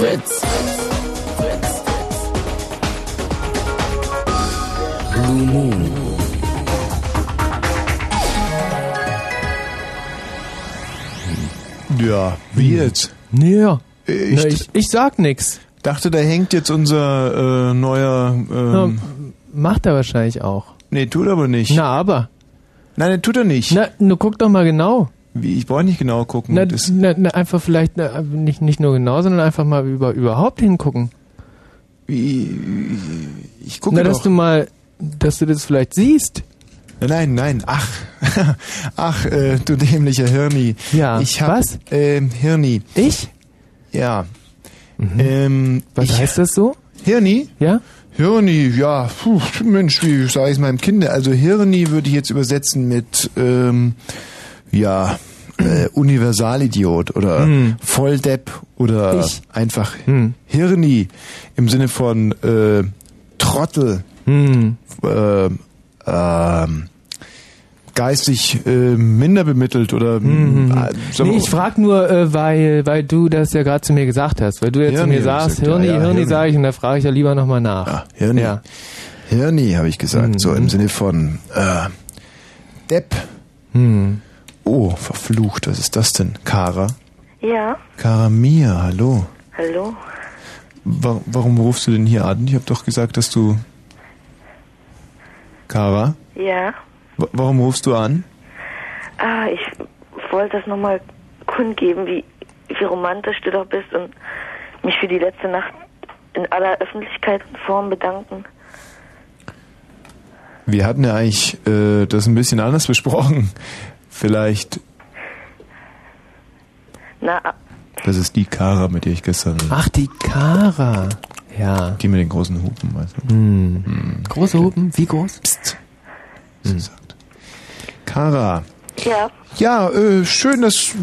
Fritz. Blue Moon. Ja, wie jetzt? Ja. Ich, Na, ich, ich sag nix. dachte, da hängt jetzt unser äh, neuer. Na, Ähm, macht er wahrscheinlich auch. nee, tut aber nicht. Na, aber. Nein, tut er nicht. Na, nur guck doch mal genau. Wie, ich brauche nicht genau gucken. Na, das, na, na, einfach vielleicht na, nicht, nicht nur genau, sondern einfach mal über, überhaupt hingucken. wie, ich gucke Na, dass du mal, dass du das vielleicht siehst. Nein, nein, ach, ach, äh, du dämlicher Hirni. Ja, ich hab, was? Ähm, Hirni. Ich? Ja. Ähm, Was ich, heißt das so? Hirni? Ja? Hirni, ja, puh, Mensch, wie sage ich es meinem Kind? Also Hirni würde ich jetzt übersetzen mit, ähm, ja, äh, Universalidiot oder Hm. Volldepp oder Ich. einfach Hm. Hirni im Sinne von äh, Trottel, Hm. äh, ähm, geistig äh, minder bemittelt oder Mhm. äh, Nee, ich frag nur, äh, weil, weil du das ja gerade zu mir gesagt hast. Weil du jetzt zu Hirni mir sagst, gesagt, ja, Hirni, ja, Hirni, Hirni. sage ich und da frage ich ja lieber nochmal nach. Ja, Hirni. Ja. Hirni, habe ich gesagt, so Mhm. im Sinne von äh, Depp. Hm. Oh, verflucht, was ist das denn? Kara? Ja, Kara Mia, hallo. hallo. Wa warum rufst du denn hier an? Ich habe doch gesagt, dass du... Kara? Ja. Wa warum rufst du an? Ah, ich wollte das nochmal kundgeben, wie, wie romantisch du doch bist und mich für die letzte Nacht in aller Öffentlichkeit und Form bedanken. Wir hatten ja eigentlich äh, das ein bisschen anders besprochen. Vielleicht, Na, das ist die Kara, mit der ich gestern... Ach, die Kara. Ja. Die mit den großen Hupen, weißt du? Hm. Große Hupen? Wie groß? Psst. So sagt. Kara. ja. Ja, äh, schön, dass...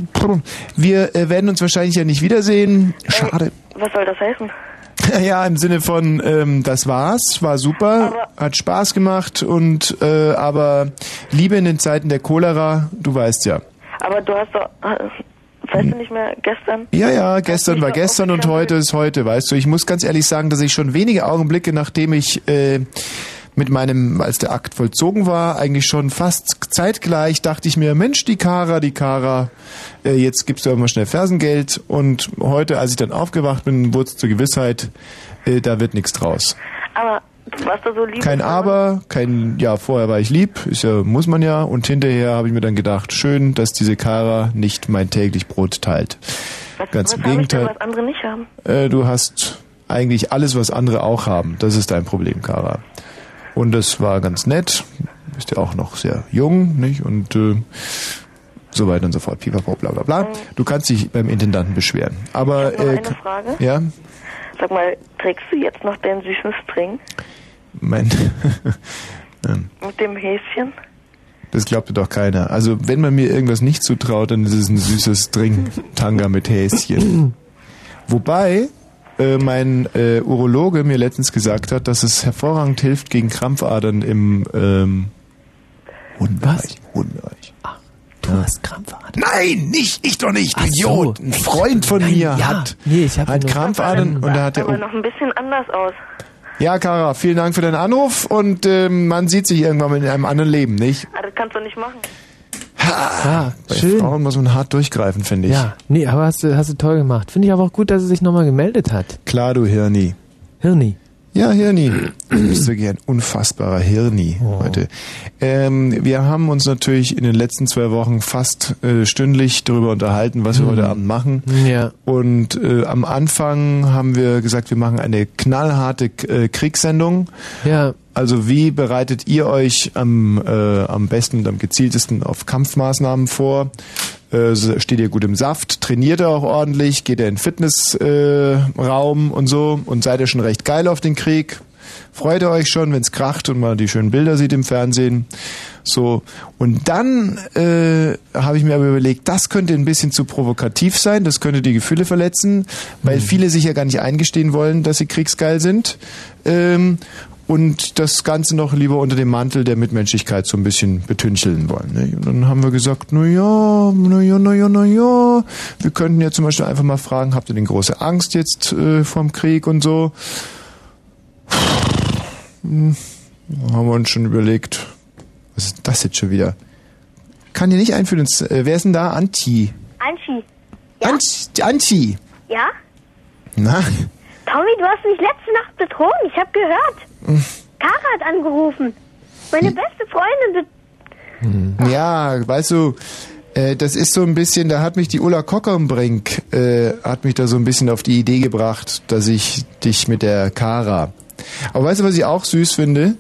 Wir äh, werden uns wahrscheinlich ja nicht wiedersehen. Schade. Was soll das heißen? Ja, im Sinne von, ähm, das war's, war super, hat Spaß gemacht und äh, aber Liebe in den Zeiten der Cholera, du weißt ja. Aber du hast doch, äh, weißt du nicht mehr, gestern? Ja, ja, gestern war gestern und heute ist heute, weißt du. Ich muss ganz ehrlich sagen, dass ich schon wenige Augenblicke, nachdem ich äh, mit meinem, als der Akt vollzogen war, eigentlich schon fast zeitgleich dachte ich mir, Mensch, die Kara, die Kara, äh, jetzt gibst du aber mal schnell Fersengeld. Und heute, als ich dann aufgewacht bin, wurde es zur Gewissheit, äh, da wird nichts draus. Aber du warst doch so lieb. Kein Aber, kein, ja, vorher war ich lieb, ist ja, muss man ja. Und hinterher habe ich mir dann gedacht, schön, dass diese Kara nicht mein täglich Brot teilt. Was, Ganz was im ich denn, Gegenteil. was andere nicht haben? Äh, du hast eigentlich alles, was andere auch haben. Das ist dein Problem, Kara. Und das war ganz nett. Bist ja auch noch sehr jung, nicht? Und äh, so weiter und so fort. Pipapo, bla bla bla. Du kannst dich beim Intendanten beschweren. Aber Ich äh, eine Frage. ja, Sag mal, trägst du jetzt noch deinen süßen String mein ähm, mit dem Häschen? das glaubte doch keiner. Also wenn man mir irgendwas nicht zutraut, dann ist es ein süßes String-Tanga mit Häschen. Wobei äh, mein äh, Urologe mir letztens gesagt hat, dass es hervorragend hilft gegen Krampfadern im ähm, Hodenbereich. Hodenbereich. Du hast Krampfadern. Nein, nicht, ich doch nicht, Ach so. Idiot. Ein Freund von Nein, mir ja. hat, Nee, ich hab hat nur- Krampfadern und da hat er... Aber noch ein bisschen anders aus. Ja, Kara, vielen Dank für deinen Anruf und ähm, man sieht sich irgendwann mal in einem anderen Leben, nicht? Ah, das kannst du nicht machen. Ah, Bei schön. Frauen muss man hart durchgreifen, finde ich. Ja, nee, aber hast du, hast du toll gemacht. Finde ich aber auch gut, dass er sich nochmal gemeldet hat. Klar, du Hirni. Hirni. Ja, Hirni. Du bist wirklich ein unfassbarer Hirni Oh. heute. Ähm, wir haben uns natürlich in den letzten zwei Wochen fast äh, stündlich darüber unterhalten, was wir Mhm. heute Abend machen. Ja. Und äh, am Anfang haben wir gesagt, wir machen eine knallharte äh, Kriegssendung. Ja. Also wie bereitet ihr euch am, äh, am besten und am gezieltesten auf Kampfmaßnahmen vor? Äh, steht ihr gut im Saft? Trainiert ihr auch ordentlich? Geht ihr in den Fitnessraum äh, und so? Und seid ihr schon recht geil auf den Krieg? Freut ihr euch schon, wenn es kracht und man die schönen Bilder sieht im Fernsehen? So. Und dann äh, habe ich mir aber überlegt, das könnte ein bisschen zu provokativ sein, das könnte die Gefühle verletzen, weil viele sich ja gar nicht eingestehen wollen, dass sie kriegsgeil sind. Ähm, und das Ganze noch lieber unter dem Mantel der Mitmenschlichkeit so ein bisschen betüncheln wollen. Ne? Und dann haben wir gesagt, na ja, na ja, na ja, na ja, wir könnten ja zum Beispiel einfach mal fragen, habt ihr denn große Angst jetzt äh, vom Krieg und so? Hm, haben wir uns schon überlegt, was ist das jetzt schon wieder? Kann dir nicht einfühlen, äh, wer ist denn da? Anti. Anschi. Anti. Anti. Ja? Na, Tommy, du hast mich letzte Nacht betrogen. Ich habe gehört. Kara hat angerufen. Meine beste Freundin. bet- Ja, weißt du, äh, das ist so ein bisschen, da hat mich die Ulla Kockerbrink, äh, hat mich da so ein bisschen auf die Idee gebracht, dass ich dich mit der Kara. Aber weißt du, was ich auch süß finde?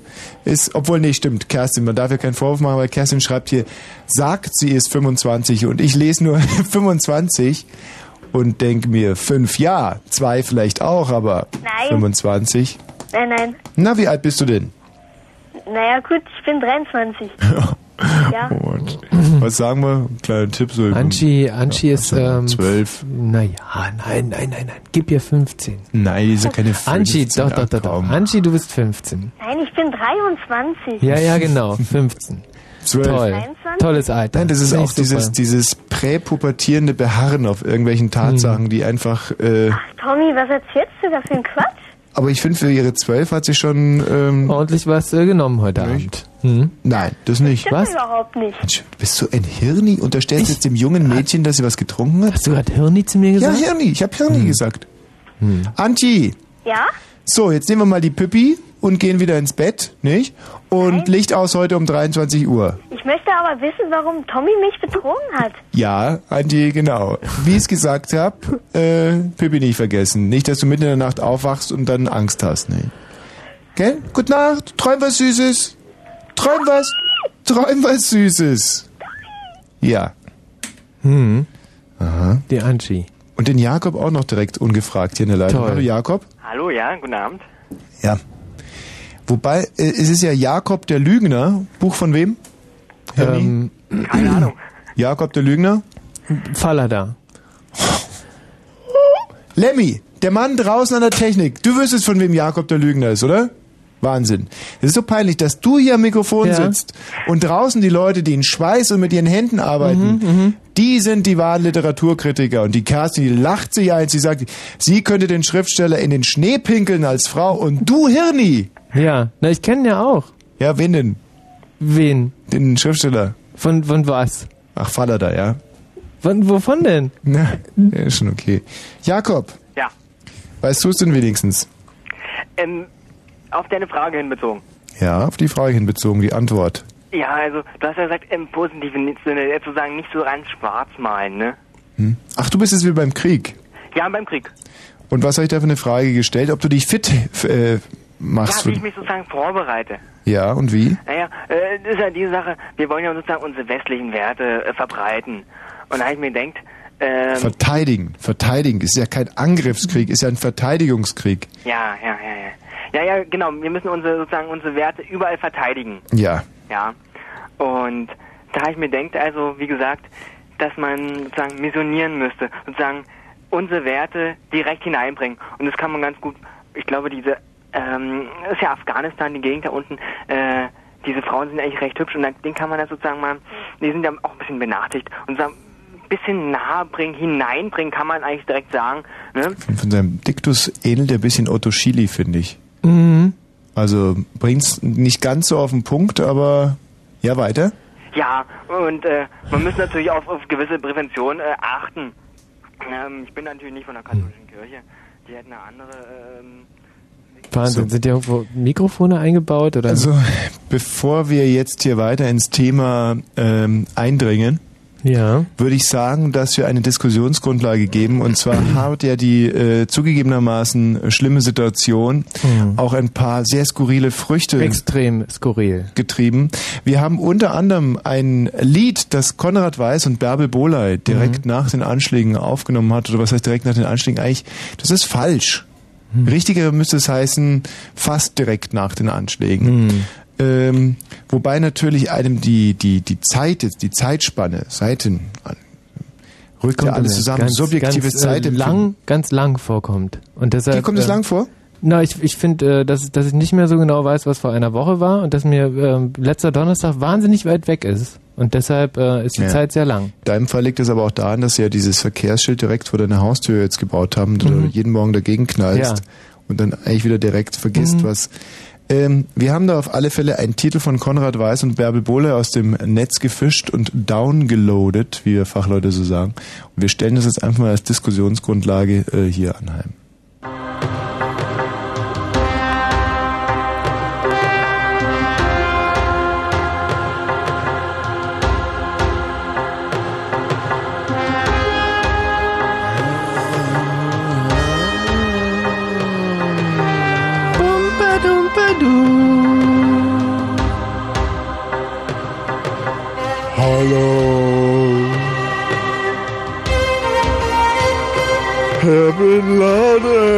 Ist, obwohl, nee, stimmt, Kerstin, man darf ja keinen Vorwurf machen, weil Kerstin schreibt hier, sagt, sie ist 25 und ich lese nur 25 und denke mir, fünf ja, zwei vielleicht auch, aber Nein. 25. Nein, nein. Na, wie alt bist du denn? Naja, gut, ich bin 23. ja. Und was sagen wir? Kleiner Tipp so. Anchi, Anchi ist ähm, zwölf. Naja, nein, nein, nein, nein. Gib ihr 15. Nein, die ist ja keine 15. Anchi, doch, doch, doch, doch. Anchi, du bist 15. Nein, ich bin 23. Ja, ja, genau, 15. Zwölf. Toll. 23? Tolles Alter. Nein, das ist Finde auch super. dieses, dieses präpubertierende Beharren auf irgendwelchen Tatsachen, die einfach, äh, Tommy, was erzählst du da für ein Quatsch? Aber ich finde für ihre zwölf hat sie schon, ähm, Ordentlich was äh, genommen heute Abend. Hm? nein, das nicht. Stimmt Was? überhaupt nicht. Mensch, bist du ein Hirni? Unterstellst du jetzt dem jungen Mädchen, dass sie was getrunken hat? Hast du gerade Hirni zu mir Ja, gesagt? Hirni, ich habe Hirni gesagt. Anti, Ja? so, jetzt nehmen wir mal die Püppi und gehen wieder ins Bett, nicht? Und Licht aus heute um 23 Uhr. Ich möchte aber wissen, warum Tommy mich betrogen hat. Ja, Andi, genau. Wie ich es gesagt habe, äh, Pippi nicht vergessen. Nicht, dass du mitten in der Nacht aufwachst und dann Angst hast. Nee. Gell? Gute Nacht. Träum was Süßes. Träum was. Träum was Süßes. Ja. Hm. Aha. Die Anchi. Und den Jakob auch noch direkt ungefragt hier in der Leitung. Toll. Hallo Jakob. Hallo, ja, guten Abend. Ja. Wobei, äh, es ist ja Jakob der Lügner. Buch von wem? Ähm, Keine Ahnung. Jakob der Lügner? Fallada. Lemmy, der Mann draußen an der Technik. Du wüsstest, von wem Jakob der Lügner ist, oder? Wahnsinn. Es ist so peinlich, dass du hier am Mikrofon Ja. sitzt und draußen die Leute, die in Schweiß und mit ihren Händen Mhm, arbeiten, die sind die wahren Literaturkritiker. Und die Kerstin, die lacht sich ein. Sie sagt, sie könnte den Schriftsteller in den Schnee pinkeln als Frau und du Hirni. Ja, na, ich kenne ihn ja auch. Ja, wen denn? Wen? Den Schriftsteller. Von, von was? Ach, Fallada, ja. Von, wovon denn? Na, ja, ist schon okay. Jakob, Ja. weißt du es denn wenigstens? Ähm, auf deine Frage hinbezogen. Ja, auf die Frage hin bezogen, die Antwort. Ja, also, du hast ja gesagt, im positiven Sinne, äh, zu sagen, nicht so ganz schwarz malen, ne? Hm? Ach, du bist jetzt wie beim Krieg. Ja, beim Krieg. Und was habe ich da für eine Frage gestellt? Ob du dich fit äh, machst? Ja, wie für- ich mich sozusagen vorbereite. ja, und wie? Naja, äh, das ist ja die Sache, wir wollen ja sozusagen unsere westlichen Werte äh, verbreiten. Und da habe ich mir gedacht, ähm, Verteidigen. Verteidigen. Ist ja kein Angriffskrieg, ist ja ein Verteidigungskrieg. ja, ja, ja, ja. Ja, ja, genau, wir müssen unsere, sozusagen unsere Werte überall verteidigen. Ja. Ja. Und da habe ich mir gedacht, also wie gesagt, dass man sozusagen missionieren müsste, sozusagen unsere Werte direkt hineinbringen. Und das kann man ganz gut, ich glaube, diese, ähm, das ist ja Afghanistan, die Gegend da unten, äh, diese Frauen sind eigentlich recht hübsch und dann- den kann man da sozusagen mal, die sind ja auch ein bisschen benachrichtigt und so ein bisschen nahe bringen, hineinbringen, kann man eigentlich direkt sagen. Ne? Von, von seinem Diktus ähnelt er ein bisschen Otto Schily, finde ich. Mhm. Also bringt's nicht ganz so auf den Punkt, aber ja, weiter. Ja, und äh, man muss natürlich auf, auf gewisse Prävention äh, achten. Ähm, ich bin natürlich nicht von der katholischen Kirche. Die hätten eine andere. Ähm, Wahnsinn, sind ja irgendwo Mikrofone eingebaut oder? Also, bevor wir jetzt hier weiter ins Thema ähm, eindringen, ja. würde ich sagen, dass wir eine Diskussionsgrundlage geben. Und zwar hat ja die äh, zugegebenermaßen schlimme Situation Mhm. auch ein paar sehr skurrile Früchte Extrem skurril. getrieben. Wir haben unter anderem ein Lied, das Konrad Weiß und Bärbel Bohley direkt Mhm. nach den Anschlägen aufgenommen hat. Oder was heißt direkt nach den Anschlägen? Eigentlich, das ist falsch. Mhm. Richtiger müsste es heißen, fast direkt nach den Anschlägen. Mhm. Ähm, wobei natürlich einem die, die, die Zeit, jetzt, die Zeitspanne, Seiten, rückt ja alles zusammen, ganz, subjektives ganz, äh, Zeitempfinden. lang, ganz lang vorkommt. Und deshalb, Dir kommt es äh, lang vor? Na, ich, ich finde, äh, dass, dass ich nicht mehr so genau weiß, was vor einer Woche war und dass mir äh, letzter Donnerstag wahnsinnig weit weg ist. Und deshalb äh, ist die Ja. Zeit sehr lang. Deinem Fall liegt es aber auch daran, dass sie ja dieses Verkehrsschild direkt vor deiner Haustür jetzt gebaut haben, und du jeden Morgen dagegen knallst Ja. und dann eigentlich wieder direkt vergisst, was. Ähm, wir haben da auf alle Fälle einen Titel von Konrad Weiß und Bärbel Bohle aus dem Netz gefischt und downgeloadet, wie wir Fachleute so sagen. Und wir stellen das jetzt einfach mal als Diskussionsgrundlage äh, hier anheim. Hallo. Herr Bin Laden.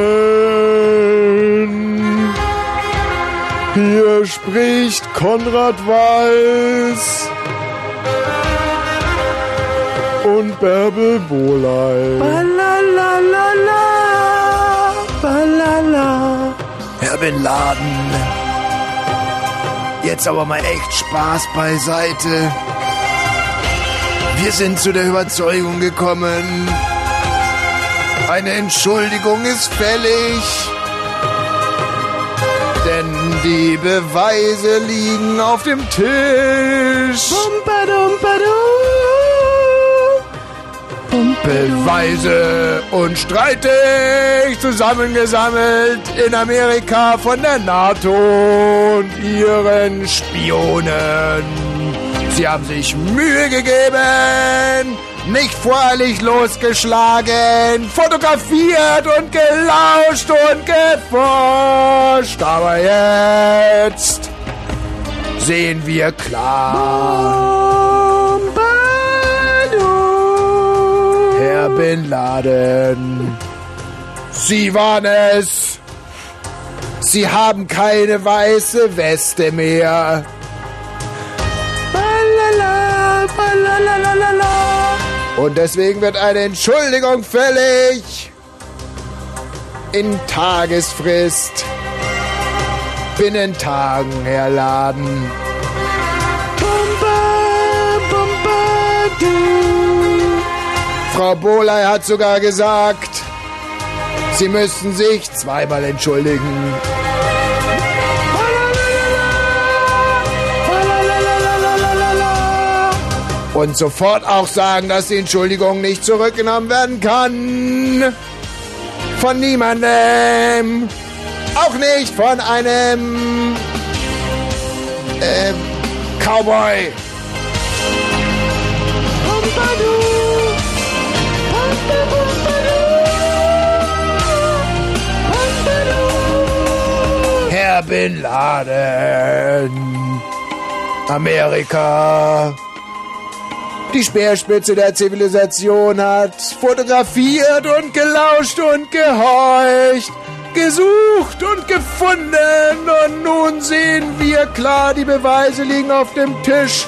Hier spricht Konrad Weiß und Bärbel Bohlei. Herr Bin Laden. Jetzt aber mal echt Spaß beiseite. Wir sind zu der Überzeugung gekommen, eine Entschuldigung ist fällig. Denn die Beweise liegen auf dem Tisch. Beweise und streitig zusammengesammelt in Amerika von der NATO und ihren Spionen. Sie haben sich Mühe gegeben, nicht voreilig losgeschlagen, fotografiert und gelauscht und geforscht. Aber jetzt sehen wir klar. Bin Laden, Sie waren es. Sie haben keine weiße Weste mehr. Und deswegen wird eine Entschuldigung fällig. In Tagesfrist. Binnen Tagen, Herr Laden. Frau Bohley hat sogar gesagt, Sie müssten sich zweimal entschuldigen. Und sofort auch sagen, dass die Entschuldigung nicht zurückgenommen werden kann. Von niemandem. Auch nicht von einem ähm, Cowboy. Herr Bin Laden. Amerika. Die Speerspitze der Zivilisation hat fotografiert und gelauscht und gehorcht, gesucht und gefunden und nun sehen wir klar, die Beweise liegen auf dem Tisch.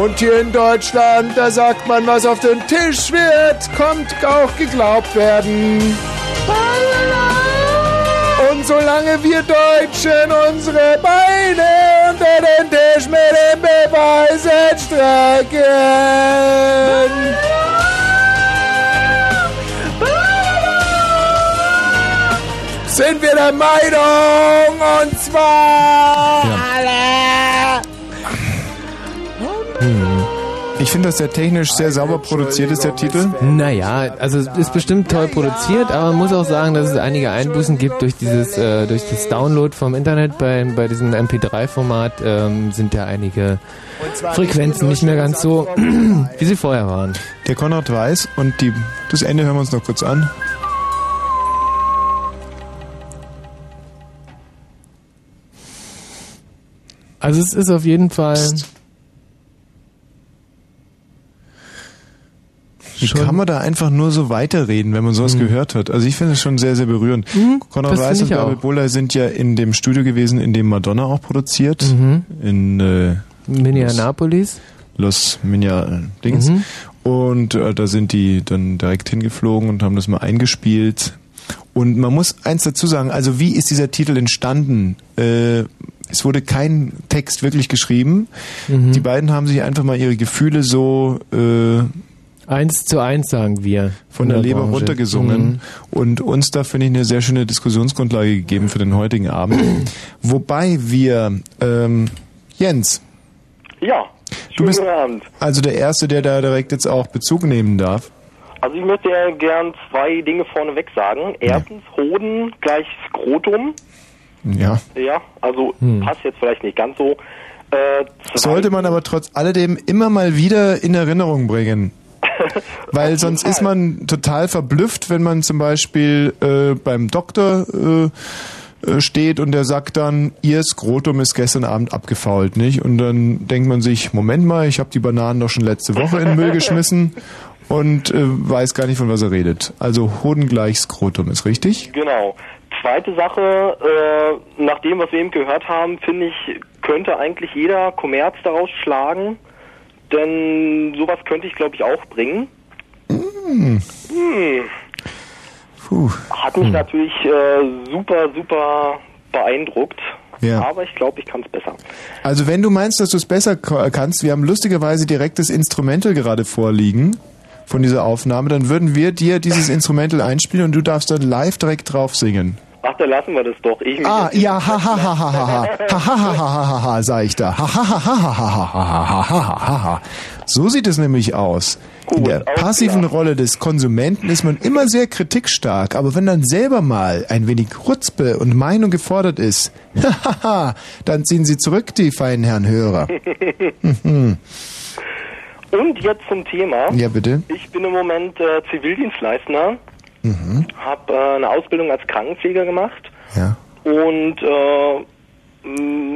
Und hier in Deutschland, da sagt man, was auf den Tisch wird, kommt auch geglaubt werden. Und solange wir Deutschen unsere Beine unter den Tisch mit den Beweisen strecken, sind wir der Meinung, und zwar alle. Ich finde, dass der technisch sehr sauber produziert ist, der Titel. Naja, also es ist bestimmt toll produziert, aber man muss auch sagen, dass es einige Einbußen gibt durch dieses, äh, durch das Download vom Internet bei, bei diesem MP3-Format ähm, sind ja einige Frequenzen nicht mehr ganz so, wie sie vorher waren. Der Konrad Weiß und die, das Ende hören wir uns noch kurz an. Also es ist auf jeden Fall Wie kann man da einfach nur so weiterreden, wenn man sowas gehört hat? Also ich finde es schon sehr, sehr berührend. Mhm. Weiß finde und Bärbel auch. Bohler sind ja in dem Studio gewesen, in dem Madonna auch produziert. Mhm. In äh, Minneapolis. Los Minia äh, Dings. Mhm. Und äh, da sind die dann direkt hingeflogen und haben das mal eingespielt. Und man muss eins dazu sagen, also wie ist dieser Titel entstanden? Äh, es wurde kein Text wirklich geschrieben. Mhm. Die beiden haben sich einfach mal ihre Gefühle so äh, Eins zu eins sagen wir. von in der Leber Branche. runtergesungen Mhm. und uns da finde ich eine sehr schöne Diskussionsgrundlage gegeben für den heutigen Abend. Wobei wir ähm, Jens, Ja, du bist Abend. also der erste, der da direkt jetzt auch Bezug nehmen darf. Also ich möchte ja gern zwei Dinge vorneweg sagen. Erstens, Hoden gleich Skrotum. Ja. Ja, also Hm. passt jetzt vielleicht nicht ganz so. Äh, Sollte man aber trotz alledem immer mal wieder in Erinnerung bringen. Weil sonst ist man total verblüfft, wenn man zum Beispiel äh, beim Doktor äh, äh, steht und der sagt dann, ihr Skrotum ist gestern Abend abgefault, nicht? Und dann denkt man sich, Moment mal, ich habe die Bananen doch schon letzte Woche in den Müll geschmissen und äh, weiß gar nicht, von was er redet. Also Hoden gleich Skrotum ist richtig? Genau. Zweite Sache, äh, nach dem, was wir eben gehört haben, finde ich, könnte eigentlich jeder Kommerz daraus schlagen. Denn sowas könnte ich, glaube ich, auch bringen. Hm. Hm. Puh. Hat mich natürlich äh, super, super beeindruckt. Ja. Aber ich glaube, ich kann es besser. Also wenn du meinst, dass du es besser kannst, wir haben lustigerweise direkt das Instrumental gerade vorliegen von dieser Aufnahme, dann würden wir dir dieses Instrumental einspielen und du darfst dann live direkt drauf singen. Ach, dann lassen wir das doch. Ich Ah, ja, ha, ha, ha, ha, ha, ha, ha, ha, ha, ha, sag ich da. Ha, ha, ha, ha, ha, ha, ha, ha, ha. So sieht es nämlich aus. In der passiven Rolle des Konsumenten ist man immer sehr kritikstark, aber wenn dann selber mal ein wenig Chutzpe und Meinung gefordert ist, hahaha, dann ziehen Sie zurück, die feinen Herren Hörer. Mhm. Und jetzt zum Thema. Ja, bitte. Ich bin im Moment äh, Zivildienstleister, Mhm. habe äh, eine Ausbildung als Krankenpfleger gemacht Ja. und äh,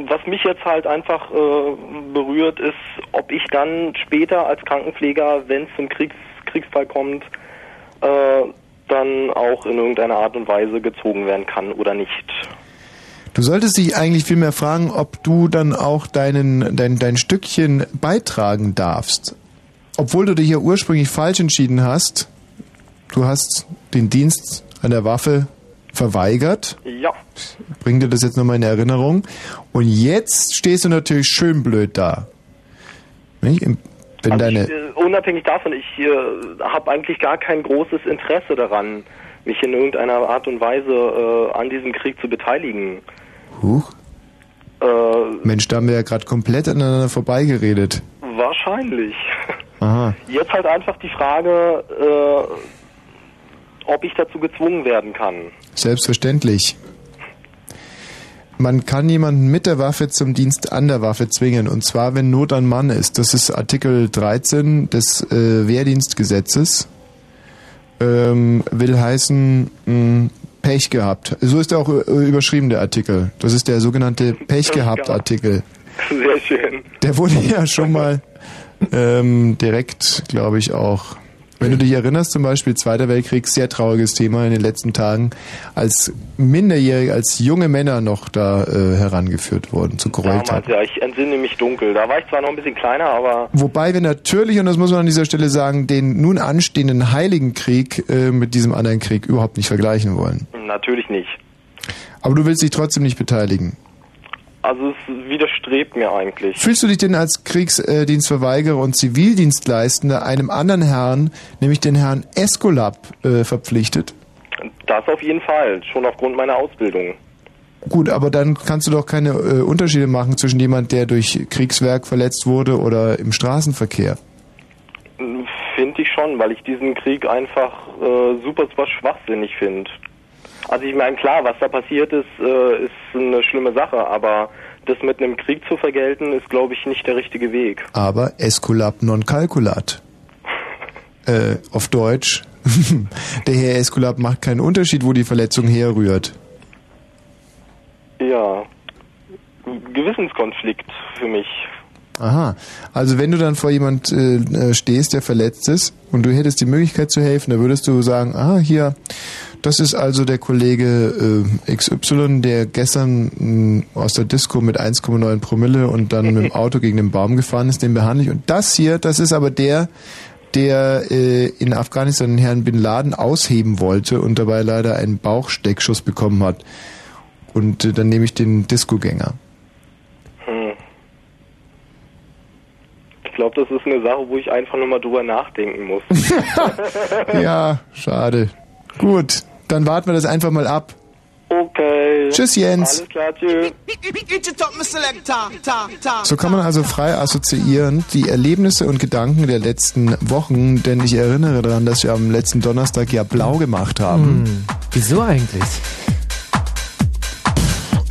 was mich jetzt halt einfach äh, berührt ist, ob ich dann später als Krankenpfleger, wenn es zum Kriegs Kriegsfall kommt, äh, dann auch in irgendeiner Art und Weise gezogen werden kann oder nicht. Du solltest dich eigentlich vielmehr fragen, ob du dann auch deinen, dein, dein Stückchen beitragen darfst. Obwohl du dich ja ursprünglich falsch entschieden hast, du hast den Dienst an der Waffe verweigert. Ja. Bring dir das jetzt nochmal in Erinnerung. Und jetzt stehst du natürlich schön blöd da. Nicht? Wenn deine, Äh, unabhängig davon, ich äh, habe eigentlich gar kein großes Interesse daran, mich in irgendeiner Art und Weise äh, an diesem Krieg zu beteiligen. Huch, Äh, Mensch, da haben wir ja gerade komplett aneinander vorbeigeredet. wahrscheinlich. Aha. Jetzt halt einfach die Frage, äh, ob ich dazu gezwungen werden kann. Selbstverständlich. Man kann jemanden mit der Waffe zum Dienst an der Waffe zwingen, und zwar, wenn Not an Mann ist. Das ist Artikel 13 des äh, Wehrdienstgesetzes. Ähm, will heißen, mh, Pech gehabt. So ist auch äh, überschrieben der Artikel. Das ist der sogenannte Pech gehabt Artikel. Sehr schön. Der wurde ja schon mal ähm, direkt, glaube ich, auch. Wenn du dich erinnerst, zum Beispiel Zweiter Weltkrieg, sehr trauriges Thema in den letzten Tagen, als Minderjährige, als junge Männer noch da äh, herangeführt wurden zu Gräueltaten. ja, ich entsinne mich dunkel. Da war ich zwar noch ein bisschen kleiner, aber Wobei wir natürlich, und das muss man an dieser Stelle sagen, den nun anstehenden Heiligen Krieg äh, mit diesem anderen Krieg überhaupt nicht vergleichen wollen. natürlich nicht. Aber du willst dich trotzdem nicht beteiligen. Also es widerstrebt mir eigentlich. Fühlst du dich denn als Kriegsdienstverweigerer und Zivildienstleistender einem anderen Herrn, nämlich den Herrn Escolab, äh, verpflichtet? Das auf jeden Fall, schon aufgrund meiner Ausbildung. Gut, aber dann kannst du doch keine äh, Unterschiede machen zwischen jemand, der durch Kriegswerk verletzt wurde oder im Straßenverkehr. Finde ich schon, weil ich diesen Krieg einfach äh, super, super schwachsinnig finde. Also ich meine, klar, was da passiert ist, äh, ist eine schlimme Sache, aber das mit einem Krieg zu vergelten, ist, glaube ich, nicht der richtige Weg. Aber Escolab non calculat. Äh, auf Deutsch, der Herr Escolab macht keinen Unterschied, wo die Verletzung herrührt. Ja, Gewissenskonflikt für mich. Aha, also wenn du dann vor jemand äh, äh, stehst, der verletzt ist und du hättest die Möglichkeit zu helfen, dann würdest du sagen, ah, hier, das ist also der Kollege äh, XY, der gestern mh, aus der Disco mit 1,9 Promille und dann mit dem Auto gegen den Baum gefahren ist, den behandle ich. Und das hier, das ist aber der, der äh, in Afghanistan den Herrn Bin Laden ausheben wollte und dabei leider einen Bauchsteckschuss bekommen hat. Und äh, dann nehme ich den Discogänger. Hm. Ich glaube, das ist eine Sache, wo ich einfach nur mal drüber nachdenken muss. Ja, schade. Gut, dann warten wir das einfach mal ab. Okay. Tschüss, Jens. Alles klar, tschüss. So kann man also frei assoziieren die Erlebnisse und Gedanken der letzten Wochen, denn ich erinnere daran, dass wir am letzten Donnerstag ja blau gemacht haben. Hm. Wieso eigentlich?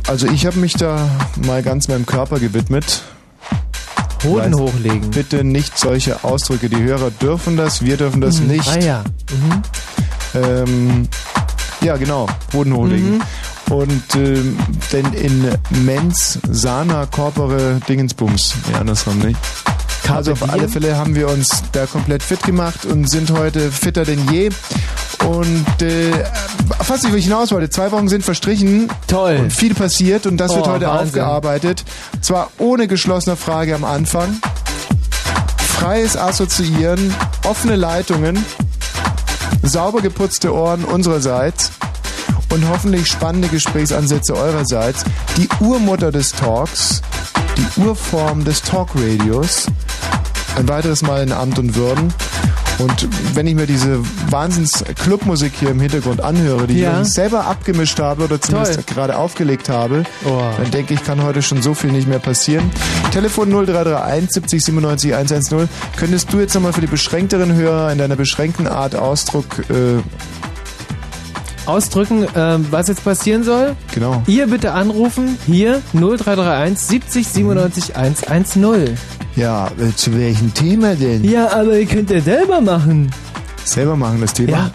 Also ich habe mich da mal ganz meinem Körper gewidmet. Hoden Weiß- hochlegen. Bitte nicht solche Ausdrücke. Die Hörer dürfen das, wir dürfen das Hm, nicht. Ah ja. Mhm. Ähm, ja, genau, Hoden hochlegen. Mhm. Und ähm, denn in Mens Sana Corpore Dingensbums, ja andersrum nicht. Also auf alle Fälle haben wir uns da komplett fit gemacht und sind heute fitter denn je. Und äh, fast nicht, wo ich hinaus wollte. Zwei Wochen sind verstrichen. Toll. Und viel passiert und das wird Oh, heute Wahnsinn. aufgearbeitet. Zwar ohne geschlossene Frage am Anfang. Freies Assoziieren, offene Leitungen, sauber geputzte Ohren unsererseits und hoffentlich spannende Gesprächsansätze eurerseits. Die Urmutter des Talks, die Urform des Talkradios. Ein weiteres Mal in Amt und Würden. Und wenn ich mir diese Wahnsinns-Clubmusik hier im Hintergrund anhöre, die Ja. ich selber abgemischt habe oder zumindest Toll. gerade aufgelegt habe, Oh. dann denke ich, kann heute schon so viel nicht mehr passieren. Telefon 0331 70 97 110. Könntest du jetzt nochmal für die beschränkteren Hörer in deiner beschränkten Art Ausdruck, äh, Ausdrücken, ähm, was jetzt passieren soll? genau. Ihr bitte anrufen, hier 0331 70 97 110. Ja, äh, zu welchem Thema denn? Ja, aber ihr könnt ja selber machen. Selber machen das Thema? Ja.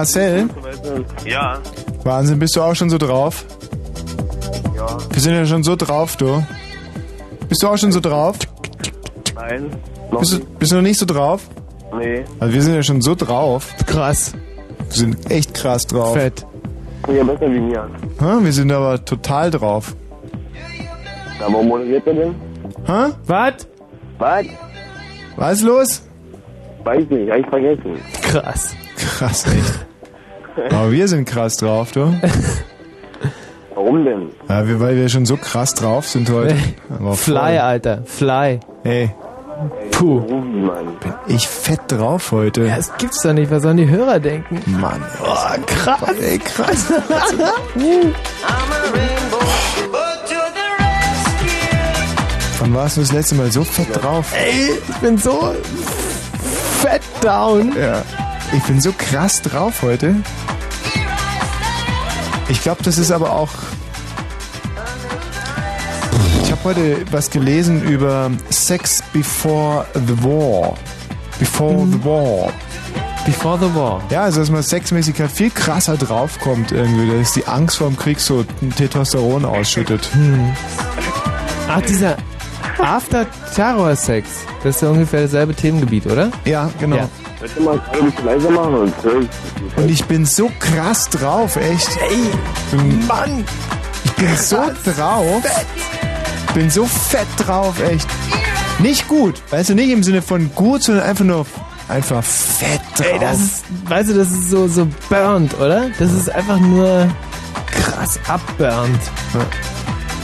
Marcel, Ja. Wahnsinn, bist du auch schon so drauf? Ja. Wir sind ja schon so drauf, du. Bist du auch schon so drauf? Nein. Noch Bist du, bist du noch nicht so drauf? Nee. Also wir sind ja schon so drauf. Krass. Wir sind echt krass drauf. Fett. Ja, besser wie mir. Ha, wir sind aber total drauf. Na, warum moderiert er denn? Ha? Was? Was? Was ist los? Weiß nicht, hab ich vergessen. Krass. Krass, echt. Aber wir sind krass drauf, du. Warum denn? Ja, wir, weil wir schon so krass drauf sind heute. Aber Fly, voll. Alter. Fly. Hey, Puh. Mann. ich fett drauf heute. Ja, das gibt's doch nicht. Was sollen die Hörer denken? Mann. Oh, krass. Ey, krass. Wann warst du das letzte Mal so fett drauf? Ey, ich bin so fett down. Ja. Ich bin so krass drauf heute. Ich glaube, das ist aber auch. Ich habe heute was gelesen über Sex Before the War. Before the War. Before the war. Ja, also dass man sexmäßig halt viel krasser draufkommt irgendwie. Dass die Angst vor dem Krieg so Testosteron ausschüttet. Ach, dieser After-Terror-Sex. Das ist ja ungefähr dasselbe Themengebiet, oder? Ja, genau. Ja. Ihr mal ein bisschen leiser machen? Und Und ich bin so krass drauf, echt. Ey, Mann. ich bin so drauf. Bin so fett drauf, echt. Nicht gut. Weißt du, nicht im Sinne von gut, sondern einfach nur einfach fett drauf. Ey, das ist, weißt du, das ist so, so burnt, oder? Das ist einfach nur krass abburnt.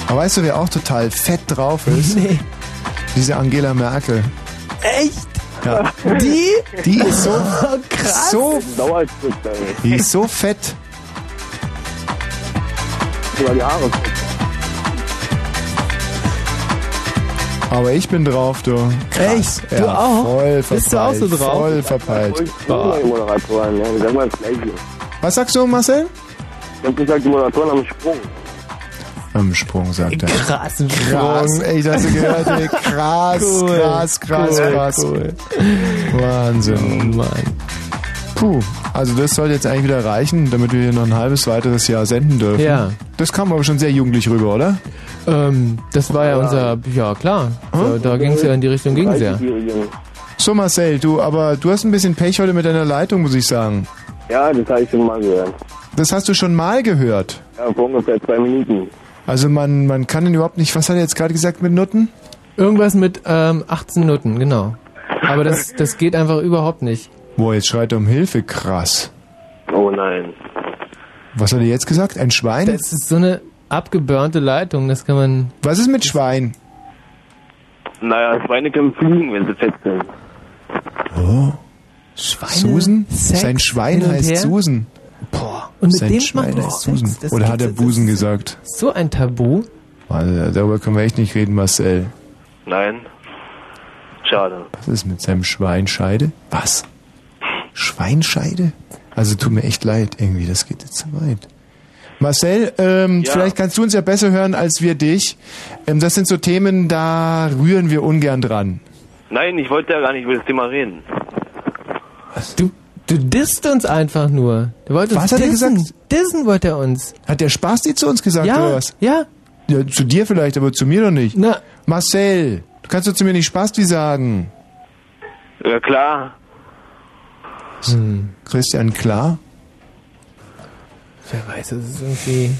Aber weißt du, wer auch total fett drauf ist? Nee. Diese Angela Merkel. Echt? Ja. Die? Die ist so, krass. so, die ist so fett. Sogar die Haare. Aber ich bin drauf, du. Echt? Ja, Du auch? Voll verpeilt. Bist du auch so drauf? Voll verpeilt. Ich bin die Moderatoren, ja. Sag mal das Gleiche. Was sagst du, Marcel? Ich hab gesagt, die Moderatoren am Sprung. Am Sprung, sagt er. Krassen Krass, Sprung. ey, hast du gehört, ey, krass, Cool, krass, krass, cool, krass. cool. Wahnsinn. Oh Mann. Puh, also das sollte jetzt eigentlich wieder reichen, damit wir hier noch ein halbes weiteres Jahr senden dürfen. Ja. Das kam aber schon sehr jugendlich rüber, oder? Ähm, das war ja unser, ja klar, so, da ging es ja in die Richtung, ging es ja. 30-Jährigen. So Marcel, du, aber du hast ein bisschen Pech heute mit deiner Leitung, muss ich sagen. Ja, das habe ich schon mal gehört. Das hast du schon mal gehört. Ja, vor ungefähr zwei Minuten. Also man, man kann den überhaupt nicht, was hat er jetzt gerade gesagt mit Nutten? Irgendwas mit ähm, 18 Minuten, genau. Aber das, das geht einfach überhaupt nicht. Boah, jetzt schreit er um Hilfe, krass. Oh nein. Was hat er jetzt gesagt? Ein Schwein? Das ist so eine abgeburnte Leitung, das kann man... was ist mit Schwein? Naja, Schweine können fliegen, wenn sie fett sind. Oh, Schweine, Susan? Sex, Sein Schwein heißt her. Susan. Boah, und mit Sein dem Schwein macht man. Susan. Das Oder hat er Busen das gesagt? So ein Tabu. Also, darüber können wir echt nicht reden, Marcel. Nein. Schade. Was ist mit seinem Schweinscheide? Was? Schweinscheide? Also tut mir echt leid, irgendwie, das geht jetzt zu weit. Marcel, ähm, Ja. vielleicht kannst du uns ja besser hören als wir dich. Ähm, das sind so Themen, da rühren wir ungern dran. Nein, ich wollte ja gar nicht über das Thema reden. Du, du disst uns einfach nur. Du wolltest Was hat er dissen. gesagt? Dissen wollte er uns. Hat der Spasti zu uns gesagt Ja, oder was? ja. Ja, zu dir vielleicht, aber zu mir doch nicht. Na, Marcel, du kannst doch zu mir nicht Spasti sagen. Ja klar. Christian, klar? wer weiß, das ist irgendwie...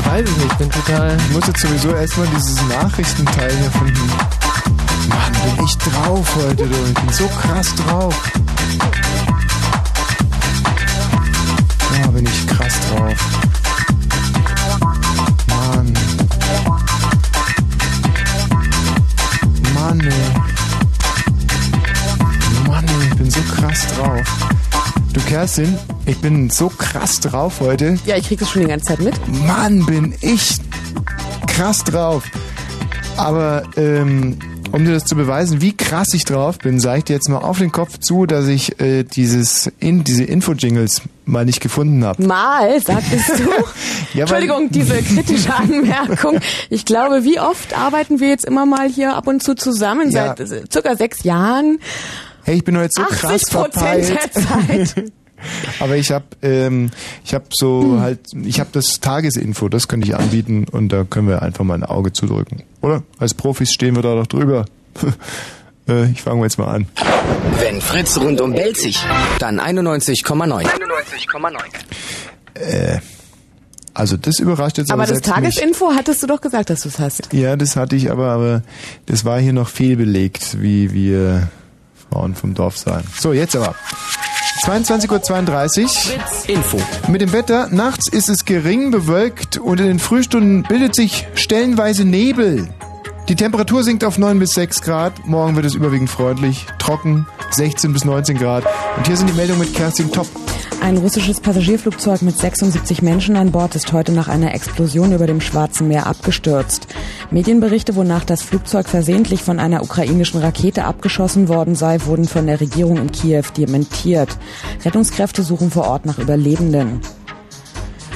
Ich weiß es nicht, ich bin total... Ich muss jetzt sowieso erstmal dieses Nachrichtenteil hier finden. Mann, bin ich drauf heute, du. Ich bin so krass drauf. Ja, bin ich krass drauf. Mann. Mann, ey. Mann, ey, ich bin so krass drauf. Du Kerstin, ich bin so krass drauf heute. Ja, ich krieg das schon die ganze Zeit mit. Mann, bin ich krass drauf. Aber ähm, um dir das zu beweisen, wie krass ich drauf bin, sage ich dir jetzt mal auf den Kopf zu, dass ich äh, dieses in, diese Info-Jingles mal nicht gefunden habe. Mal, sagtest du. Ja, Entschuldigung, diese kritische Anmerkung. Ich glaube, wie oft arbeiten wir jetzt immer mal hier ab und zu zusammen? Ja. Seit äh, circa sechs Jahren. Hey, ich bin heute so krass 80 Prozent verpeilt. der Zeit. Aber ich habe ähm, ich habe so halt ich habe das Tagesinfo, das könnte ich anbieten und da können wir einfach mal ein Auge zudrücken, oder? Als Profis stehen wir da doch drüber. äh, ich fange jetzt mal an. Wenn Fritz rundum bellt sich, dann 91,9. 91,9. Äh, also das überrascht jetzt aber, Aber das selbst mich. Tagesinfo hattest du doch gesagt, dass du es hast. Ja, das hatte ich aber, aber das war hier noch fehlbelegt, wie wir Frauen vom Dorf sagen. So, jetzt aber. 22.32 Uhr. Info. Mit dem Wetter, nachts ist es gering bewölkt und in den Frühstunden bildet sich stellenweise Nebel. Die Temperatur sinkt auf 9 bis 6 Grad. Morgen wird es überwiegend freundlich, trocken, 16 bis 19 Grad. Und hier sind die Meldungen mit Kerstin Topp. Ein russisches Passagierflugzeug mit 76 Menschen an Bord ist heute nach einer Explosion über dem Schwarzen Meer abgestürzt. Medienberichte, wonach das Flugzeug versehentlich von einer ukrainischen Rakete abgeschossen worden sei, wurden von der Regierung in Kiew dementiert. Rettungskräfte suchen vor Ort nach Überlebenden.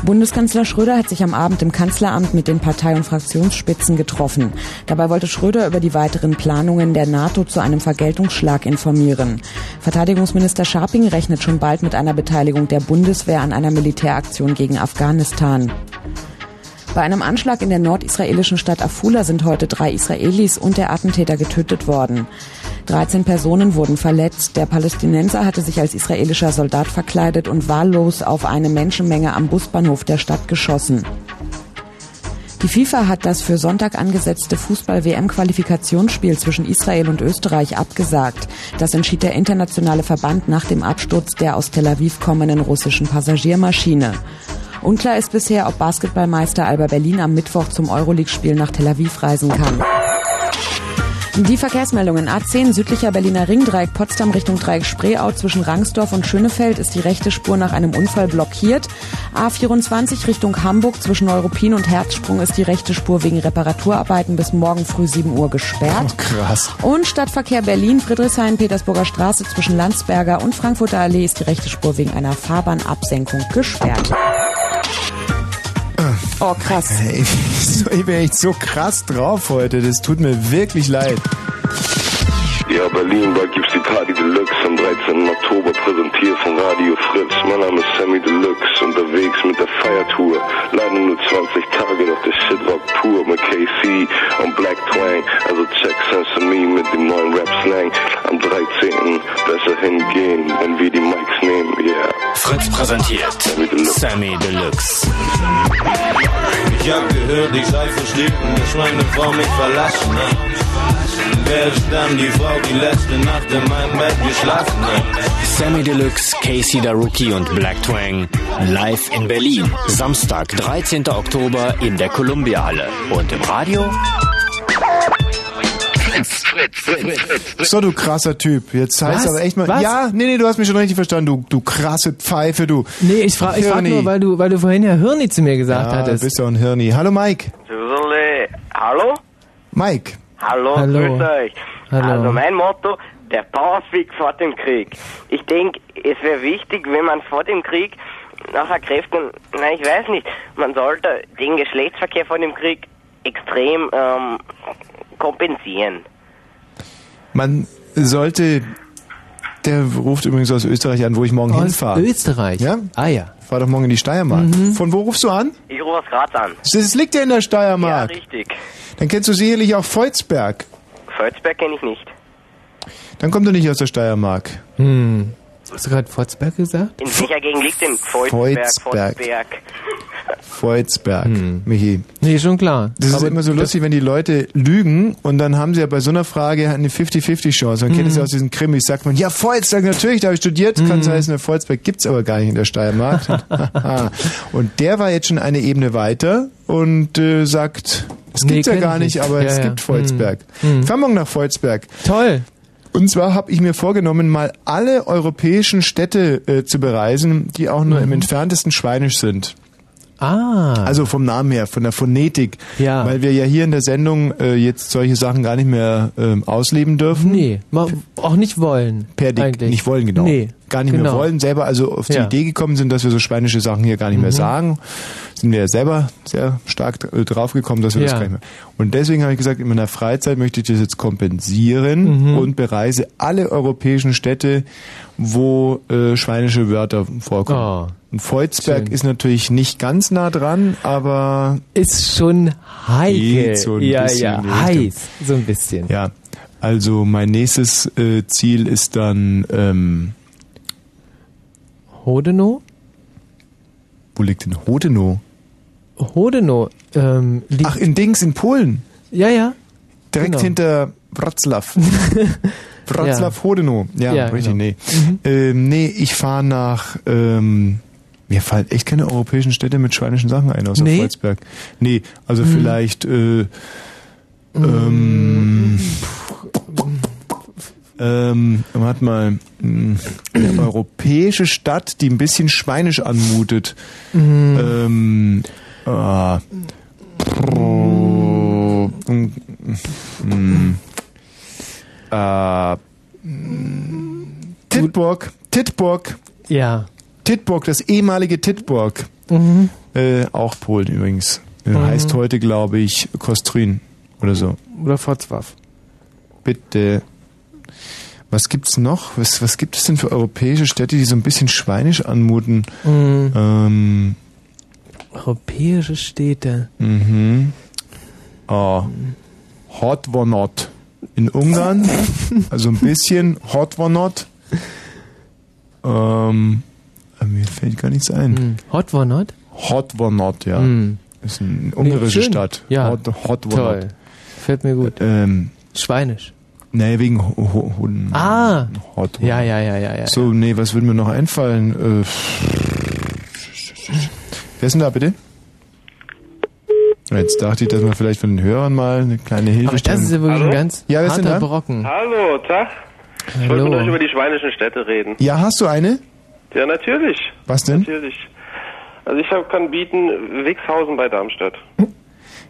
Bundeskanzler Schröder hat sich am Abend im Kanzleramt mit den Partei- und Fraktionsspitzen getroffen. Dabei wollte Schröder über die weiteren Planungen der NATO zu einem Vergeltungsschlag informieren. Verteidigungsminister Scharping rechnet schon bald mit einer Beteiligung der Bundeswehr an einer Militäraktion gegen Afghanistan. Bei einem Anschlag in der nordisraelischen Stadt Afula sind heute drei Israelis und der Attentäter getötet worden. 13 Personen wurden verletzt. Der Palästinenser hatte sich als israelischer Soldat verkleidet und wahllos auf eine Menschenmenge am Busbahnhof der Stadt geschossen. Die FIFA hat das für Sonntag angesetzte Fußball-WM-Qualifikationsspiel zwischen Israel und Österreich abgesagt. Das entschied der internationale Verband nach dem Absturz der aus Tel Aviv kommenden russischen Passagiermaschine. Unklar ist bisher, ob Basketballmeister Alba Berlin am Mittwoch zum Euroleague-Spiel nach Tel Aviv reisen kann. Die Verkehrsmeldungen A10 südlicher Berliner Ringdreieck Potsdam Richtung Dreieck Spreeau zwischen Rangsdorf und Schönefeld ist die rechte Spur nach einem Unfall blockiert. A24 Richtung Hamburg zwischen Neuruppin und Herzsprung ist die rechte Spur wegen Reparaturarbeiten bis morgen früh 7 Uhr gesperrt. Krass. Und Stadtverkehr Berlin, Friedrichshain, Petersburger Straße zwischen Landsberger und Frankfurter Allee ist die rechte Spur wegen einer Fahrbahnabsenkung gesperrt. Oh, krass. Ey, so- ich bin echt so krass drauf heute. Das tut mir wirklich leid. Ja, Berlin, da gibt's die Party Deluxe 13. Oktober, präsentiert von Radio Fritz. Mein Name ist Sammy Deluxe, unterwegs mit der Feiertour. Leider nur 20 Tage, doch der Shit war pur mit KC und Black Twang. Also check Sense Me mit dem neuen Rap-Slang. Am 13. besser hingehen, wenn wir die Mics nehmen, yeah. Fritz präsentiert Sammy Deluxe. Sammy Deluxe. Ich hab gehört, ich sei verliebt und dass meine Frau mich verlassen hat. Wer ist dann die Frau, die letzte Nacht in meinem Bett geschlafen hat? Sammy Deluxe, Casey Rookie und Black Twang live in Berlin. Samstag, 13. Oktober in der Columbia Halle. Und im Radio? So, du krasser Typ. Jetzt heißt Was? aber echt mal. Was? Ja, nee, nee, du hast mich schon richtig verstanden, du, du krasse Pfeife, du. Nee, ich frage ich frag nur, weil du, weil du vorhin ja Hirni zu mir gesagt ja, hattest. bist doch ein Hirni. Hallo Mike. Hallo? Mike. Hallo, Hallo. grüß euch. Hallo. Also mein Motto, der Powerfreak vor dem Krieg. Ich denke, es wäre wichtig, wenn man vor dem Krieg nachher Kräften, na ich weiß nicht, man sollte den Geschlechtsverkehr vor dem Krieg extrem ähm, kompensieren. Man sollte. Der ruft übrigens aus Österreich an, wo ich morgen Aus hinfahre. Österreich? Ja? Ah ja. Ich fahr doch morgen in die Steiermark. Von wo rufst du an? Ich rufe aus Graz an. Das liegt ja in der Ja, Steiermark. richtig. Dann kennst du sicherlich auch Volzberg. Volzberg kenne ich nicht. Dann kommt du nicht aus der Steiermark. Hm. Hast du gerade Fotzberg gesagt? In welcher Gegend liegt denn Volzberg? Volzberg. Volzberg. Volzberg, Michi. Nee, schon klar. Das ist Aber immer so lustig, wenn die Leute lügen und dann haben sie ja bei so einer Frage eine 50-50-Chance. Man kennt es ja aus diesen Krimis. Sagt man, ja, Volzberg, natürlich, da habe ich studiert. Kann es heißen, der Volzberg gibt's aber gar nicht in der Steiermark. und der war jetzt schon eine Ebene weiter und äh, sagt, es Nee, gibt's ja gar ich nicht, nicht. aber Ja, es ja. gibt Volzberg. Hm. Ich fahr morgen nach Volzberg. Toll. Und zwar habe ich mir vorgenommen, mal alle europäischen Städte äh, zu bereisen, die auch nur im entferntesten Schweinisch sind. Ah. Also vom Namen her, von der Phonetik. Ja. Weil wir ja hier in der Sendung äh, jetzt solche Sachen gar nicht mehr ähm, ausleben dürfen. Nee, auch nicht wollen. Per Dick, eigentlich. nicht wollen, genau. Nee. gar nicht mehr Genau. wollen, selber also auf die Ja. Idee gekommen sind, dass wir so schweinische Sachen hier gar nicht mehr Mhm. sagen, sind wir ja selber sehr stark äh, draufgekommen, dass wir das Ja. gar nicht mehr. Und deswegen habe ich gesagt, in meiner Freizeit möchte ich das jetzt kompensieren Mhm. und bereise alle europäischen Städte, wo äh, schweinische Wörter vorkommen. Oh, Volzberg ist natürlich nicht ganz nah dran, aber ist schon heikel. So ein ja, ja, heiß. So ein bisschen. Ja, also mein nächstes äh, Ziel ist dann, ähm, Hodenow? wo liegt denn Hodenow? Hodenow. Ähm, liegt Ach, in Dings, in Polen. ja, ja. Direkt Genau. hinter Wroclaw. Wroclaw Hodenow. Ja, Ja, richtig, genau. nee. Ähm, nee, ich fahre nach, ähm, mir fallen echt keine europäischen Städte mit schweinischen Sachen ein, außer Nee? Volzberg. Nee, also Mhm. vielleicht, äh, ähm, ähm, warte mal, mh, eine europäische Stadt, die ein bisschen schweinisch anmutet. Mhm. Ähm, ah, oh, mm, mm, äh, mm, Tittburg, Tittburg. Ja. Tittburg, das ehemalige Tittburg. Mhm. Äh, auch Polen übrigens. Äh, Mhm. Heißt heute, glaube ich, Kostrin oder so. Oder Fotzwaf. Bitte. Was gibt's noch? Was, was gibt es denn für europäische Städte, die so ein bisschen schweinisch anmuten? Mhm. Ähm, Europäische Städte. mhm. Oh. Hot war not. In Ungarn. also ein bisschen Hot war not. Ähm, mir fällt gar nichts ein. Mhm. Hot war not? Hot war not, ja. Mhm. Ist eine ungarische schön. Stadt. Ja. Hot, Hot war Toll. not. Fällt mir gut. Ähm, Schweinisch. nee, wegen Hunden. Ah. Hot Ja, ja, ja, ja, ja. So, nee, was würde mir noch einfallen? Äh, wer ist denn da bitte? Jetzt dachte ich, dass wir vielleicht von den Hörern mal eine kleine Hilfe Aber das ist ja wirklich ein ganz ja, harter da? Brocken. Hallo, Tag. Ich wollte Hallo. mit euch über die schweinischen Städte reden. Ja, hast du eine? Ja, natürlich. Was denn? Natürlich. Also ich hab, kann bieten Wixhausen bei Darmstadt.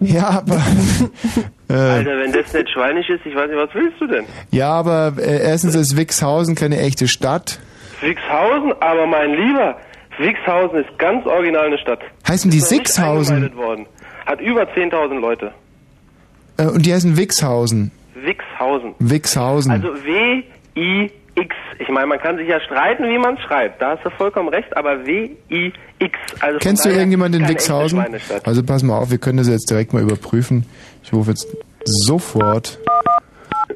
Ja, aber äh, Alter, wenn das nicht schweinisch ist, ich weiß nicht, was willst du denn? ja, aber äh, erstens ist Wixhausen keine echte Stadt. Wixhausen? Aber mein Lieber, Wixhausen ist ganz original eine Stadt. Heißen die Sixhausen? Hat über 10.000 Leute. Äh, und die heißen Wixhausen. Wixhausen. Wixhausen. Also W-I-X. Ich meine, man kann sich ja streiten, wie man es schreibt. Da hast du vollkommen recht, aber W-I-X. Also Kennst du irgendjemanden in Wixhausen? Also pass mal auf, wir können das jetzt direkt mal überprüfen. Ich rufe jetzt sofort äh,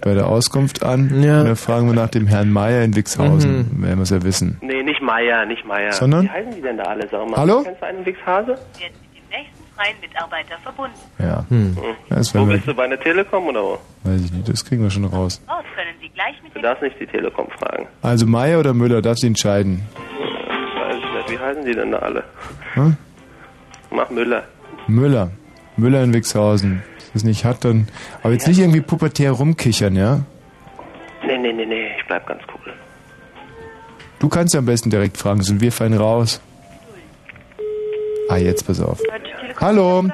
bei der Auskunft an. Und dann fragen wir nach dem Herrn Meier in Wixhausen. Mhm. Werden wir es ja wissen. Nee, nicht Meier, nicht Meier. Sondern? Wie heißen die denn da alle, sag mal? Hallo? Kennst du einen Wixhase? Freien Mitarbeiter verbunden. Ja. Hm. Das Wo bist du, bei der Telekom oder wo? weiß ich nicht, das kriegen wir schon raus. Dort können Sie gleich mit Du darfst nicht die Telekom fragen. Also Meier oder Müller, darfst du entscheiden. Weiß ich nicht. Wie heißen die denn da alle? Hm? Mach Müller. Müller. Müller in Wixhausen. Wenn das nicht hat, dann. Aber jetzt nicht irgendwie pubertär rumkichern, ja? Nee, nee, nee, nee, ich bleib ganz cool. Du kannst ja am besten direkt fragen, sind wir fein raus. Ah, jetzt pass auf. Hallo.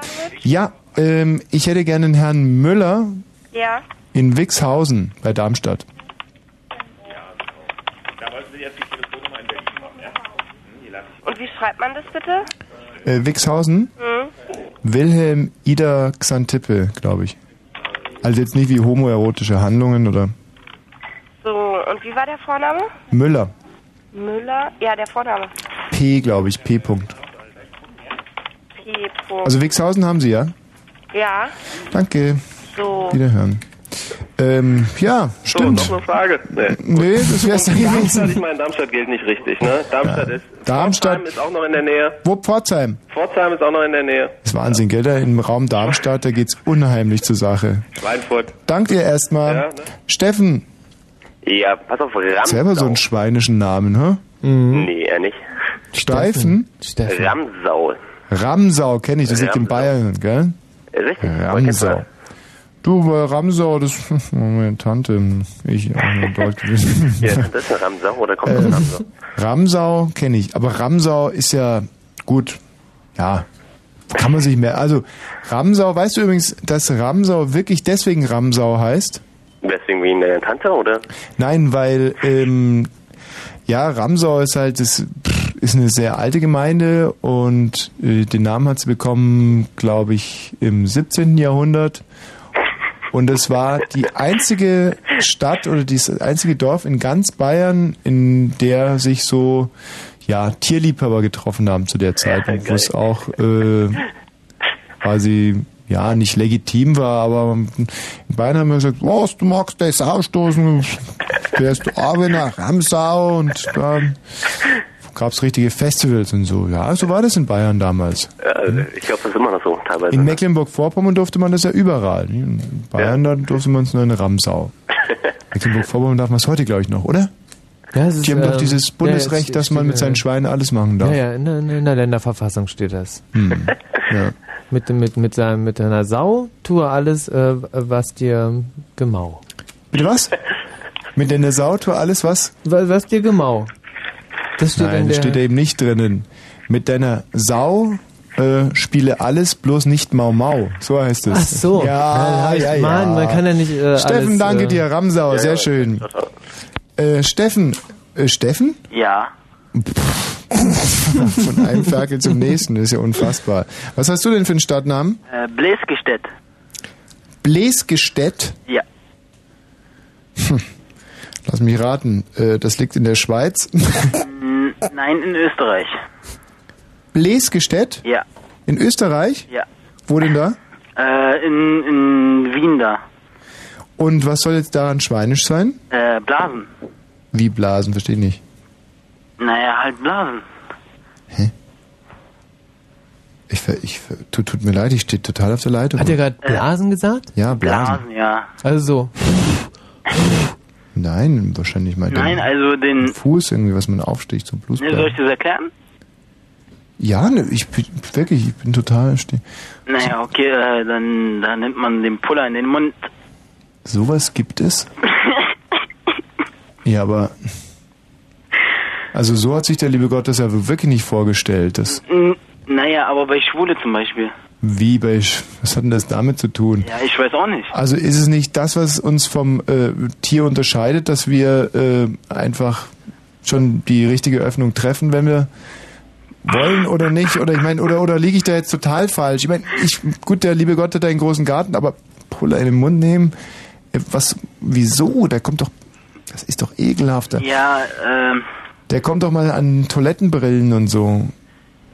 Ja, ähm, ich hätte gerne den Herrn Müller Ja. in Wixhausen bei Darmstadt. Und wie schreibt man das bitte? Äh, Wixhausen? Hm? Wilhelm Ida Xantippe, glaube ich. Also jetzt nicht wie homoerotische Handlungen oder So, und wie war der Vorname? Müller. Müller? Ja, der Vorname. P, glaube ich, P. Punkt. Punkt. Also Wixhausen haben Sie, ja? Ja. Danke. So. Wiederhören. Ähm, ja, So, stimmt. noch eine Frage? Nee. Nee, das wär's dann Darmstadt, gewesen. ich meine, Darmstadt gilt nicht richtig, ne? Darmstadt ist. Darmstadt. Pforzheim ist auch noch in der Nähe. Wo Pforzheim? Pforzheim ist auch noch in der Nähe. Das ist Wahnsinn, gell? Da im Raum Darmstadt, da geht's unheimlich zur Sache. Schweinfurt. Dank dir erstmal. Ja, ne? Steffen, Ja, pass auf, Ramsau. selber so einen schweinischen Namen, hä? Nee, er nicht. Steifen? Ramsau. Ramsau kenne ich, das liegt in Bayern, gell? Richtig. Ramsau. Du, bei Ramsau, das meine Tante, ich auch nur dort gewesen. Ja, das ist ein Ramsau oder kommt das Ähm, Ramsau? Ramsau kenne ich, aber Ramsau ist ja gut. Ja, kann man sich mehr. Also Ramsau, weißt du übrigens, dass Ramsau wirklich deswegen Ramsau heißt? Deswegen wie eine Tante oder? Nein, weil ähm, Ja, Ramsau ist halt, das ist eine sehr alte Gemeinde und äh, den Namen hat sie bekommen, glaube ich, im 17. Jahrhundert. Und es war die einzige Stadt oder das einzige Dorf in ganz Bayern, in der sich so ja Tierliebhaber getroffen haben zu der Zeit, und wo es auch äh, quasi ja nicht legitim war, aber in Bayern haben wir gesagt, was, du magst das ausstoßen, fährst du auch nach Ramsau und dann gab es richtige Festivals und so. Ja, so war das in Bayern damals. Ja, ich glaube, das ist immer noch so teilweise. In Mecklenburg-Vorpommern durfte man das ja überall. In Bayern, da durfte man es nur in Ramsau. Mecklenburg-Vorpommern darf man es heute, glaube ich, noch, oder? Ja, es ist, Die haben doch ähm, dieses ja, Bundesrecht, es dass man mit seinen Schweinen alles machen darf. Ja, ja, in, der- in der Länderverfassung steht das. Hm. Ja. Mit, mit, mit, seinem, mit deiner Sau tue alles, äh, was dir gemau. Bitte was? Mit deiner Sau tue alles was? Was, was dir gemau. Das steht Nein, in das steht da eben nicht drinnen. Mit deiner Sau äh, spiele alles, bloß nicht Mau Mau. So heißt es. Ach so. Ja, Ja, ja, ja. Mann, man kann ja nicht, äh, Steffen, alles, danke äh, dir. Ramsau, Ja, sehr ja. schön. Äh, Steffen, äh, Steffen? Ja. Von einem Ferkel zum nächsten, das ist ja unfassbar. Was hast du denn für einen Stadtnamen? Äh, Bläsgestedt. Bläsgestedt? Ja. Hm. Lass mich raten, äh, das liegt in der Schweiz. Nein, in Österreich. Bläsgestedt? Ja. In Österreich? Ja. Wo denn da? Äh, in, in Wien da. Und was soll jetzt daran schweinisch sein? Äh, Blasen. Wie Blasen, verstehe ich nicht. Naja, halt Blasen. Ich, ver- ich, ver- tut, tut mir leid, ich stehe total auf der Leitung. Hat er gerade Blasen gesagt? Ja, Blasen. Blasen, ja. Also so. Nein, wahrscheinlich mal Nein, den also den... Fuß irgendwie, was man aufsticht, so Ne, Bluesball. soll ich das erklären? Ja, ne, ich bin wirklich, ich bin total Naja, okay, äh, dann, dann nimmt man den Puller in den Mund. Sowas gibt es? ja, aber also so hat sich der liebe Gott das ja wirklich nicht vorgestellt. Das N- Naja, aber bei Schwule zum Beispiel. Wie bei Sch- was hat denn das damit zu tun? Ja, ich weiß auch nicht. Also ist es nicht das, was uns vom äh, Tier unterscheidet, dass wir äh, einfach schon die richtige Öffnung treffen, wenn wir wollen oder nicht? Oder ich meine, oder oder liege ich da jetzt total falsch? Ich meine, ich gut, der liebe Gott hat einen großen Garten, aber Puller in den Mund nehmen, äh, was? Wieso? Der kommt doch, das ist doch ekelhafter. Ja, ähm, Der kommt doch mal an Toilettenbrillen und so.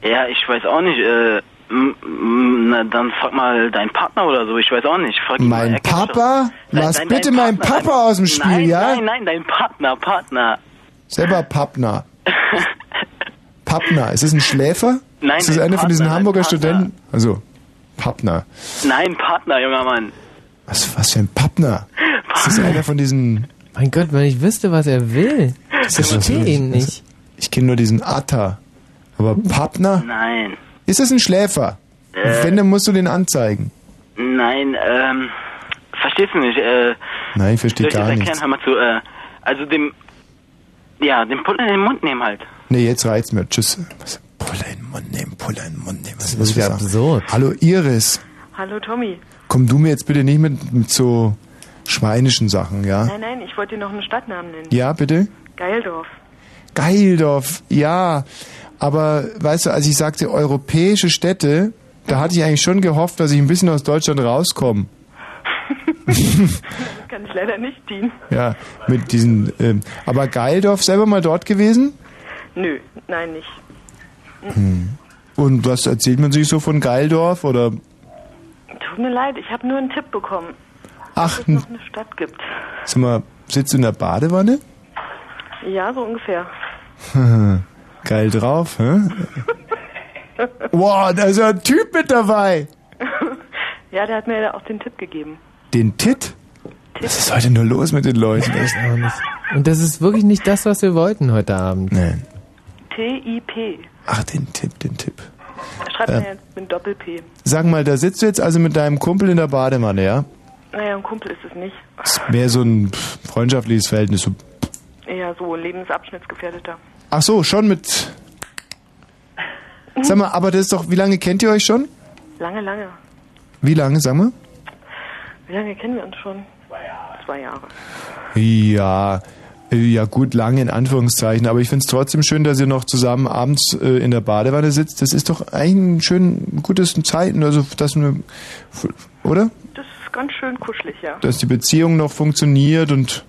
ja, ich weiß auch nicht, äh, na, dann frag mal deinen Partner oder so, ich weiß auch nicht. Frag mal, Mein kennt Papa? Lass dein- bitte dein meinen Papa dein- aus dem Spiel, nein, ja? Nein, nein, dein Partner, Partner. Selber Pappner. Pappner, ist es ein Schläfer? Nein, ist das ein einer von diesen Hamburger Partner. Studenten? Also, Pappner. Nein, Partner, junger Mann. Was, was für ein Pappner? Ist das einer von diesen... Mein Gott, wenn ich wüsste, was er will. Ich verstehe ihn nicht. Ich kenne nur diesen Atta. Aber Pappner? Nein. Ist das ein Schläfer? Äh. Wenn, dann musst du den anzeigen. Nein, ähm, verstehst du nicht, äh, Nein, ich verstehe gar erklären? nichts. Hör mal zu, äh, also dem, ja, den Puller in den Mund nehmen halt. Nee, jetzt reizt mir. Tschüss. Was? Puller in den Mund nehmen, Puller in den Mund nehmen. Was ist Das ist ja absurd. Hallo Iris. Hallo Tommy. Komm du mir jetzt bitte nicht mit, mit so schweinischen Sachen, ja? Nein, nein, ich wollte dir noch einen Stadtnamen nennen. Ja, bitte? Geildorf. Geildorf, ja. Aber weißt du, als ich sagte europäische Städte, da hatte ich eigentlich schon gehofft, dass ich ein bisschen aus Deutschland rauskomme. Kann ich leider nicht dienen. Ja, mit diesen. Ähm, aber Geildorf selber mal dort gewesen? Nö, nein, nicht. Hm. Und was erzählt man sich so von Geildorf oder? Tut mir leid, ich habe nur einen Tipp bekommen, Ach, dass es noch eine Stadt gibt. sag mal, sitzt du in der Badewanne? Ja, so ungefähr. Geil drauf, hä? Wow, da ist ja ein Typ mit dabei. ja, der hat mir ja auch den Tipp gegeben. Den Tit? Was ist heute nur los mit den Leuten? Das ist nicht. Und das ist wirklich nicht das, was wir wollten heute Abend. Nein. T-I-P. Ach, den Tipp, den Tipp. Schreibt Äh. mir jetzt mit Doppel-P. Sag mal, da sitzt du jetzt also mit deinem Kumpel in der Badewanne, ja? Naja, ein Kumpel ist es nicht. Das ist mehr so ein pff, freundschaftliches Verhältnis. So. Eher so Lebensabschnittsgefährdeter. Ach so, schon mit. Sag mal, aber das ist doch, wie lange kennt ihr euch schon? Lange, lange. Wie lange, sag mal? Wie lange kennen wir uns schon? Zwei Jahre. Zwei Jahre. Ja, Ja gut, lange in Anführungszeichen, aber ich finde es trotzdem schön, dass ihr noch zusammen abends äh, in der Badewanne sitzt. Das ist doch eigentlich ein schön gutes Zeiten, also dass eine, oder? Das ist ganz schön kuschelig, ja. Dass die Beziehung noch funktioniert und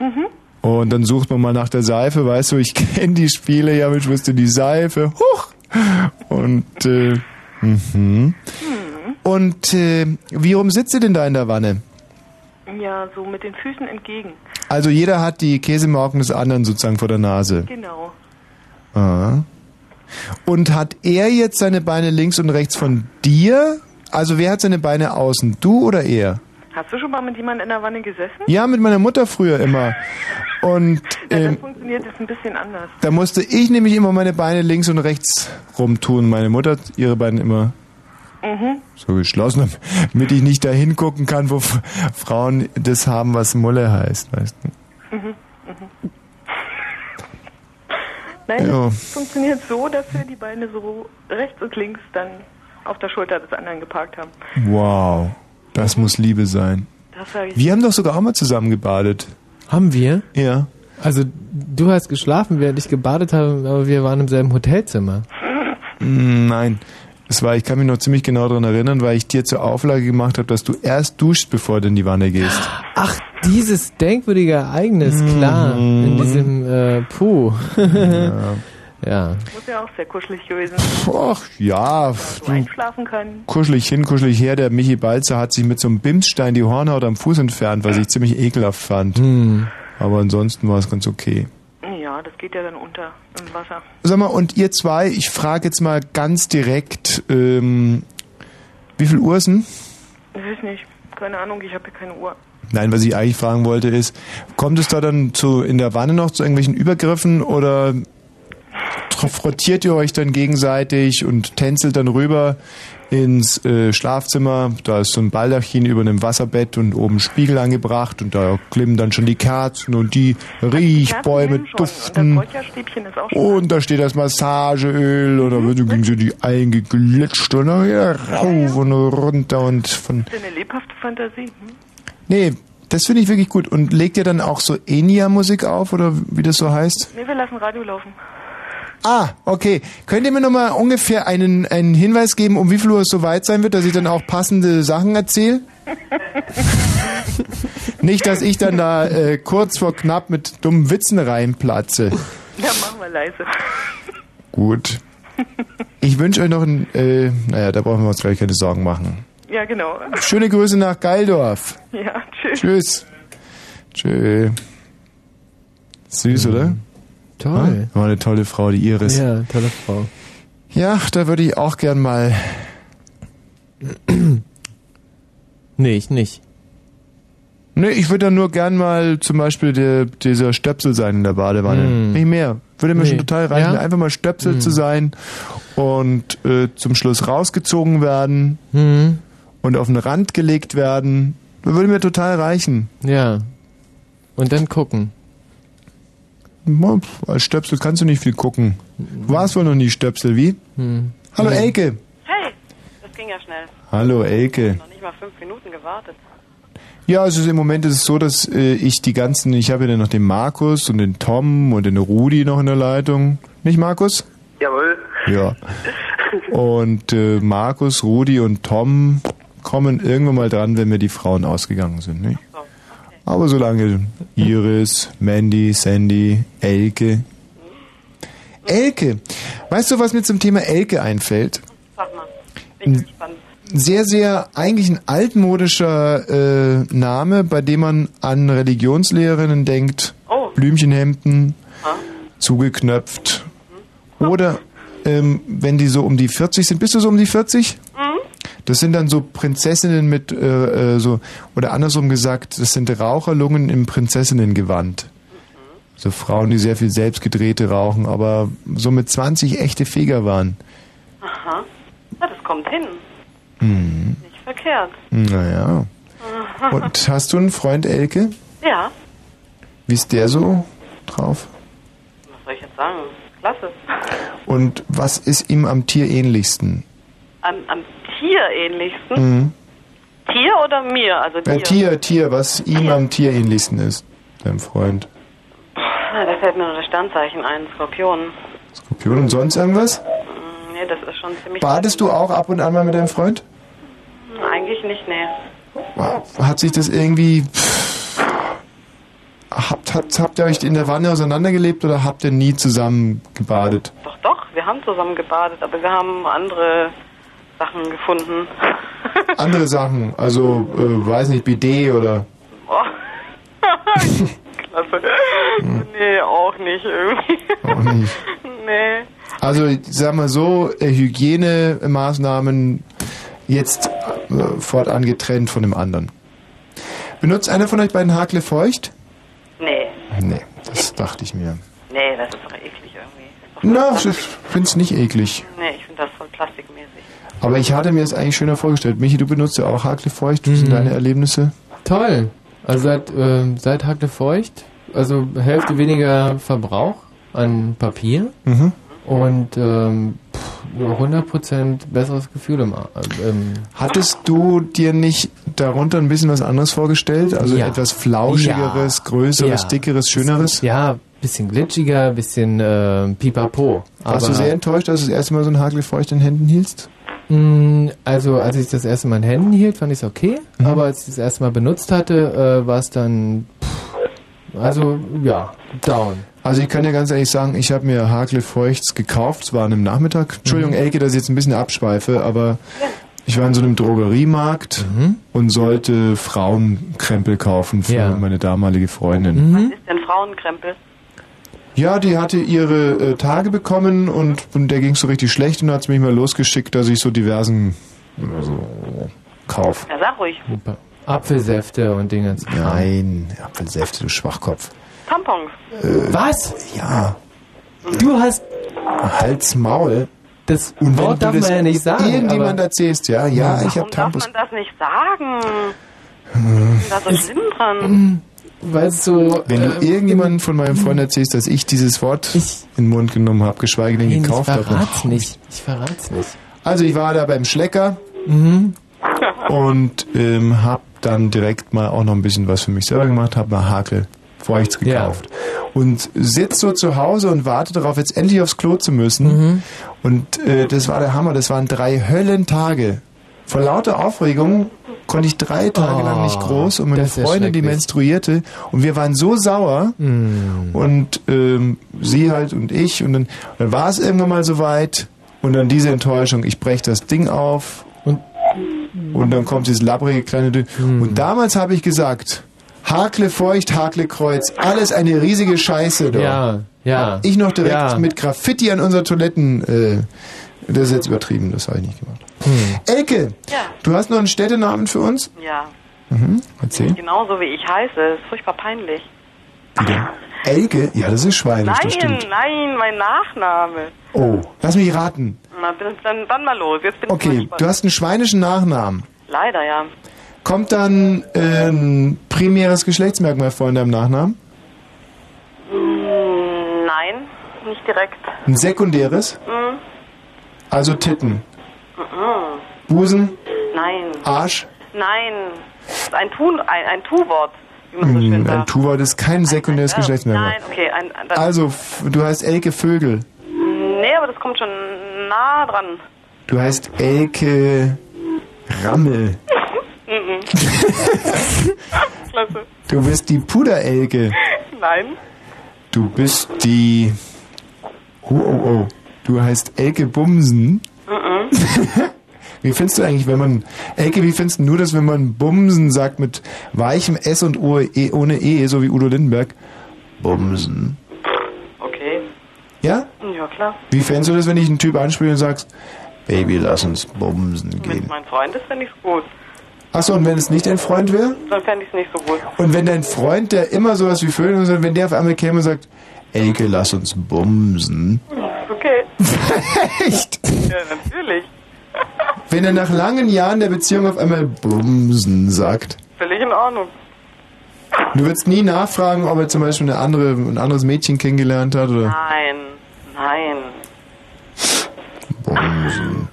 Mhm. Und dann sucht man mal nach der Seife, weißt du, ich kenne die Spiele, ja, ist denn die Seife? Huch! Und äh, mhm. Und äh, wie rum sitzt ihr denn da in der Wanne? Ja, so mit den Füßen entgegen. Also jeder hat die Käsemauken des anderen sozusagen vor der Nase. Genau. Ah. Und hat er jetzt seine Beine links und rechts von dir? Also wer hat seine Beine außen? Du oder er? Hast du schon mal mit jemandem in der Wanne gesessen? Ja, mit meiner Mutter früher immer. Und Ja, das ähm, funktioniert jetzt ein bisschen anders. da musste ich nämlich immer meine Beine links und rechts rumtun. Meine Mutter ihre Beine immer Mhm. so geschlossen, damit ich nicht da hingucken kann, wo Frauen das haben, was Mulle heißt, weißt du. Mhm. Mhm. Nein, Ja. das funktioniert so, dass wir die Beine so rechts und links dann auf der Schulter des anderen geparkt haben. Wow, das muss Liebe sein. Wir haben doch sogar auch mal zusammen gebadet. Haben wir? Ja. Also du hast geschlafen, während ich gebadet habe, aber wir waren im selben Hotelzimmer. Mm, Nein. Es war, ich kann mich noch ziemlich genau daran erinnern, weil ich dir zur Auflage gemacht habe, dass du erst duschst, bevor du in die Wanne gehst. Ach, dieses denkwürdige Ereignis, klar. In diesem äh, Puh. ja. Muss ja auch sehr kuschelig gewesen Ach, ja, so du, einschlafen können. kuschelig hin, kuschelig her. Der Michi Balzer hat sich mit so einem Bimsstein die Hornhaut am Fuß entfernt, was ich ziemlich ekelhaft fand. Aber ansonsten war es ganz okay. Ja, das geht ja dann unter im Wasser. Sag mal, und ihr zwei, ich frage jetzt mal ganz direkt, ähm, wie viel Uhr ist denn? Ich weiß nicht. Keine Ahnung, ich habe hier keine Uhr. Nein, was ich eigentlich fragen wollte ist, kommt es da dann zu in der Wanne noch zu irgendwelchen Übergriffen oder frottiert ihr euch dann gegenseitig und tänzelt dann rüber ins äh, Schlafzimmer? Da ist so ein Baldachin über einem Wasserbett und oben Spiegel angebracht und da glimmen dann schon die Kerzen und die Riechbäume Und das duften. Schon. Und da steht das Massageöl und da wird so, ging so die eingeglitscht und dann wieder rauf und runter und von Das ist eine lebhafte Fantasie. Hm? Nee, das finde ich wirklich gut. Und legt ihr dann auch so Enya-Musik auf oder wie das so heißt? Nee, wir lassen Radio laufen. Ah, okay. Könnt ihr mir nochmal ungefähr einen, einen Hinweis geben, um wie viel Uhr es soweit sein wird, dass ich dann auch passende Sachen erzähle? Nicht, dass ich dann da äh, kurz vor knapp mit dummen Witzen reinplatze. Ja, machen wir leise. Gut. Ich wünsche euch noch ein, äh, naja, da brauchen wir uns gleich keine Sorgen machen. Ja, genau. Schöne Grüße nach Geildorf. Ja, tschüss. Tschüss. Tschö. Süß, oder? Toll. Ah, War eine tolle Frau, die Iris. Ja, tolle Frau. Ja, da würde ich auch gern mal. Nee, ich nicht. Nee, ich würde dann nur gern mal zum Beispiel der, dieser Stöpsel sein in der Badewanne. Hm. Nicht mehr. Würde mir Nee. schon total reichen, Ja? einfach mal Stöpsel Hm. zu sein und äh, zum Schluss rausgezogen werden Hm. und auf den Rand gelegt werden. Das würde mir total reichen. Ja. Und dann gucken. Als Stöpsel kannst du nicht viel gucken. Du warst wohl noch nie Stöpsel, wie? Hm. Hallo Elke. Hey, das ging ja schnell. Hallo Elke. Noch nicht mal fünf Minuten gewartet. Ja, also im Moment ist es so, dass äh, ich die ganzen, ich habe ja dann noch den Markus und den Tom und den Rudi noch in der Leitung. Nicht Markus? Jawohl. Ja. Und äh, Markus, Rudi und Tom kommen irgendwann mal dran, wenn mir die Frauen ausgegangen sind. Nicht? Aber solange Iris, Mandy, Sandy, Elke. Elke. Weißt du, was mir zum Thema Elke einfällt? Sag mal. Bin Ein gespannt. sehr, sehr eigentlich ein altmodischer äh, Name, bei dem man an Religionslehrerinnen denkt. Oh. Blümchenhemden, Ah. zugeknöpft. Oder ähm, wenn die so um die 40 sind. Bist du so um die 40? Mhm. Das sind dann so Prinzessinnen mit äh, äh, so oder andersrum gesagt, das sind Raucherlungen im Prinzessinnengewand. So Frauen, die sehr viel selbstgedrehte rauchen, aber so mit 20 echte Feger waren. Aha. Ja, das kommt hin. Hm. Nicht verkehrt. Naja. Und hast du einen Freund, Elke? Ja, Wie ist der so drauf? was soll ich jetzt sagen? Klasse. Und was ist ihm am Tier ähnlichsten? Am, am Tier ähnlichsten. Mhm. Tier oder mir? Also Ja, dir. Tier, Tier, was ihm am Tier ähnlichsten ist, deinem Freund. Na, da fällt mir nur das Sternzeichen ein, Skorpion. Skorpion und sonst irgendwas? Hm, Nee, das ist schon ziemlich... Badest du auch ab und an mal mit deinem Freund? Eigentlich nicht, nee. Hat sich das irgendwie... Habt, habt, habt ihr euch in der Wanne auseinandergelebt oder habt ihr nie zusammen gebadet? Doch, doch, wir haben zusammen gebadet, aber wir haben andere Sachen gefunden. Andere Sachen, also, äh, weiß nicht, BD oder... Oh. Klasse. Nee, auch nicht irgendwie. Auch nicht. Nee. Also, ich sag mal so, äh, Hygienemaßnahmen jetzt äh, fortan getrennt von dem anderen. Benutzt einer von euch beiden Hakle feucht? Nee. Nee, das dachte ich mir. Nee, das ist doch eklig irgendwie. Na, ich finde es nicht eklig. Nee, ich finde das voll plastikmäßig. Aber ich hatte mir das eigentlich schöner vorgestellt. Michi, du benutzt ja auch Hakle feucht. Wie sind deine Erlebnisse? Toll. Also seit, ähm, seit Feucht, also Hälfte weniger Verbrauch an Papier Mhm. und ähm, pff, 100% besseres Gefühl im, ähm, Hattest du dir nicht darunter ein bisschen was anderes vorgestellt? Also Ja. etwas flauschigeres, Ja. größeres, Ja. dickeres, schöneres? Ja, bisschen glitschiger, bisschen äh, pipapo. Warst du sehr enttäuscht, als du das erste Mal so ein Hakle feucht in den Händen hieltst? Mm, Also als ich das erste Mal in Händen hielt, fand ich es okay, Mhm. aber als ich das erste Mal benutzt hatte, äh, war es dann, pff, also ja, down. Also ich kann dir ganz ehrlich sagen, ich habe mir Hakle Feuchts gekauft, es war an einem Nachmittag. Entschuldigung, Mhm. Elke, dass ich jetzt ein bisschen abschweife, aber ich war in so einem Drogeriemarkt Mhm. und sollte Frauenkrempel kaufen für Ja. meine damalige Freundin. Mhm. Ist denn Frauenkrempel? Ja, die hatte ihre äh, Tage bekommen und, und der ging so richtig schlecht und hat es mich mal losgeschickt, dass ich so diversen also, kauf. Ja, sag ruhig. Apfelsäfte und Dinge. Nein, Apfelsäfte, du Schwachkopf. Tampons. Was? Ja. Du hast Hals, Maul. Das Und Wort darf das man ja nicht sagen. irgendjemand erzählst, ja, ja, ich Warum habe darf Tampons. man das nicht sagen? Ist da so schlimm dran? Weil es so. Wenn du irgendjemandem von meinem Freund erzählst, dass ich dieses Wort in den Mund genommen habe, geschweige denn Nein, gekauft ich habe. verrat's nicht. Ich verrat's nicht. Also ich war da beim Schlecker Mhm. und ähm, habe dann direkt mal auch noch ein bisschen was für mich selber gemacht, habe mal Hakel Feuchts gekauft. Und sitz so zu Hause und warte darauf, jetzt endlich aufs Klo zu müssen. Mhm. Und äh, das war der Hammer, das waren drei Höllentage. Vor lauter Aufregung konnte ich drei Tage lang nicht groß und meine Oh, Freundin, die menstruierte, und wir waren so sauer Mhm. und ähm, sie halt und ich und dann, dann war es irgendwann mal soweit und dann diese Enttäuschung, ich brech das Ding auf und, und dann kommt dieses labbrige kleine Ding. Und damals habe ich gesagt, Hakle feucht, Hakle kreuz, alles eine riesige Scheiße. Doch. Ja, ja. Ich noch direkt Ja. mit Graffiti an unserer Toiletten, äh, das ist jetzt übertrieben, das habe ich nicht gemacht. Hm. Elke, du hast noch einen Städtenamen für uns? Ja, Mhm, erzähl. genauso wie ich heiße. Das ist furchtbar peinlich. Elke? Ja, das ist schweinisch, nein, das stimmt. nein, mein Nachname. Oh, lass mich raten. Na, dann, dann mal los. Jetzt bin ich mal Okay, du hast einen schweinischen Nachnamen. Leider, ja. Kommt dann äh, ein primäres Geschlechtsmerkmal vor in deinem Nachnamen? Hm, nein, nicht direkt. Ein sekundäres? Hm, Also Titten. Mhm. Busen? Nein. Arsch? Nein. Das ist ein Tu, ein, ein Tu-Wort, so Hm, ein. Tuwort ist kein sekundäres Ja, Geschlechtsmerkmal. Nein, okay. Ein, ein, Also, du heißt Elke Vögel. Nee, aber das kommt schon nah dran. Du heißt Elke Rammel. Mhm. Klasse. Du bist die Puderelke. Nein. Du bist die... Oh, oh, oh. Du heißt Elke Bumsen. Mhm. Wie findest du eigentlich, wenn man... Elke, wie findest du nur, dass wenn man Bumsen sagt mit weichem S und O, e, ohne E, so wie Udo Lindenberg? Bumsen. Okay. Ja? Ja, klar. Wie fändest du das, wenn ich einen Typ anspreche und sagst, Baby, lass uns bumsen Wenn gehen? es mein Freund ist, fände ich es gut. Achso, und wenn es nicht dein Freund wäre? Dann fände ich es nicht so gut. Und wenn dein Freund, der immer sowas wie und so, wenn der auf einmal käme und sagt, Elke, lass uns bumsen. Okay. Echt? Ja, natürlich. Wenn er nach langen Jahren der Beziehung auf einmal bumsen sagt. Völlig in Ordnung. Du würdest nie nachfragen, ob er zum Beispiel eine andere, ein anderes Mädchen kennengelernt hat oder Nein. Nein. bumsen.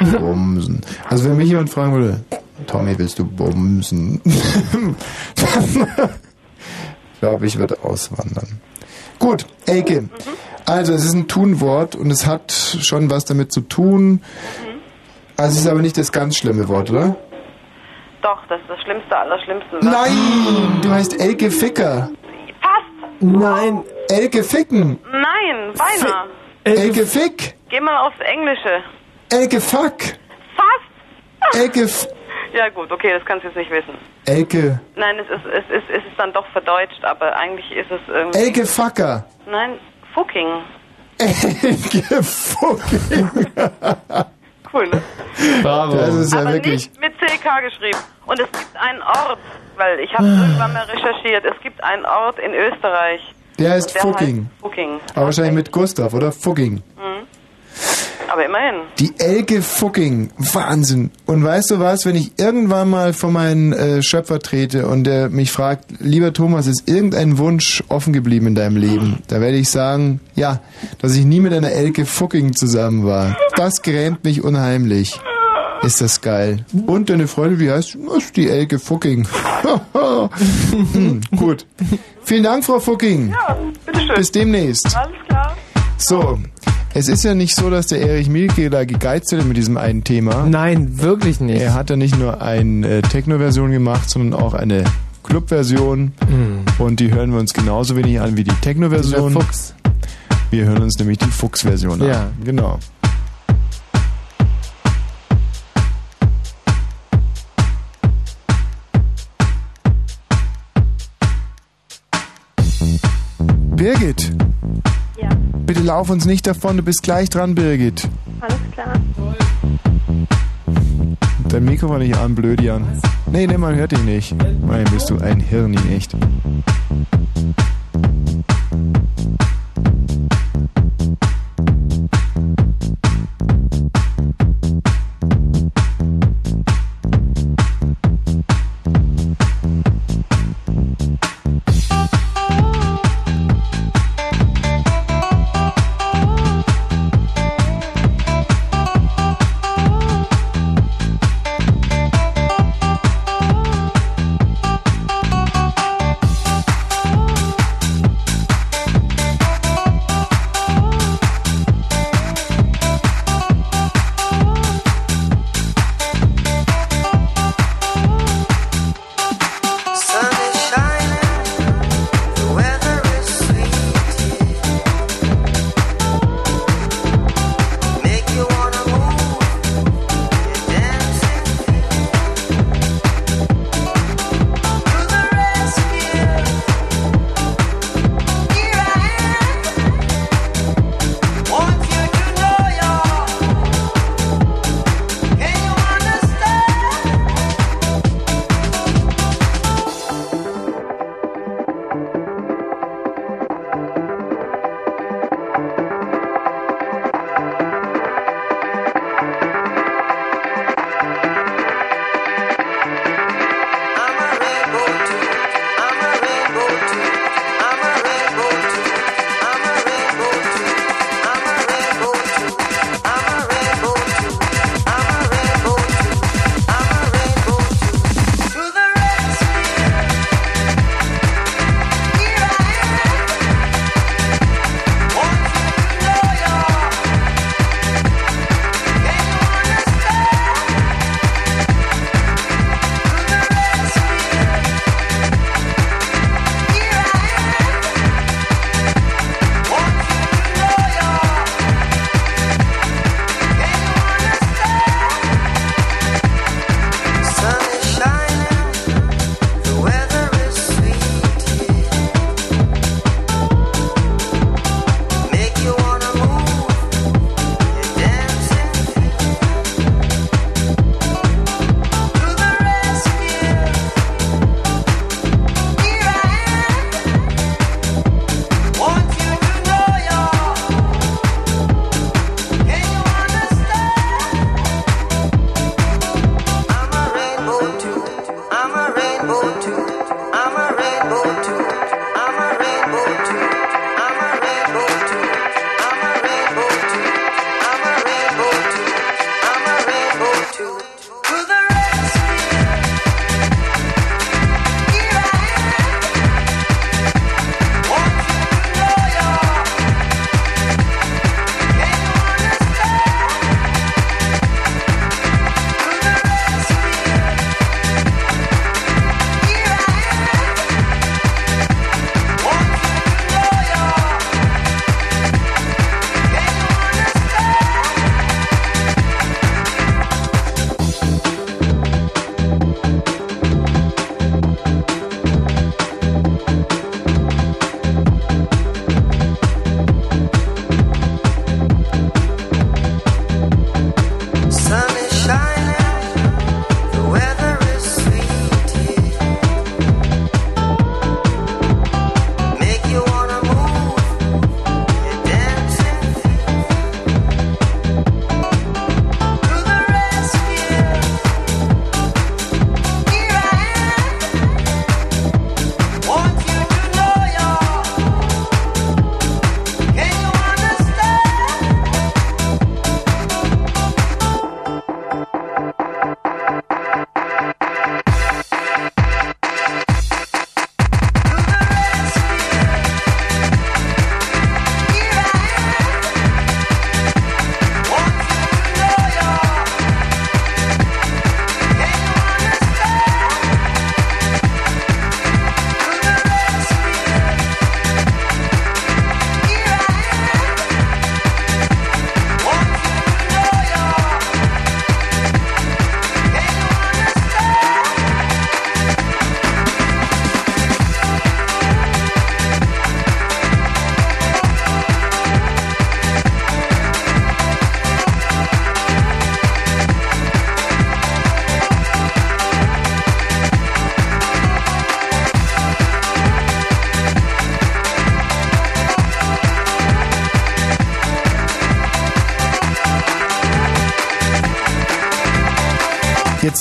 Bumsen. Also wenn mich jemand fragen würde, Tommy, willst du bumsen? Dann glaube ich, würde auswandern. Gut, Elke. Also, es ist ein Tunwort und es hat schon was damit zu tun. Also, es ist aber nicht das ganz schlimme Wort, oder? Doch, das ist das Schlimmste aller Schlimmsten. Nein! Du heißt Elke Ficker. Passt! Nein! Elke Ficken! Nein, beinahe. Elke Fick! Geh mal aufs Englische. Elke Fuck! Fast! Elke F Ja gut, okay, das kannst du jetzt nicht wissen. Elke. Nein, es ist, es ist, es ist dann doch verdeutscht, aber eigentlich ist es irgendwie... Elke Fucker! Nein, Fucking. Elke Fucking! Cool, ne? Bravo. Das ist ja aber wirklich. nicht mit CK geschrieben. Und es gibt einen Ort, weil ich habe irgendwann mal recherchiert, es gibt einen Ort in Österreich. Der heißt Fucking. Heißt Fucking. Aber wahrscheinlich mit Gustav, oder? Fucking. Mhm. Aber immerhin. Die Elke Fucking. Wahnsinn. Und weißt du was, wenn ich irgendwann mal vor meinen äh, Schöpfer trete und der mich fragt, lieber Thomas, ist irgendein Wunsch offen geblieben in deinem Leben? Da werde ich sagen, ja, dass ich nie mit einer Elke Fucking zusammen war. Das grämt mich unheimlich. Ist das geil. Und deine Freundin, wie heißt ist die Elke Fucking. hm, gut. Vielen Dank, Frau Fucking. Ja, bitteschön. Bis demnächst. Alles klar. So, es ist ja nicht so, dass der Erich Mielke da gegeizt hätte mit diesem einen Thema. Nein, wirklich nicht. Er hat ja nicht nur eine äh, Techno-Version gemacht, sondern auch eine Club-Version. Und die hören wir uns genauso wenig an wie die Techno-Version. Der Fuchs. Wir hören uns nämlich die Fuchs-Version an. Ja. Genau. Birgit! Ja. Bitte lauf uns nicht davon, du bist gleich dran, Birgit. Alles klar. Dein Mikro war nicht an, blöd, Jan. Nee, nee, man hört dich nicht. Nein, bist du ein Hirni, echt.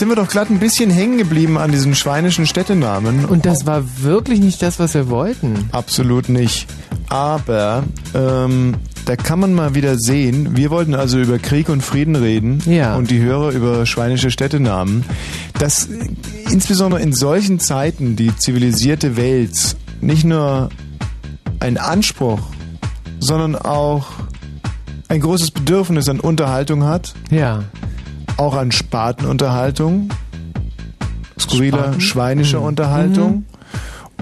Sind wir doch glatt ein bisschen hängen geblieben an diesen schweinischen Städtenamen. Und das war wirklich nicht das, was wir wollten. Absolut nicht. Aber ähm, da kann man mal wieder sehen, wir wollten also über Krieg und Frieden reden Ja. und die Hörer über schweinische Städtenamen, dass insbesondere in solchen Zeiten die zivilisierte Welt nicht nur einen Anspruch, sondern auch ein großes Bedürfnis an Unterhaltung hat. Ja. Auch an Spatenunterhaltung. Skurriler, Spaten? schweinischer Mhm. Unterhaltung.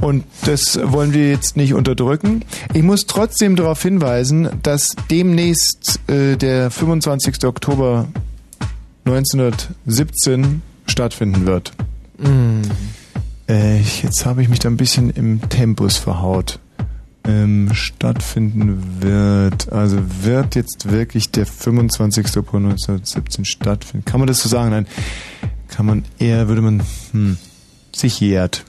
Und das wollen wir jetzt nicht unterdrücken. Ich muss trotzdem darauf hinweisen, dass demnächst äh, der 25. Oktober 1917 stattfinden wird. Mhm. Äh, jetzt habe ich mich da ein bisschen im Tempus verhaut. Ähm, stattfinden wird, also wird jetzt wirklich der 25. Oktober 1917 stattfinden. Kann man das so sagen? Nein, kann man eher, würde man, hm, sich jährt.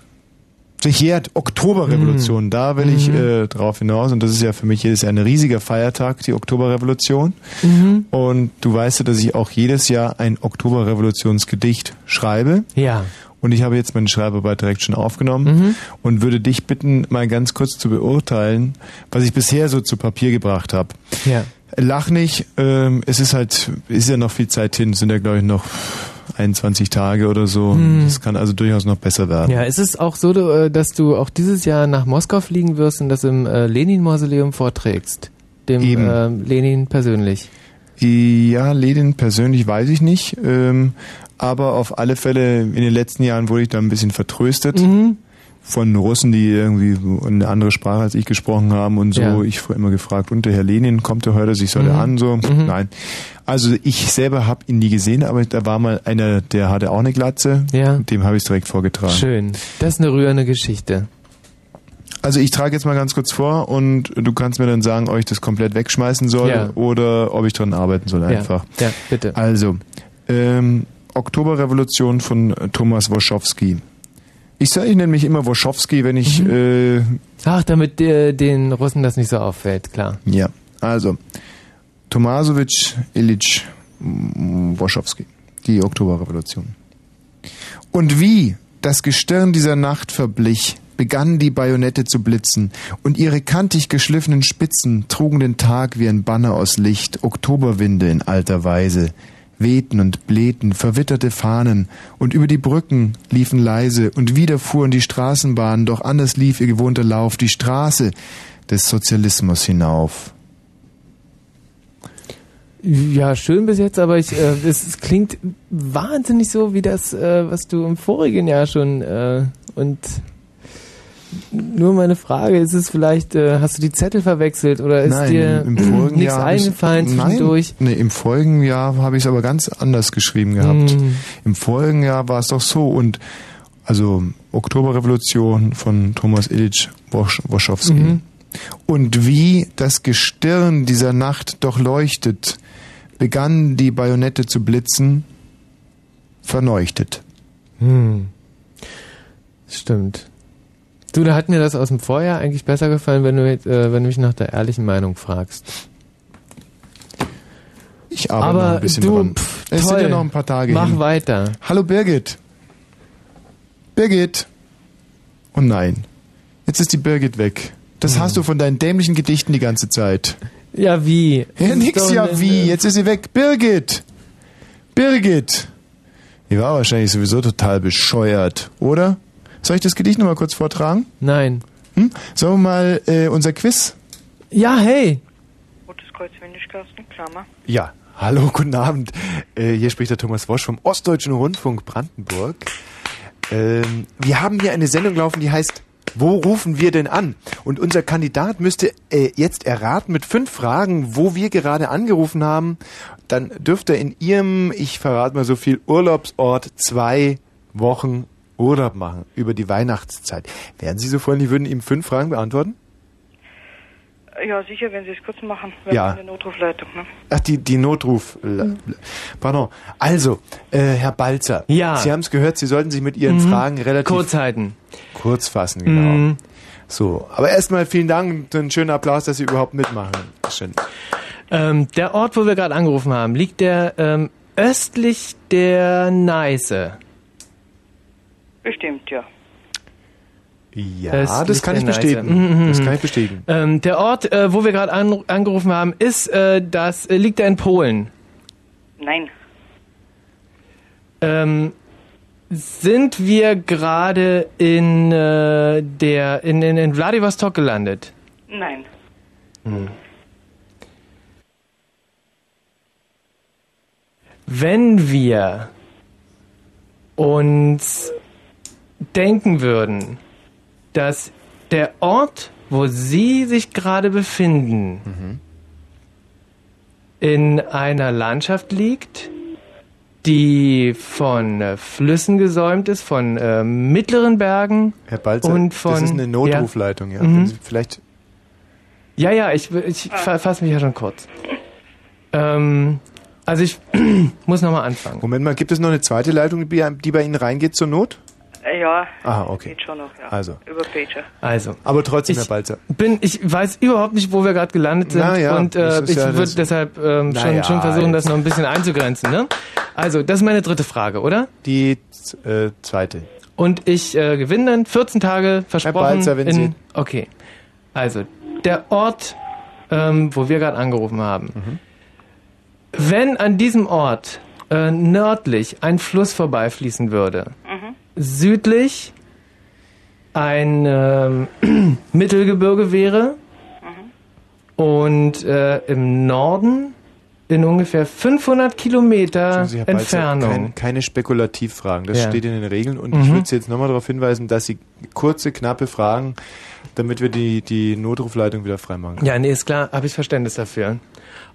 Sich jährt, Oktoberrevolution, da will ich äh, drauf hinaus und das ist ja für mich jedes Jahr ein riesiger Feiertag, die Oktoberrevolution. Mhm. Und du weißt ja, dass ich auch jedes Jahr ein Oktoberrevolutionsgedicht schreibe. Ja. Und ich habe jetzt meine Schreibarbeit direkt schon aufgenommen Mhm. und würde dich bitten, mal ganz kurz zu beurteilen, was ich bisher so zu Papier gebracht habe. Ja. Lach nicht, ähm, es ist halt, ist ja noch viel Zeit hin, es sind ja glaube ich noch 21 Tage oder so. Mhm. Es kann also durchaus noch besser werden. Ja, ist es auch so, äh, dass du auch dieses Jahr nach Moskau fliegen wirst und das im äh, Lenin-Mausoleum vorträgst? Dem Eben. äh, Lenin persönlich. Ja, Lenin persönlich weiß ich nicht, ähm, aber auf alle Fälle in den letzten Jahren wurde ich da ein bisschen vertröstet. Mhm. Von Russen, die irgendwie eine andere Sprache als ich gesprochen haben und so. Ja. Ich wurde immer gefragt, und der Herr Lenin, kommt er heute, ich soll Mhm. er an, so. Mhm. Nein. Also ich selber habe ihn nie gesehen, aber da war mal einer, der hatte auch eine Glatze. Ja. Dem habe ich es direkt vorgetragen. Schön. Das ist eine rührende Geschichte. Also ich trage jetzt mal ganz kurz vor und du kannst mir dann sagen, ob ich das komplett wegschmeißen soll Ja. oder ob ich dran arbeiten soll einfach. Ja, ja bitte. Also, ähm, Oktoberrevolution von äh, Thomas Woschowski. Ich sage nämlich immer Woschowski, wenn ich Mhm. äh, Ach, damit äh, den Russen das nicht so auffällt, klar. ja, also Tomasowitsch Ilitsch mm, Woschowski, die Oktoberrevolution. Und wie das Gestirn dieser Nacht verblich, begannen die Bajonette zu blitzen, und ihre kantig geschliffenen Spitzen trugen den Tag wie ein Banner aus Licht, Oktoberwinde in alter Weise, wehten und blähten verwitterte Fahnen, und über die Brücken liefen leise, und wieder fuhren die Straßenbahnen, doch anders lief ihr gewohnter Lauf, die Straße des Sozialismus hinauf. Ja, schön bis jetzt, aber ich, äh, es, es klingt wahnsinnig so wie das, äh, was du im vorigen Jahr schon äh, und nur meine Frage, ist es vielleicht, äh, hast du die Zettel verwechselt oder ist Nein, dir nichts eingefallen zwischendurch? Nein, nee, im vorigen Jahr habe ich es aber ganz anders geschrieben gehabt. Hm. Im vorigen Jahr war es doch so und also Oktoberrevolution von Thomas Wosch, Woschowski. Mhm. Und wie das Gestirn dieser Nacht doch leuchtet, begann die Bajonette zu blitzen, verneuchtet. Hm. Stimmt. Du, da hat mir das aus dem Vorjahr eigentlich besser gefallen, wenn du, jetzt, äh, wenn du mich nach der ehrlichen Meinung fragst. Ich arbeite Aber noch ein bisschen du, dran. pff, es sind toll. ja noch ein paar Tage Mach hin. weiter. Hallo Birgit. Birgit. Oh nein. Jetzt ist die Birgit weg. Das Hm. hast du von deinen dämlichen Gedichten die ganze Zeit. Ja, wie? Ja, nix ja wie. Jetzt ist sie weg. Birgit. Birgit. Die war wahrscheinlich sowieso total bescheuert, oder? Soll ich das Gedicht nochmal kurz vortragen? Nein. Hm? Sollen wir mal äh, unser Quiz? Ja, hey. Rotes Kreuz Windischkasten, Klammer. Ja. Hallo, guten Abend. Äh, hier spricht der Thomas Wosch vom Ostdeutschen Rundfunk Brandenburg. Ähm, wir haben hier eine Sendung laufen, die heißt Wo rufen wir denn an? Und unser Kandidat müsste äh, jetzt erraten mit fünf Fragen, wo wir gerade angerufen haben. Dann dürfte er in Ihrem, ich verrate mal so viel, Urlaubsort zwei Wochen Urlaub machen über die Weihnachtszeit. Wären Sie so freundlich, würden ihm fünf Fragen beantworten? Ja, sicher, wenn Sie es kurz machen. Wir Ja. haben eine Notrufleitung, ne? Ach, die, die Notruf. Pardon. Also, äh, Herr Balzer. Ja. Sie haben es gehört, Sie sollten sich mit Ihren Mhm. Fragen relativ Kurz halten. kurz fassen, genau. Mhm. So, aber erstmal vielen Dank und einen schönen Applaus, dass Sie überhaupt mitmachen. Schön. Ähm, der Ort, wo wir gerade angerufen haben, liegt der ähm, östlich der Neiße. Bestimmt, ja. Ja, Östlich das kann ich bestätigen. Mhm, Das kann ich bestätigen. Ähm, der Ort, äh, wo wir gerade an, angerufen haben, ist äh, das äh, liegt er in Polen. Nein. Ähm, sind wir gerade in äh, der in, in, in Vladivostok gelandet? Nein. Wenn wir uns denken würden, dass der Ort, wo Sie sich gerade befinden, in einer Landschaft liegt, die von äh, Flüssen gesäumt ist, von äh, mittleren Bergen Herr Balzer, und von das ist eine Notrufleitung, ja. Mhm. Wenn Sie vielleicht Ja, ja, ich, ich fa- fasse mich ja schon kurz. Ähm, also ich muss nochmal anfangen. Moment mal, gibt es noch eine zweite Leitung, die bei Ihnen reingeht zur Not? Äh, ja. Ah, okay. Geht schon noch, ja. Also. Über Pager. Also. Aber trotzdem, Ich Herr Balzer. Bin, ich weiß überhaupt nicht, wo wir gerade gelandet sind ja, und äh, ich ja würde deshalb ähm, schon, ja, schon versuchen, das noch ein bisschen einzugrenzen. Ne? Also, das ist meine dritte Frage, oder? Die äh, zweite. Und ich äh, gewinne dann 14 Tage versprochen. Balzer, wenn in, Sie- Okay. Also, der Ort, ähm, wo wir gerade angerufen haben. Mhm. Wenn an diesem Ort äh, nördlich ein Fluss vorbeifließen würde, Mhm. Südlich ein ähm, Mittelgebirge wäre und äh, im Norden in ungefähr 500 Kilometer Sie, Entfernung. Kein, keine Spekulativfragen, das Ja. steht in den Regeln und Mhm. ich würde Sie jetzt nochmal darauf hinweisen, dass Sie kurze, knappe Fragen, damit wir die, die Notrufleitung wieder freimachen. Ja, nee, ist klar, habe ich Verständnis dafür.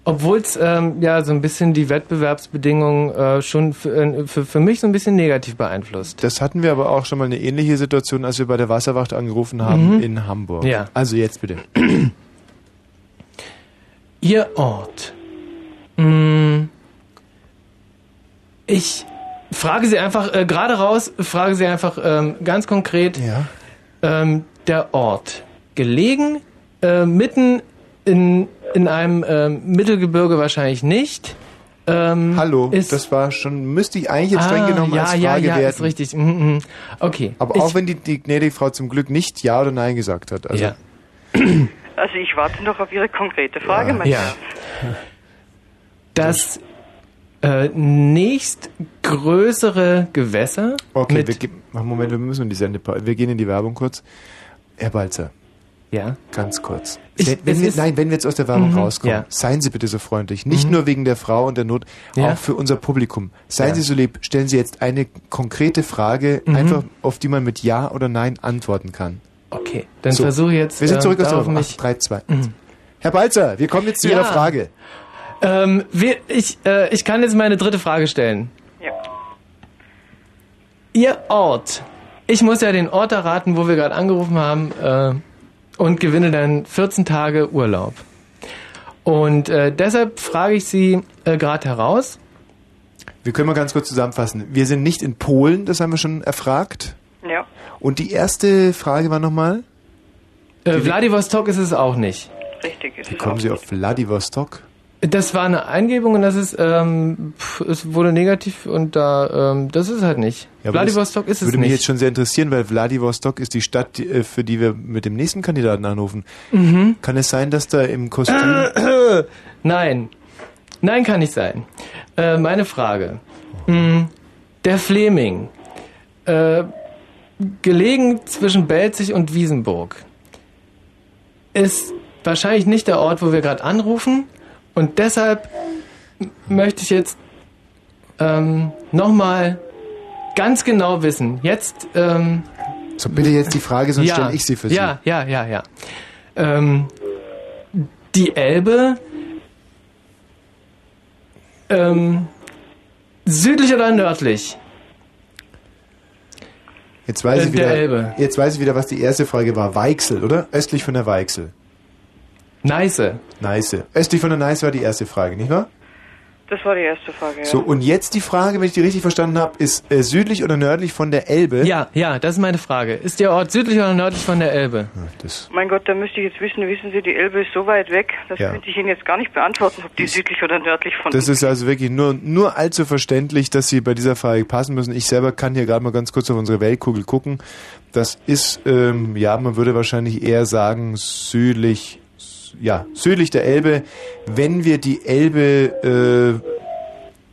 Obwohl es ähm, ja so ein bisschen die Wettbewerbsbedingungen äh, schon für, äh, für, für mich so ein bisschen negativ beeinflusst. Das hatten wir aber auch schon mal eine ähnliche Situation, als wir bei der Wasserwacht angerufen haben Mhm. in Hamburg. Ja. Also jetzt bitte. Ihr Ort. Mm, ich frage Sie einfach, äh, gerade raus, frage Sie einfach ähm, ganz konkret. Ja. Ähm, der Ort. Gelegen, äh, mitten in, in einem ähm, Mittelgebirge wahrscheinlich nicht. Ähm, Hallo, ist, das war schon, müsste ich eigentlich jetzt Ah, streng genommen ja, als ja, Frage ja, werten. ist richtig. Mhm, mhm. Okay. Aber Ich- auch wenn die, die gnädige Frau zum Glück nicht Ja oder Nein gesagt hat. Also, Ja. Also ich warte noch auf Ihre konkrete Frage, mein Ja. Herr. Das äh, nächstgrößere Gewässer Okay, mit wir, Moment, wir müssen in die Sendepause. Wir gehen in die Werbung kurz. Herr Balzer. Ja. Ganz kurz. Ich- wenn, wenn wir, nein, wenn wir jetzt aus der Werbung Mhm, rauskommen, ja. seien Sie bitte so freundlich. Nicht Mhm. nur wegen der Frau und der Not, Ja. auch für unser Publikum. Seien Ja. Sie so lieb, stellen Sie jetzt eine konkrete Frage, Mhm. einfach auf die man mit Ja oder Nein antworten kann. Okay, dann versuche ich jetzt, Wir sind ähm, zurück aus der Werbung. mich- Ach, 3, 2. Mhm. Herr Balzer, wir kommen jetzt zu Ja. Ihrer Frage. Ähm, wir, ich, äh, ich kann jetzt meine dritte Frage stellen. Ja. Ihr Ort. Ich muss ja den Ort erraten, wo wir gerade angerufen haben äh, und gewinne dann 14 Tage Urlaub. Und äh, deshalb frage ich Sie äh, gerade heraus. Wir können mal ganz kurz zusammenfassen. Wir sind nicht in Polen, das haben wir schon erfragt. Ja. Und die erste Frage war nochmal? Äh, Vladivostok ist es auch nicht. Richtig, ist Wie es kommen auch. Sie auf Vladivostok? Das war eine Eingebung und das ist, ähm, pff, es wurde negativ und da, ähm, das ist halt nicht. Ja, Vladivostok ist es Würde nicht. mich jetzt schon sehr interessieren, weil Vladivostok ist die Stadt, äh, für die wir mit dem nächsten Kandidaten anrufen. Mhm. Kann es sein, dass da im Kostüm... Nein. Nein, kann nicht sein. Äh, meine Frage. Mm, Der Fleming. Äh, gelegen zwischen Belzig und Wiesenburg. Ist wahrscheinlich nicht der Ort, wo wir gerade anrufen. Und deshalb möchte ich jetzt ähm, nochmal ganz genau wissen. Jetzt. Ähm, so, bitte jetzt die Frage, sonst ja, stelle ich sie für Sie. Ja, ja, ja, ja. Ähm, die Elbe. Ähm, südlich oder nördlich? Jetzt weiß, Äh, ich der wieder, Elbe. jetzt weiß ich wieder, was die erste Frage war. Weichsel, oder? Östlich von der Weichsel. Neiße. Neiße. Östlich von der Neiße war die erste Frage, nicht wahr? Das war die erste Frage, ja. So, und jetzt die Frage, wenn ich die richtig verstanden habe, ist äh, südlich oder nördlich von der Elbe? Ja, ja, das ist meine Frage. Ist der Ort südlich oder nördlich von der Elbe? Das Mein Gott, da müsste ich jetzt wissen, wissen Sie, die Elbe ist so weit weg, das Ja. könnte ich Ihnen jetzt gar nicht beantworten, ob die südlich oder nördlich von Das ist also wirklich nur, nur allzu verständlich, dass Sie bei dieser Frage passen müssen. Ich selber kann hier gerade mal ganz kurz auf unsere Weltkugel gucken. Das ist, ähm, ja, man würde wahrscheinlich eher sagen, südlich, ja, südlich der Elbe. Wenn wir die Elbe, äh,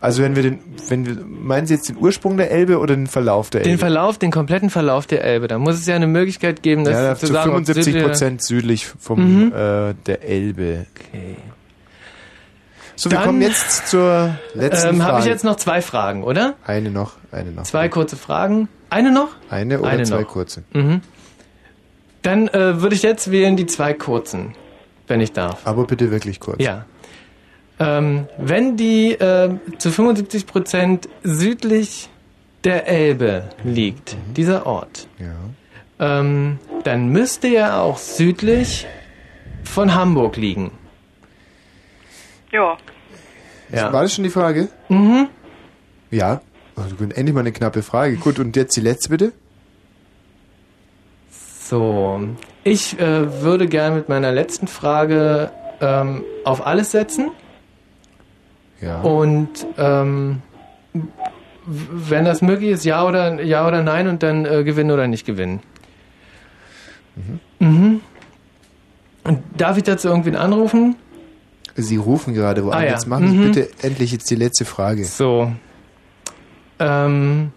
also wenn wir den, wenn wir, meinen Sie jetzt den Ursprung der Elbe oder den Verlauf der Den Elbe? Verlauf, den kompletten Verlauf der Elbe. Da muss es ja eine Möglichkeit geben, dass ja, zu sagen, ob 75 südlich oder- Prozent südlich vom, Mhm. äh, der Elbe. Okay. So, wir Dann, kommen jetzt zur letzten ähm, Frage. Habe ich jetzt noch zwei Fragen, oder? Eine noch, eine noch. Zwei kurze Fragen. Eine noch? Eine oder Eine zwei noch. kurze? Mhm. Dann äh, würde ich jetzt wählen die zwei kurzen, wenn ich darf. Aber bitte wirklich kurz. Ja. Ähm, wenn die äh, zu 75 Prozent südlich der Elbe liegt, dieser Ort, Ja. ähm, dann müsste er auch südlich von Hamburg liegen. Ja. Ja. War das schon die Frage? Mhm. Ja. Also endlich mal eine knappe Frage. Gut, und jetzt die letzte bitte? So, ich äh, würde gerne mit meiner letzten Frage ähm, auf alles setzen. Ja. Und ähm, wenn das möglich ist, ja oder ja oder nein und dann äh, gewinnen oder nicht gewinnen. Mhm. Und darf ich dazu irgendwen anrufen? Sie rufen gerade wo Ah, an. ja. Jetzt machen Sie Mhm. bitte endlich jetzt die letzte Frage. So. Ähm,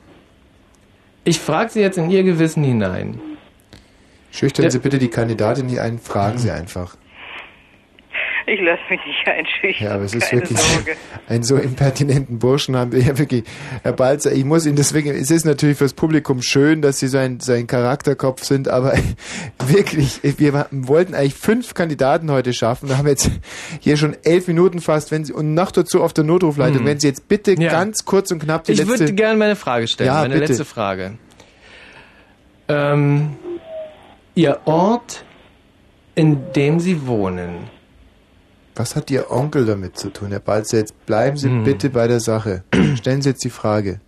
ich frage Sie jetzt in Ihr Gewissen hinein. Schüchtern Sie bitte die Kandidatin hier ein, fragen Sie einfach. Ich lasse mich nicht einschüchtern. Ja, aber es ist wirklich Sorge. einen so impertinenten Burschen haben wir ja wirklich. Herr Balzer, ich muss Ihnen deswegen, es ist natürlich fürs Publikum schön, dass Sie so ein, so ein Charakterkopf sind, aber wirklich, wir wollten eigentlich fünf Kandidaten heute schaffen. Wir haben jetzt hier schon elf Minuten fast, wenn Sie, und noch dazu auf der Notrufleitung, Hm. wenn Sie jetzt bitte Ja. ganz kurz und knapp die Ich letzte. würde gerne meine Frage stellen, Ja, meine bitte. letzte Frage. Ähm, Ihr Ort, in dem Sie wohnen. Was hat Ihr Onkel damit zu tun, Herr Balzer? Jetzt bleiben Sie Hm. bitte bei der Sache. Stellen Sie jetzt die Frage.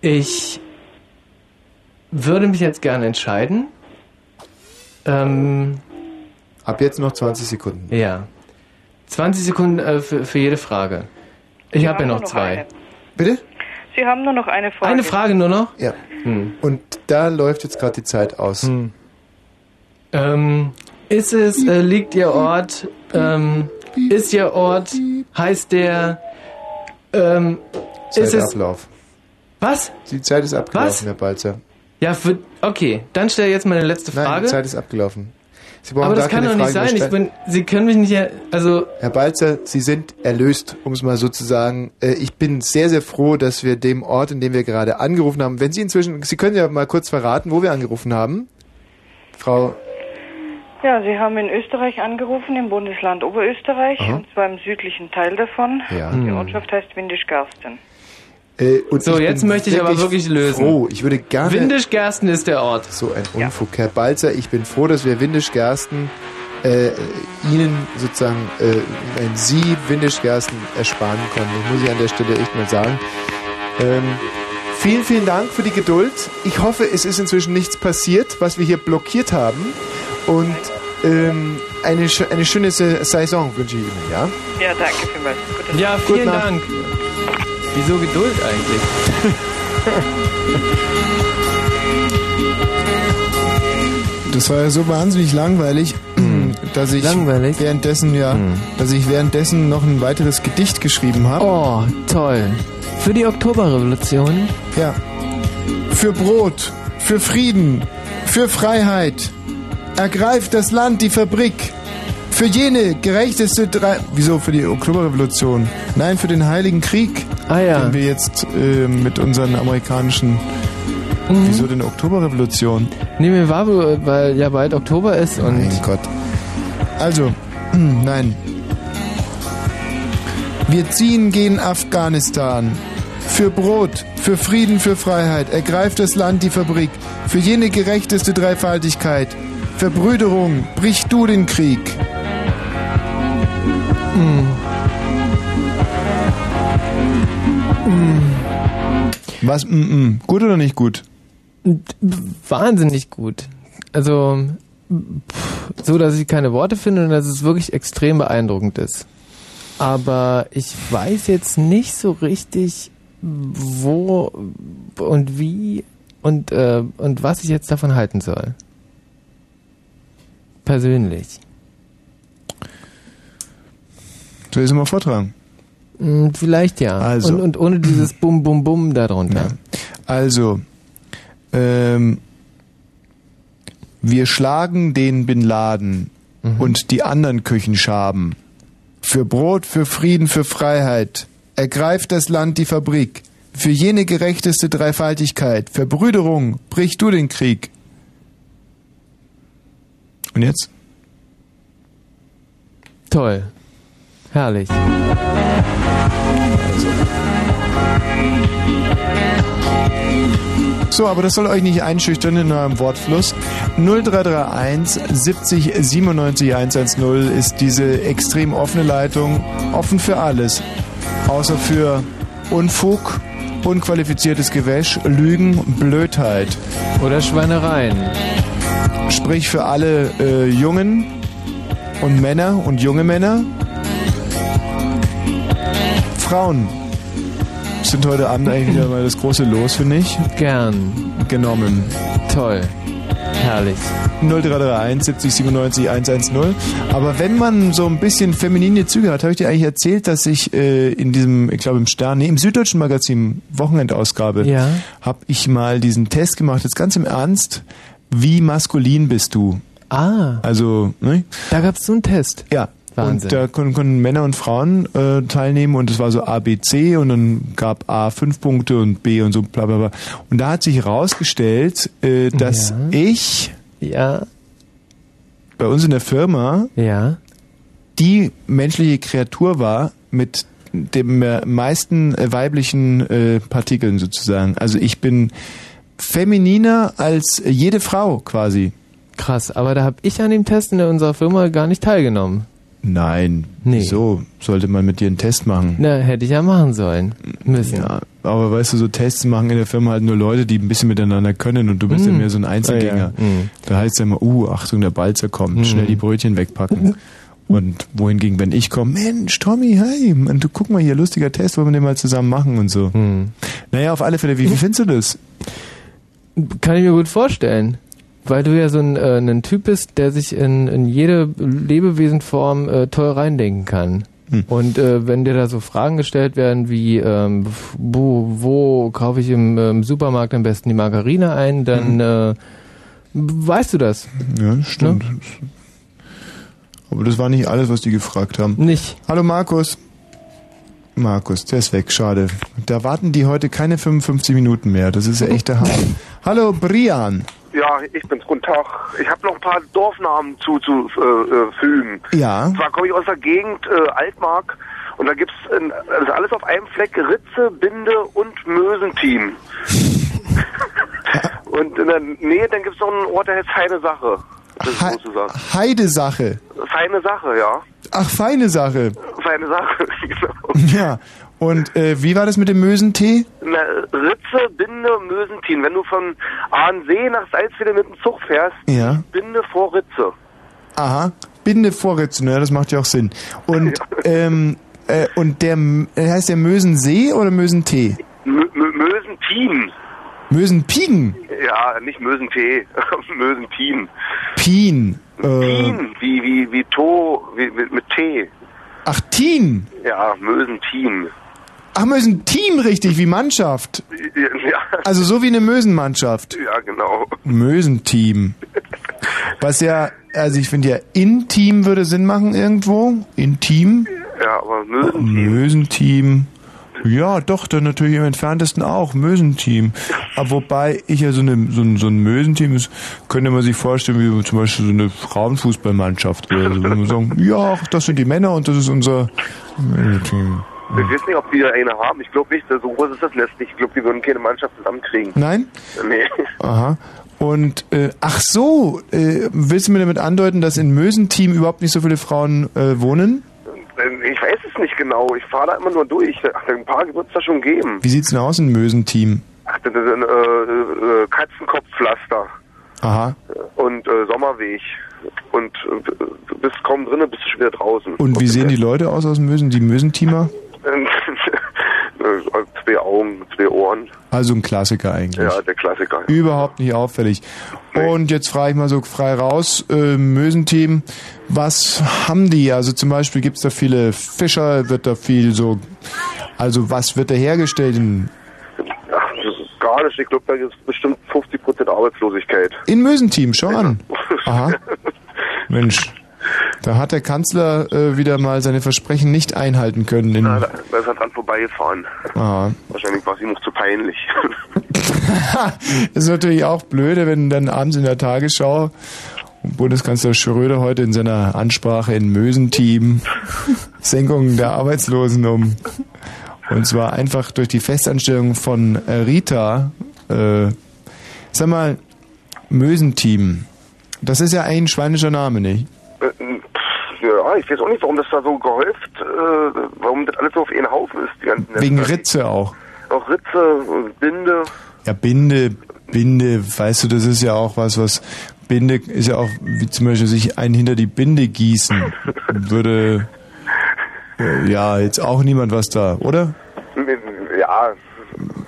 Ich würde mich jetzt gerne entscheiden. Ähm, Ab jetzt noch 20 Sekunden. ja. 20 Sekunden äh, für, für jede Frage. Ich habe ja noch noch zwei. eine. Bitte? Sie haben nur noch eine Frage. Eine Frage nur noch? Ja. Hm. Und da läuft jetzt gerade die Zeit aus. Ähm, ist es, äh, liegt Ihr Ort, ähm, ist Ihr Ort, heißt der, ähm, ist es, Zeitablauf. was? Die Zeit ist abgelaufen, Was? Herr Balzer. Ja, für, okay, dann stelle ich jetzt meine letzte Nein, Frage. die Zeit ist abgelaufen. Sie brauchen Aber das kann doch nicht Fragen sein. Ich bin, Sie können mich nicht, also, Herr Balzer, Sie sind erlöst, um es mal so zu sagen. Äh, Ich bin sehr, sehr froh, dass wir dem Ort, in dem wir gerade angerufen haben, wenn Sie inzwischen, Sie können ja mal kurz verraten, wo wir angerufen haben. Frau, Ja, Sie haben in Österreich angerufen, im Bundesland Oberösterreich, Aha. und zwar im südlichen Teil davon. Ja. Die. Ortschaft heißt Windisch-Garsten. Äh, und So, ich jetzt möchte ich aber wirklich lösen. Froh. Ich würde gerne. Windisch-Gersten ist der Ort. So ein Unfug. Herr Balzer, ich bin froh, dass wir Windisch-Gersten äh, Ihnen sozusagen, äh, ein Sie Windisch-Gersten ersparen konnten. Das muss ich an der Stelle echt mal sagen. Ähm, vielen, vielen Dank für die Geduld. Ich hoffe, es ist inzwischen nichts passiert, was wir hier blockiert haben. Und ähm, eine, eine schöne Saison wünsche ich Ihnen, ja? Ja, danke vielmals. Gute Ja, vielen Gute Nacht. Dank. Wieso Geduld eigentlich? Das war ja so wahnsinnig langweilig, dass ich währenddessen ja, dass ich währenddessen noch ein weiteres Gedicht geschrieben habe. Oh, toll. Für die Oktoberrevolution? Ja. Für Brot, für Frieden, für Freiheit. Ergreift das Land die Fabrik. Für jene gerechteste drei. Wieso für die Oktoberrevolution? Nein, für den Heiligen Krieg, ah, ja. den wir jetzt äh, mit unseren amerikanischen. Wieso denn Oktoberrevolution? Nee, mir war, weil ja bald Oktober ist und. Mein Gott. Also, nein. Wir ziehen gegen Afghanistan. Für Brot, für Frieden, für Freiheit ergreift das Land die Fabrik. Für jene gerechteste Dreifaltigkeit. Verbrüderung, brich du den Krieg. Was, mm, mm, gut oder nicht gut? Wahnsinnig gut. Also, pff, so, dass ich keine Worte finde und dass es wirklich extrem beeindruckend ist. Aber ich weiß jetzt nicht so richtig, wo und wie und, äh, und was ich jetzt davon halten soll. Persönlich. Soll ich es mal vortragen? Hm, Vielleicht ja. Also. Und, und ohne dieses Bum Bum Bum darunter. Also, ähm, wir schlagen den Bin Laden und die anderen Küchenschaben. Für Brot, für Frieden, für Freiheit. Ergreift das Land die Fabrik. Für jene gerechteste Dreifaltigkeit. Verbrüderung, brich du den Krieg. Und jetzt? Toll. Herrlich. So, aber das soll euch nicht einschüchtern in eurem Wortfluss. 0331 70 97 110 ist diese extrem offene Leitung. Offen für alles. Außer für Unfug, unqualifiziertes Gewäsch, Lügen, Blödheit. Oder Schweinereien. Sprich für alle äh, Jungen und Männer und junge Männer. Frauen sind heute Abend eigentlich wieder mal das große Los, finde ich. Gern. Genommen. Toll. Herrlich. 0331 70 97 110. Aber wenn man so ein bisschen feminine Züge hat, habe ich dir eigentlich erzählt, dass ich äh, in diesem, ich glaube im Stern, nee, im Süddeutschen Magazin, Wochenendausgabe, Ja. habe ich mal diesen Test gemacht, jetzt ganz im Ernst, wie maskulin bist du? Ah. Also, ne? Da gab es so einen Test. Ja. Wahnsinn. Und da konnten, konnten Männer und Frauen äh, teilnehmen und es war so A, B, C und dann gab A fünf Punkte und B und so bla bla bla. Und da hat sich herausgestellt, äh, dass Ja. ich Ja. bei uns in der Firma Ja. die menschliche Kreatur war mit dem äh, meisten äh, weiblichen äh, Partikeln sozusagen. Also ich bin femininer als jede Frau quasi. Krass, aber da habe ich an dem Test in unserer Firma gar nicht teilgenommen. Nein. Nee. Wieso sollte man mit dir einen Test machen? Na, hätte ich ja machen sollen. Müssen. Ja, aber weißt du, so Tests machen in der Firma halt nur Leute, die ein bisschen miteinander können und du bist ja Mm. mehr so ein Einzelgänger. Ah, ja. Mm. Da heißt es ja immer, uh, Achtung, der Balzer kommt, Mm. schnell die Brötchen wegpacken. Und wohingegen, wenn ich komme, Mensch, Tommy, hey, Mann, du guck mal hier, lustiger Test, wollen wir den mal zusammen machen und so. Mm. Naja, auf alle Fälle, wie, wie findest du das? Kann ich mir gut vorstellen. Weil du ja so ein, äh, ein Typ bist, der sich in, in jede Lebewesenform äh, toll reindenken kann. Hm. Und äh, wenn dir da so Fragen gestellt werden wie, ähm, wo, wo kaufe ich im ähm, Supermarkt am besten die Margarine ein, dann äh, weißt du das. Ja, stimmt. Aber das war nicht alles, was die gefragt haben. Nicht. Hallo Markus. Markus, der ist weg, schade. Da warten die heute keine 55 Minuten mehr. Das ist ja echt der Hammer. Hallo Brian. Ja, ich bin's. Guten Tag. Ich habe noch ein paar Dorfnamen zuzufügen. Ja. Und zwar komme ich aus der Gegend äh, Altmark und da gibt's äh, also alles auf einem Fleck Ritze, Binde und Mösenteam. und in der Nähe dann gibt's noch einen Ort, der heißt Feine Sache. Das ist sozusagen. Heidesache. Feine Sache, ja. Ach, feine Sache. Feine Sache, genau. Ja. Und äh, wie war das mit dem Mösentee? Na, Ritze, Binde, Mösenteam. Wenn du von Ahrensee nach Salzwedel mit dem Zug fährst, Ja. Binde vor Ritze. Aha. Binde Vorritze, ne, das macht ja auch Sinn. Und ähm, äh, und der äh, heißt der Mösensee oder Mösentee? Mö Mö Mösenteam. Mösenpigen. Ja, nicht Mösentee, Mösenteam. Pien. Äh, Team, wie, wie, wie To, wie, mit T. ach, Tien. Ja, Mösenteam. Ach, Mösenteam, richtig, wie Mannschaft. Ja, Also so wie eine Mösenmannschaft. ja genau. Mösenteam. Was ja, also ich finde ja, intim würde Sinn machen irgendwo. Intim. Ja, aber Mösenteam. Mösenteam. Ja, doch, dann natürlich im entferntesten auch. Mösenteam. Aber wobei ich ja so, eine, so, ein, so ein Mösenteam ist, könnte man sich vorstellen, wie zum Beispiel so eine Frauenfußballmannschaft oder so. Wenn man sagen, ja, das sind die Männer und das ist unser Mösenteam. Ich weiß nicht, ob die da eine haben. Ich glaube nicht, so groß ist das Nest nicht. Ich glaube, die würden keine Mannschaft zusammenkriegen. Nein? Nee. Aha. Und äh, ach so, äh, willst du mir damit andeuten, dass in Mösenteam überhaupt nicht so viele Frauen äh, wohnen? Ähm, Ich weiß es nicht genau. Ich fahre da immer nur durch. Ach, ein paar wird es da schon geben. Wie sieht's denn aus in Mösenteam? Ach, das ist ein äh, äh, Katzenkopfpflaster Aha. und äh, Sommerweg. Und äh, du bist kaum drinnen, bist du schon wieder draußen. Und wie sehen die Leute aus aus Mösen? Die Mösenteamer? Äh, zwei Augen, zwei Ohren. Also ein Klassiker eigentlich. Ja, der Klassiker. Überhaupt nicht auffällig. Und jetzt frage ich mal so frei raus, äh, Mösenteam, was haben die? Also zum Beispiel gibt es da viele Fischer, wird da viel so, also was wird da hergestellt? In, das ist gar nicht. Ich glaube, da ist bestimmt 50% Arbeitslosigkeit. in Mösenteam, schau an. Aha. Mensch, da hat der Kanzler äh, wieder mal seine Versprechen nicht einhalten können. In, Da, da ist er dran vorbeigefahren. ah. Wahrscheinlich war es ihm noch zu peinlich. ist natürlich auch blöde, wenn dann abends in der Tagesschau Bundeskanzler Schröder heute in seiner Ansprache in Mösenteam Senkung der Arbeitslosen um und zwar einfach durch die Festanstellung von Rita. Äh, sag mal, Mösenteam. Das ist ja ein schweinischer Name, nicht? Ich weiß auch nicht, warum das da so gehäuft, äh, warum das alles so auf einen Haufen ist. Die ganzen Wegen Netzwerke. Ritze auch. Auch Ritze, Binde. Ja, Binde, Binde, weißt du, das ist ja auch was, was Binde ist ja auch, wie zum Beispiel sich einen hinter die Binde gießen, würde äh, ja jetzt auch niemand was da, oder? Ja,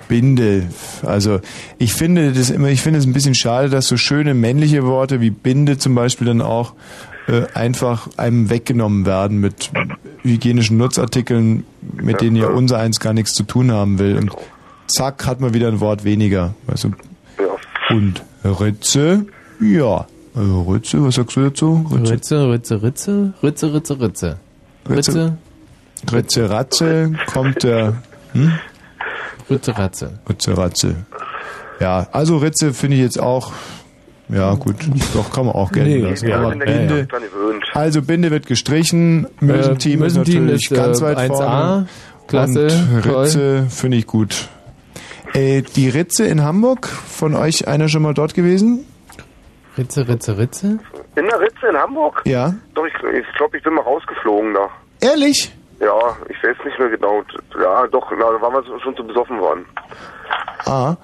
Binde, also ich finde das immer, ich finde es ein bisschen schade, dass so schöne männliche Worte wie Binde zum Beispiel dann auch äh, einfach einem weggenommen werden mit hygienischen Nutzartikeln, mit denen ja unser eins gar nichts zu tun haben will. Und zack, hat man wieder ein Wort weniger. Weißt du? Und Ritze, ja. Also Ritze, was sagst du dazu? Ritze, Ritze, Ritze, Ritze, Ritze, Ritze. Ritze, Ritze, Ratze, kommt der. Hm? Ritze, Ratze. Ritze, Ratze. Ja, also Ritze finde ich jetzt auch. Ja, gut, doch kann man auch gelten Nee, lassen. ja, Aber ja, Binde, ja. also Binde wird gestrichen, Mösenteam Äh, ist Mösenteam natürlich ist, äh, ganz weit 1A, vorne. klasse, Und toll. Ritze finde ich gut. Äh, die Ritze in Hamburg, von euch einer schon mal dort gewesen? Ritze, Ritze, Ritze? In der Ritze in Hamburg? Ja. Doch, ich, ich glaube, ich bin mal rausgeflogen da. Ehrlich? Ja, ich weiß nicht mehr genau. Ja, doch, na, da waren wir schon zu besoffen worden. Ah,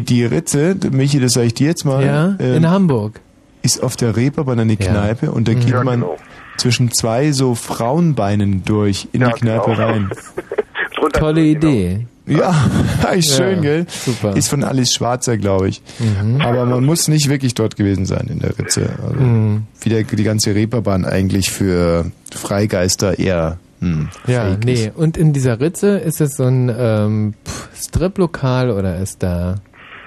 die Ritze, Michi, das sage ich dir jetzt mal. Ja, ähm, in Hamburg. Ist auf der Reeperbahn eine Kneipe und da Mhm. geht Ja, man genau. zwischen zwei so Frauenbeinen durch in die Kneipe genau. rein. Tolle Idee. Ja, ist schön, Ja, gell? super. Ist von Alice Schwarzer, glaube ich. Mhm. Aber man muss nicht wirklich dort gewesen sein in der Ritze. Also Mhm. Wie der, die ganze Reeperbahn eigentlich für Freigeister eher hm, Ja, nee. ist. Und in dieser Ritze ist es so ein ähm, Strip-Lokal oder ist da.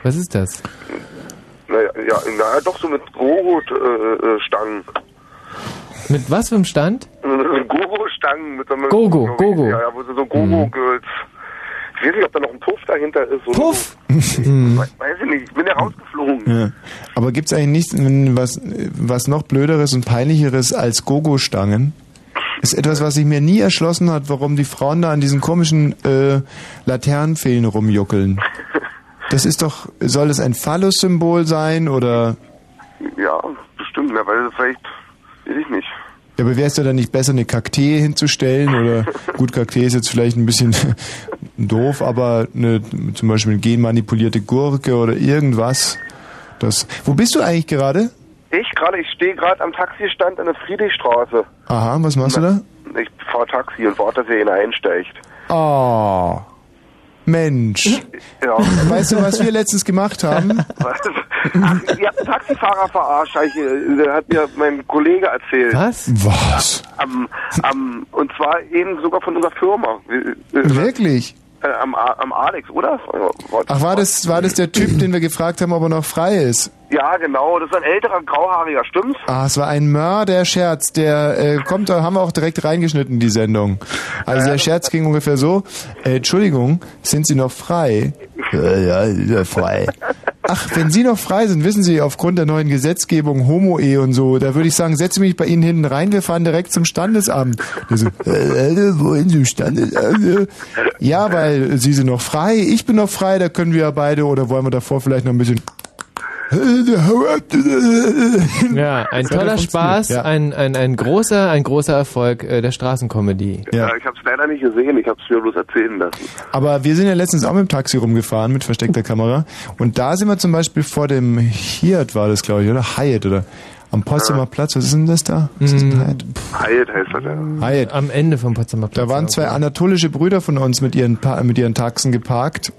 Was ist das? Naja, ja, naja, doch so mit Gogo-Stangen. Mit was für einem Stand? Gogo-Stangen mit so einem. Gogo, Gogo. Ja, ja, wo so Gogo-Girls. Ich weiß nicht, ob da noch ein Puff dahinter ist. oder Puff? So. Hm. Weiß ich nicht, ich bin ja rausgeflogen. Ja. Aber gibt's eigentlich nichts, was, was noch blöderes und peinlicheres als Gogo-Stangen? Ist etwas, was sich mir nie erschlossen hat, warum die Frauen da an diesen komischen äh, Laternenpfählen rumjuckeln. Das ist doch, soll das ein Phallus-Symbol sein oder? Ja, bestimmt, na, weil vielleicht, weiß ich nicht. Ja, aber wäre es da dann nicht besser, eine Kaktee hinzustellen? Oder gut, Kaktee ist jetzt vielleicht ein bisschen doof, aber eine, zum Beispiel eine genmanipulierte Gurke oder irgendwas. Das. Wo bist du eigentlich gerade? Ich gerade, ich stehe gerade am Taxistand an der Friedrichstraße. Aha, was machst du da? Ich fahre Taxi und warte, dass er einsteigt. Oh. Mensch. Ja. Weißt du, was wir letztens gemacht haben? Was? Ach, ihr habt einen Taxifahrer verarscht, ich, äh, der hat mir mein Kollege erzählt. Was? Was? Am, am, und zwar eben sogar von unserer Firma. Äh, äh, Wirklich? Am, A- am Alex, oder? Ach, war das, war das der Typ, den wir gefragt haben, ob er noch frei ist? Ja, genau, das ist ein älterer Grauhaariger, stimmt's? Ah, es war ein Mörder-Scherz. Der äh, kommt, da haben wir auch direkt reingeschnitten, die Sendung. Also der Scherz ging ungefähr so, äh, Entschuldigung, sind Sie noch frei? Ja, ja, frei. Ach, wenn Sie noch frei sind, wissen Sie, aufgrund der neuen Gesetzgebung, Homo-Ehe und so, da würde ich sagen, setze mich bei Ihnen hinten rein, wir fahren direkt zum Standesamt. Der so, äh, äh, wohin zum Standesamt? Ja, weil Sie sind noch frei, ich bin noch frei, da können wir ja beide, oder wollen wir davor vielleicht noch ein bisschen Ja, ein toller Spaß, ja. ein, ein, ein großer, ein großer Erfolg äh, der Straßencomedy. Ja, ich habe es leider nicht gesehen, ich habe es mir bloß erzählen lassen. Aber wir sind ja letztens auch mit dem Taxi rumgefahren, mit versteckter Kamera. Und da sind wir zum Beispiel vor dem Hyatt war das, glaube ich, oder? Hyatt, oder? Am Potsdamer Platz, was ist denn das da? Was ist denn Hyatt? Hyatt heißt das ja. Hyatt. Am Ende vom Potsdamer Platz. Da waren zwei anatolische Brüder von uns mit ihren, Pa- mit ihren Taxen geparkt.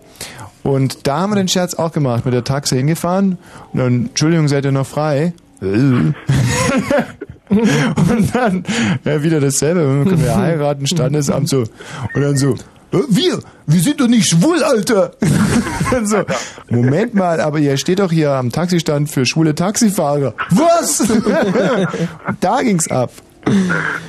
Und da haben wir den Scherz auch gemacht, mit der Taxe hingefahren. Und dann, Entschuldigung, seid ihr noch frei? und dann ja, wieder dasselbe, wir können wir heiraten, Standesamt so. Und dann so, "Äh, wir, wir sind doch nicht schwul, Alter. Und so, Moment mal, aber ihr steht doch hier am Taxistand für schwule Taxifahrer. Was? Da ging's ab.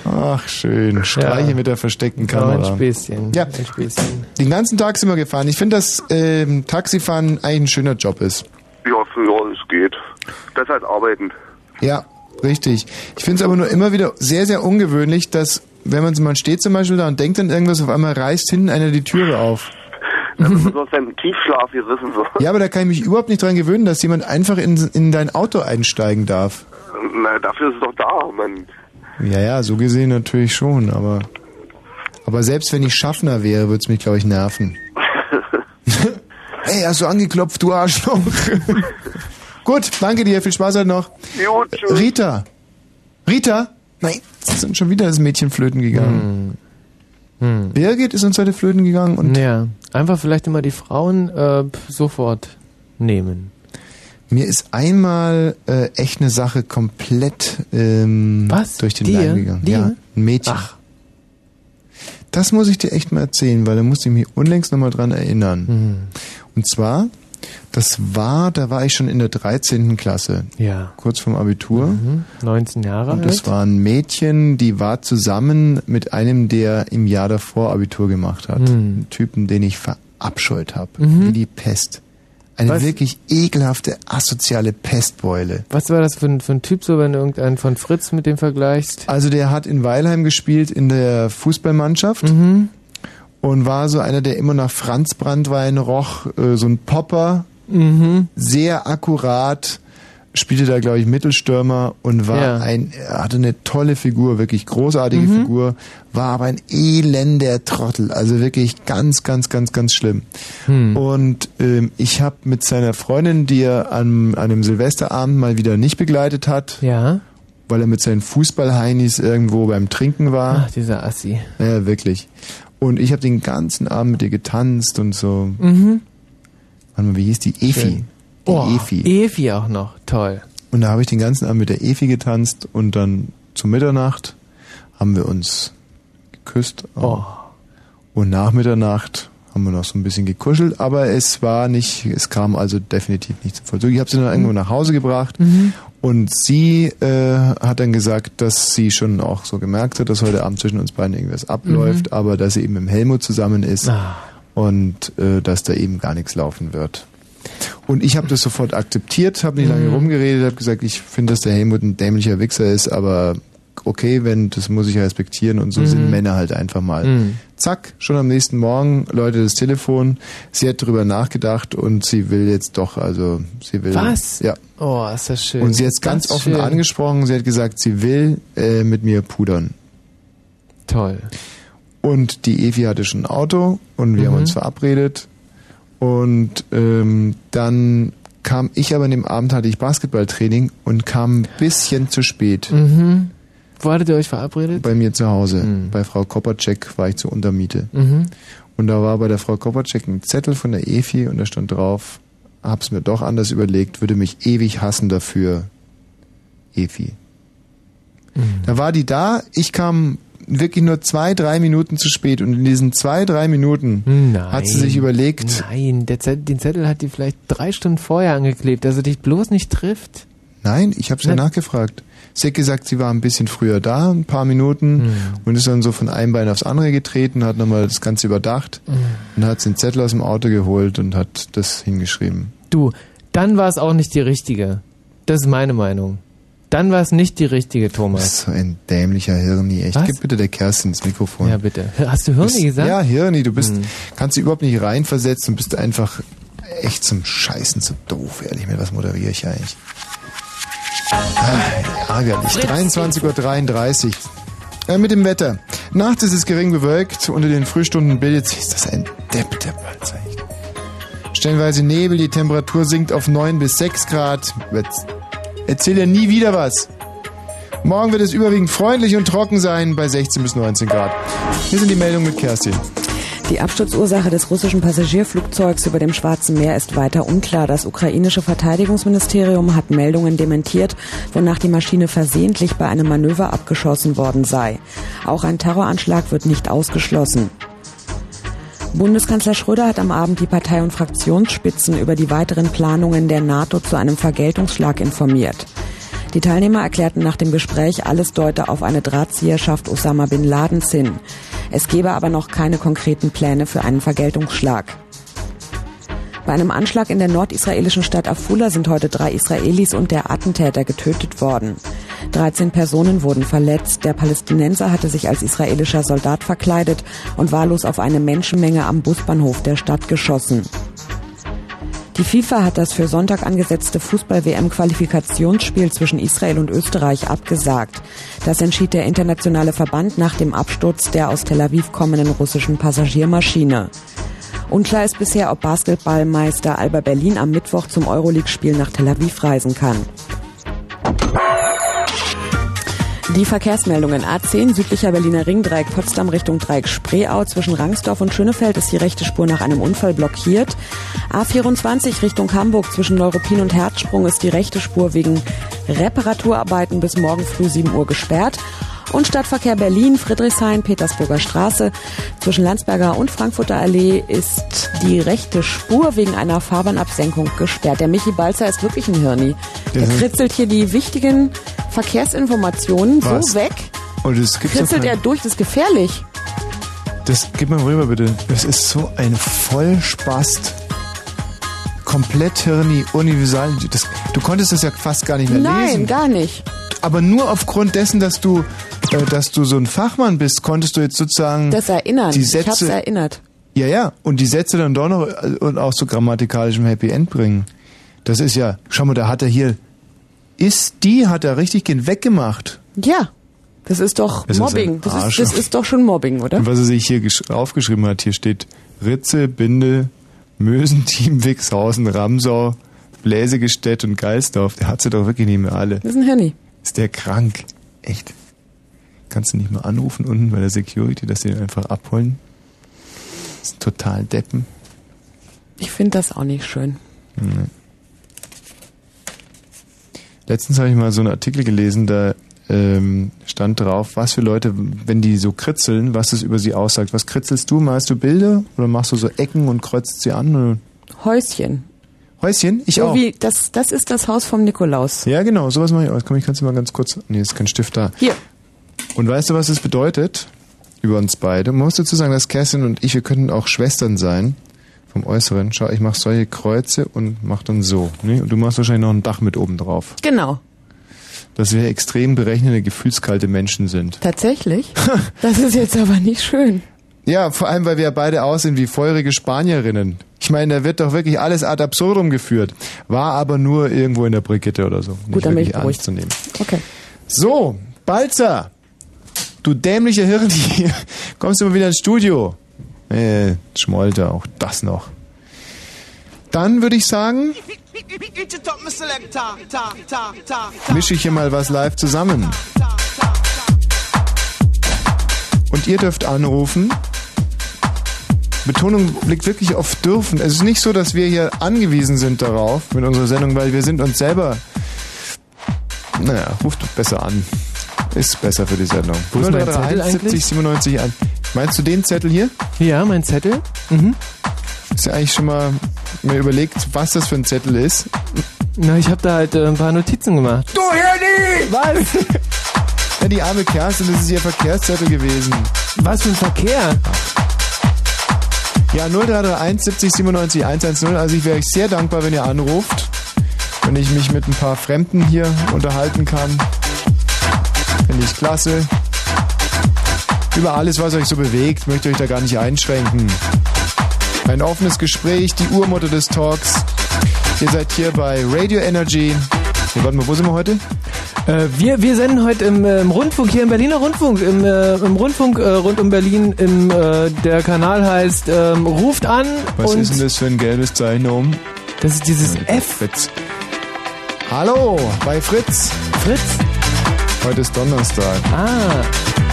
Ach, schön. Streiche Ja. mit der versteckten Ja, Kamera. ein Späßchen. Ja. Ein Späßchen. Den ganzen Tag sind wir gefahren. Ich finde, dass ähm, Taxifahren eigentlich ein schöner Job ist. Ja, ja, es geht. Das ist halt arbeiten. Ja, richtig. Ich finde es aber nur immer wieder sehr, sehr ungewöhnlich, dass, wenn man, man steht zum Beispiel da und denkt an irgendwas, auf einmal reißt hinten einer die Türe auf. Das ist so aus deinem Tiefschlaf gerissen so. Ja, aber da kann ich mich überhaupt nicht dran gewöhnen, dass jemand einfach in, in dein Auto einsteigen darf. Na, dafür ist es doch da, man. Ja, ja, so gesehen natürlich schon, aber, aber selbst wenn ich Schaffner wäre, würde es mich, glaube ich, nerven. hey, hast du angeklopft, du Arschloch? Gut, danke dir, viel Spaß heute noch. Jo, tschüss. Rita. Rita? Nein, es sind schon wieder das Mädchen flöten gegangen. Birgit ist uns heute flöten gegangen und Ja, einfach vielleicht immer die Frauen äh, sofort nehmen. Mir ist einmal äh, echt eine Sache komplett ähm, Was? durch den? Leim gegangen. Dir? Ja, ein Mädchen. Das muss ich dir echt mal erzählen, weil da musste ich mich unlängst nochmal dran erinnern. Mhm. Und zwar, das war, da war ich schon in der 13. Klasse. Ja. Kurz vorm Abitur. 19 Jahre Und das alt. war ein Mädchen, die war zusammen mit einem, der im Jahr davor Abitur gemacht hat. Mhm. Einen Typen, den ich verabscheut habe. Mhm. Wie die Pest. Eine Was? wirklich ekelhafte, asoziale Pestbeule. Was war das für ein, für ein Typ, so wenn du irgendeinen von Fritz mit dem vergleichst? Also der hat in Weilheim gespielt in der Fußballmannschaft Mhm. und war so einer, der immer nach Franz Brandwein roch, äh, so ein Popper, Mhm. sehr akkurat, spielte da glaube ich Mittelstürmer und war Ja. ein, er hatte eine tolle Figur, wirklich großartige Mhm. Figur, war aber ein elender Trottel, also wirklich ganz, ganz, ganz, ganz schlimm. Hm. Und ähm, ich habe mit seiner Freundin, die er an, an einem Silvesterabend mal wieder nicht begleitet hat, Ja. weil er mit seinen Fußballheinis irgendwo beim Trinken war. Ach, dieser Assi. Ja, wirklich. Und ich habe den ganzen Abend mit ihr getanzt und so. Mhm. Warte mal, wie hieß die? Efi. Schön. Die Oh, Efi. Efi auch noch. Toll. Und da habe ich den ganzen Abend mit der Efi getanzt und dann zu Mitternacht haben wir uns geküsst. Oh. Und nach Mitternacht haben wir noch so ein bisschen gekuschelt, aber es war nicht, es kam also definitiv nicht zum Vollzug. Ich habe sie dann irgendwo nach Hause gebracht Mhm. und sie äh, hat dann gesagt, dass sie schon auch so gemerkt hat, dass heute Abend zwischen uns beiden irgendwas abläuft, aber dass sie eben mit Helmut zusammen ist Ah. und äh, dass da eben gar nichts laufen wird. Und ich habe das sofort akzeptiert, habe nicht lange Mhm. rumgeredet, habe gesagt, ich finde, dass der Helmut ein dämlicher Wichser ist, aber okay, wenn, das muss ich respektieren und so Mhm. sind Männer halt einfach mal. Mhm. Zack, schon am nächsten Morgen läutet das Telefon, sie hat drüber nachgedacht und sie will jetzt doch, also sie will... Was? Ja. Oh, ist das schön. Und sie hat es ganz, offen schön. angesprochen, sie hat gesagt, sie will äh, mit mir pudern. Toll. Und die Evi hatte schon ein Auto und wir Mhm. haben uns verabredet. Und ähm, dann kam ich aber an dem Abend hatte ich Basketballtraining und kam ein bisschen zu spät. Mhm. Wo hattet ihr euch verabredet? Bei mir zu Hause. Bei Frau Koppercheck war ich zur Untermiete. Mhm. Und da war bei der Frau Koppercheck ein Zettel von der Efi und da stand drauf, hab's mir doch anders überlegt, würde mich ewig hassen dafür. Efi. Da war die da, ich kam wirklich nur zwei, drei Minuten zu spät und in diesen zwei, drei Minuten Nein. hat sie sich überlegt, Nein, der Zettel, den Zettel hat die vielleicht drei Stunden vorher angeklebt, dass er dich bloß nicht trifft. nein, ich habe ja Na- nachgefragt. Sie hat gesagt, sie war ein bisschen früher da, ein paar Minuten Hm. und ist dann so von einem Bein aufs andere getreten, hat nochmal das Ganze überdacht Hm. und hat den Zettel aus dem Auto geholt und hat das hingeschrieben. Du, dann war es auch nicht die richtige. Das ist meine Meinung. Dann war es nicht die richtige, Thomas. So ein dämlicher Hirni. Echt, Was? gib bitte der Kerstin ins Mikrofon. Ja, bitte. Hast du Hirni Bist- gesagt? Ja, Hirni. Du bist, Hm. kannst du überhaupt nicht reinversetzen und bist einfach echt zum Scheißen zu doof, ehrlich. Mit was moderiere ich eigentlich? Ah, ärgerlich. 23.33 Uhr. Äh, mit dem Wetter. Nachts ist es gering bewölkt. Unter den Frühstunden bildet sich ist das ein Depp, echt. Stellenweise Nebel, die Temperatur sinkt auf 9 bis 6 Grad. Jetzt Erzähl ja nie wieder was. Morgen wird es überwiegend freundlich und trocken sein bei 16 bis 19 Grad. Hier sind die Meldungen mit Kerstin. Die Absturzursache des russischen Passagierflugzeugs über dem Schwarzen Meer ist weiter unklar. Das ukrainische Verteidigungsministerium hat Meldungen dementiert, wonach die Maschine versehentlich bei einem Manöver abgeschossen worden sei. Auch ein Terroranschlag wird nicht ausgeschlossen. Bundeskanzler Schröder hat am Abend die Partei- und Fraktionsspitzen über die weiteren Planungen der NATO zu einem Vergeltungsschlag informiert. Die Teilnehmer erklärten nach dem Gespräch, alles deute auf eine Drahtzieherschaft Osama bin Ladens hin. Es gebe aber noch keine konkreten Pläne für einen Vergeltungsschlag. Bei einem Anschlag in der nordisraelischen Stadt Afula sind heute drei Israelis und der Attentäter getötet worden. 13 Personen wurden verletzt. Der Palästinenser hatte sich als israelischer Soldat verkleidet und wahllos auf eine Menschenmenge am Busbahnhof der Stadt geschossen. Die FIFA hat das für Sonntag angesetzte Fußball-WM-Qualifikationsspiel zwischen Israel und Österreich abgesagt. Das entschied der internationale Verband nach dem Absturz der aus Tel Aviv kommenden russischen Passagiermaschine. Unklar ist bisher, ob Basketballmeister Alba Berlin am Mittwoch zum Euroleague-Spiel nach Tel Aviv reisen kann. Die Verkehrsmeldungen A10 südlicher Berliner Ringdreieck Potsdam Richtung Dreieck Spreeau zwischen Rangsdorf und Schönefeld ist die rechte Spur nach einem Unfall blockiert. A24 Richtung Hamburg zwischen Neuruppin und Herzsprung ist die rechte Spur wegen Reparaturarbeiten bis morgen früh 7 Uhr gesperrt. Und Stadtverkehr Berlin, Friedrichshain, Petersburger Straße zwischen Landsberger und Frankfurter Allee ist die rechte Spur wegen einer Fahrbahnabsenkung gesperrt. Der Michi Balzer ist wirklich ein Hirni. Der kritzelt hier die wichtigen Verkehrsinformationen Was? so weg. Und das gibt's Kritzelt er durch, das ist gefährlich. Das gib mal rüber bitte. Das ist so ein Vollspast. Komplett Hirni, universal. Das, du konntest das ja fast gar nicht mehr Nein, lesen. gar nicht. Aber nur aufgrund dessen, dass du, äh, dass du so ein Fachmann bist, konntest du jetzt sozusagen Das Erinnern. die ich hab's Sätze, erinnert. ja ja, und die Sätze dann doch noch äh, und auch so grammatikalisch im Happy End bringen. Das ist ja, schau mal, da hat er hier, ist die, hat er richtig gehen weggemacht. Ja, das ist doch Das ist Mobbing. ein Das ist, das ist doch schon Mobbing, oder? Und was er sich hier gesch- aufgeschrieben hat, hier steht Ritze, Binde, Mösen, Team, Wixhausen, Ramsau, Bläsegestedt und Geisdorf. Der hat sie doch wirklich nicht mehr alle. Das ist ein Hirni. Ist der krank? Echt? Kannst du nicht mal anrufen unten bei der Security, dass sie den einfach abholen? Das ist total deppen. Ich finde das auch nicht schön. Nee. Letztens habe ich mal so einen Artikel gelesen, da ähm, stand drauf, was für Leute, wenn die so kritzeln, was das über sie aussagt. Was kritzelst du? Malst du Bilder oder machst du so Ecken und kreuzt sie an? Oder? Häuschen. Häuschen? Ich so auch. Wie, das, das ist das Haus vom Nikolaus. Ja, genau, sowas mache ich auch. Komm, ich kannst du mal ganz kurz. Nee, ist kein Stift da. Hier. Und weißt du, was das bedeutet? Über uns beide. Man muss dazu sagen, dass Kerstin und ich, wir könnten auch Schwestern sein. Vom Äußeren. Schau, ich mache solche Kreuze und mach dann so. Ne? Und du machst wahrscheinlich noch ein Dach mit oben drauf. Genau. Dass wir extrem berechnende, gefühlskalte Menschen sind. Tatsächlich? das ist jetzt aber nicht schön. Ja, vor allem, weil wir beide aussehen wie feurige Spanierinnen. Ich meine, da wird doch wirklich alles ad absurdum geführt. War aber nur irgendwo in der Brigitte oder so. Nicht Gut, dann bin ich beruhigt. zu nehmen. Okay. So, Balzer, du dämlicher Hirn, kommst du mal wieder ins Studio. Äh, Schmolter, auch das noch. Dann würde ich sagen, mische ich hier mal was live zusammen. Und ihr dürft anrufen. Betonung liegt wirklich auf dürfen. Es ist nicht so, dass wir hier angewiesen sind darauf mit unserer Sendung, weil wir sind uns selber. Naja, ruft besser an. Ist besser für die Sendung. Wo ist mein 0331 Zettel eigentlich? 70 97 an. Meinst du den Zettel hier? Ja, mein Zettel. Mhm. Ist ja eigentlich schon mal mir überlegt, was das für ein Zettel ist. Na, ich habe da halt äh, ein paar Notizen gemacht. Du Hirni! Was? Ja, die arme Kerstin, das ist ihr Verkehrszettel gewesen. Was für ein Verkehr? Ja, 0331 70 97 110. Also ich wäre euch sehr dankbar, wenn ihr anruft. Wenn ich mich mit ein paar Fremden hier unterhalten kann. Finde ich klasse. Über alles, was euch so bewegt, möchte ich euch da gar nicht einschränken. Ein offenes Gespräch, die Urmutter des Talks. Ihr seid hier bei Radio Energy Nee, warte mal, wo sind wir heute? Äh, wir, wir senden heute im, äh, im, Rundfunk, hier im Berliner Rundfunk, im, äh, im Rundfunk äh, rund um Berlin. Im, äh, der Kanal heißt ähm, Ruft an. Was ist denn das für ein gelbes Zeichen oben? Das ist dieses ja, F. Fritz. Hallo, bei Fritz. Fritz? Heute ist Donnerstag. Ah.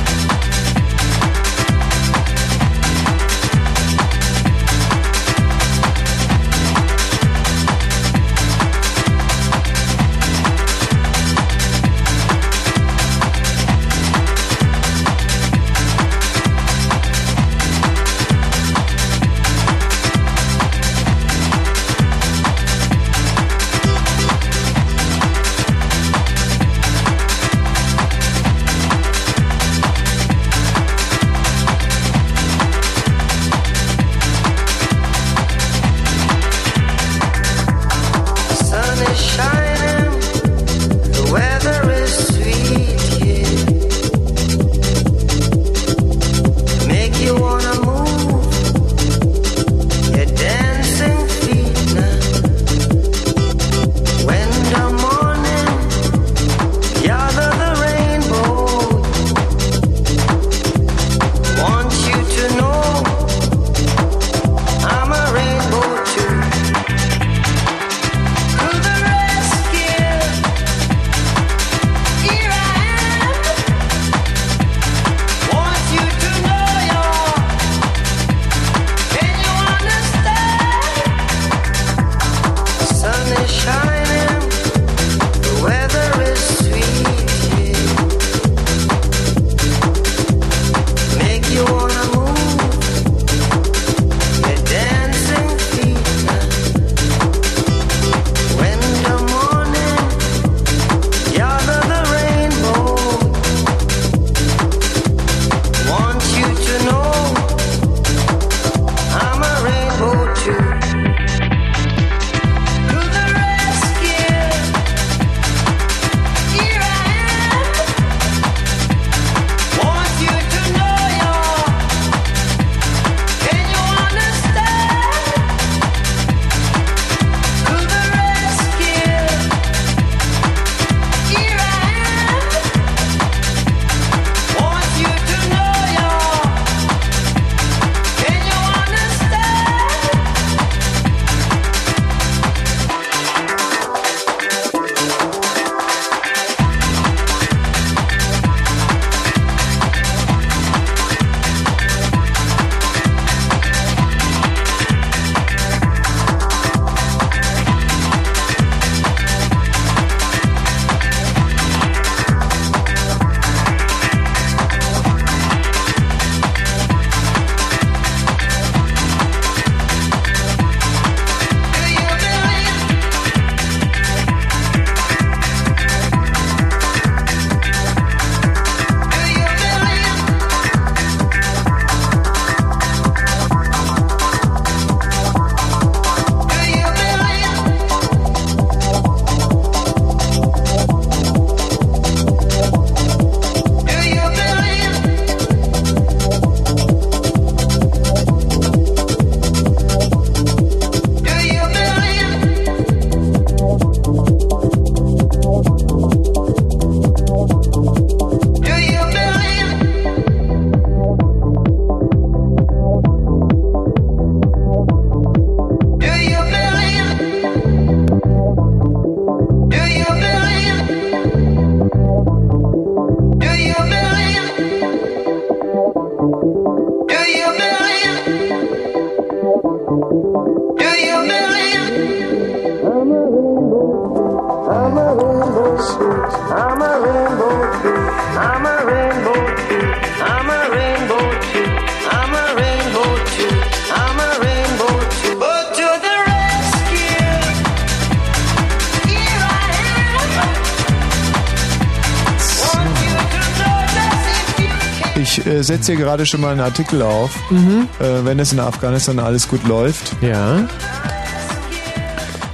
liest hier gerade schon mal einen Artikel auf, mhm. äh, wenn es in Afghanistan alles gut läuft. Ja.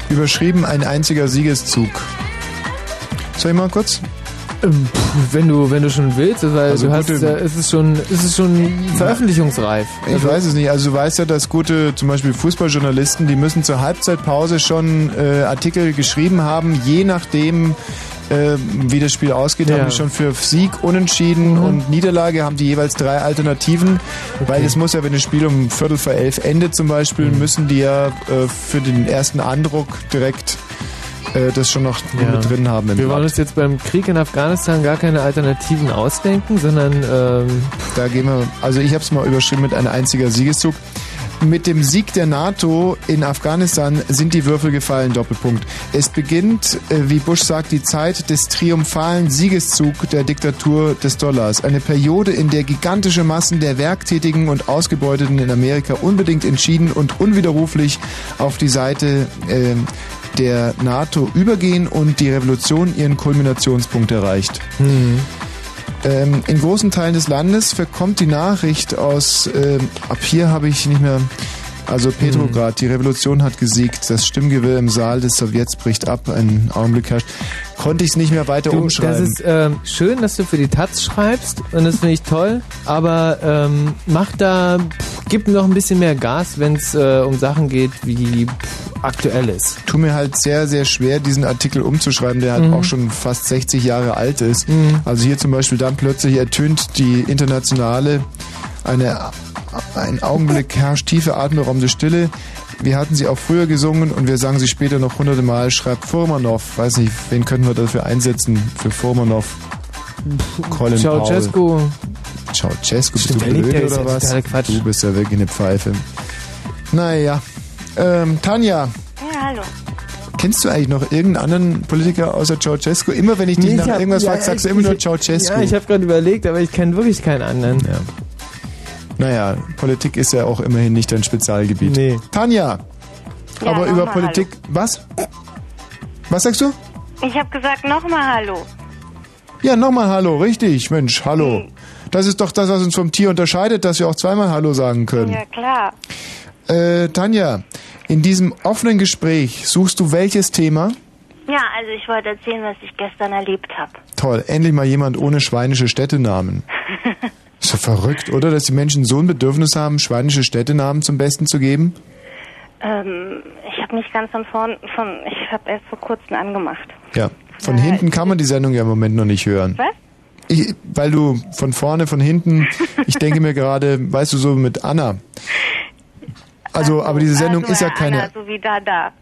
Überschrieben ein einziger Siegeszug. Soll ich mal kurz? Ähm, wenn du, wenn du schon willst, weil also du hast, äh, ist es schon, ist es schon veröffentlichungsreif. Ich also weiß es nicht. Also du weißt ja, dass gute, zum Beispiel Fußballjournalisten, die müssen zur Halbzeitpause schon äh, Artikel geschrieben haben, je nachdem, äh, wie das Spiel ausgeht, Ja. Mhm. haben die schon für Sieg, Unentschieden und Niederlage haben die jeweils drei Alternativen, weil es muss ja, wenn das Spiel um Viertel vor elf endet zum Beispiel, Mhm. müssen die ja äh, für den ersten Andruck direkt äh, das schon noch Ja. mit drin haben. Wir wollen Blatt. uns jetzt beim Krieg in Afghanistan gar keine Alternativen ausdenken, sondern ähm, Da gehen wir, also ich habe es mal überschrieben mit ein einziger Siegeszug. Mit dem Sieg der NATO in Afghanistan sind die Würfel gefallen, Doppelpunkt. Es beginnt, äh, wie Bush sagt, die Zeit des triumphalen Siegeszug der Diktatur des Dollars. Eine Periode, in der gigantische Massen der Werktätigen und Ausgebeuteten in Amerika unbedingt entschieden und unwiderruflich auf die Seite äh, der NATO übergehen und die Revolution ihren Kulminationspunkt erreicht. Ähm, in großen Teilen des Landes verkommt die Nachricht aus, ähm, ab hier habe ich nicht mehr, also Petrograd, die Revolution hat gesiegt, das Stimmgewirr im Saal des Sowjets bricht ab, ein Augenblick herrscht, konnte ich es nicht mehr weiter du, das umschreiben. ist ähm, schön, dass du für die Taz schreibst und das finde ich toll, aber ähm, mach da, pff, gib noch ein bisschen mehr Gas, wenn es äh, um Sachen geht, wie pff, aktuell ist. Tu mir halt sehr, sehr schwer, diesen Artikel umzuschreiben, der halt Mhm. auch schon fast 60 Jahre alt ist. Mhm. Also hier zum Beispiel dann plötzlich ertönt die internationale, eine, ein Augenblick herrscht tiefe atemberaubende Stille. Wir hatten sie auch früher gesungen und wir sagen sie später noch hunderte Mal. Schreibt Furmanov, weiß nicht, wen könnten wir dafür einsetzen? Für Furmanov. Colin Ceausescu. Powell. Ceausescu, bist Stimmt, du blöd oder was? Du bist ja wirklich eine Pfeife. Naja. Ähm, Tanja, Ja, hallo. Kennst du eigentlich noch irgendeinen anderen Politiker außer Ceausescu? Immer wenn ich dich Nee, nach ich hab- irgendwas ja, frage, sagst du immer nur Ceausescu. Ja, ich habe gerade überlegt, aber ich kenne wirklich keinen anderen. Ja. Naja, Politik ist ja auch immerhin nicht dein Spezialgebiet. Nee. Tanja, Ja, aber über Politik... Was? Was sagst du? Ich habe gesagt, nochmal Hallo. Ja, nochmal Hallo, richtig, Mensch, Hallo. Das ist doch das, was uns vom Tier unterscheidet, dass wir auch zweimal Hallo sagen können. Ja, klar. Äh, Tanja, in diesem offenen Gespräch suchst du welches Thema? Ja, also ich wollte erzählen, was ich gestern erlebt habe. Toll, endlich mal jemand ohne schweinische Städtenamen. Ist doch verrückt, oder? Dass die Menschen so ein Bedürfnis haben, schweinische Städtenamen zum Besten zu geben? Ähm, ich habe nicht ganz von vorn, von, ich habe erst vor kurzem angemacht. Ja. Von hinten kann man die Sendung ja im Moment noch nicht hören. Was? Ich, weil du von vorne, von hinten, ich denke mir gerade, weißt du, so mit Anna. Also, aber diese Sendung also, ist ja Herr keine, Anna, so wie da, da.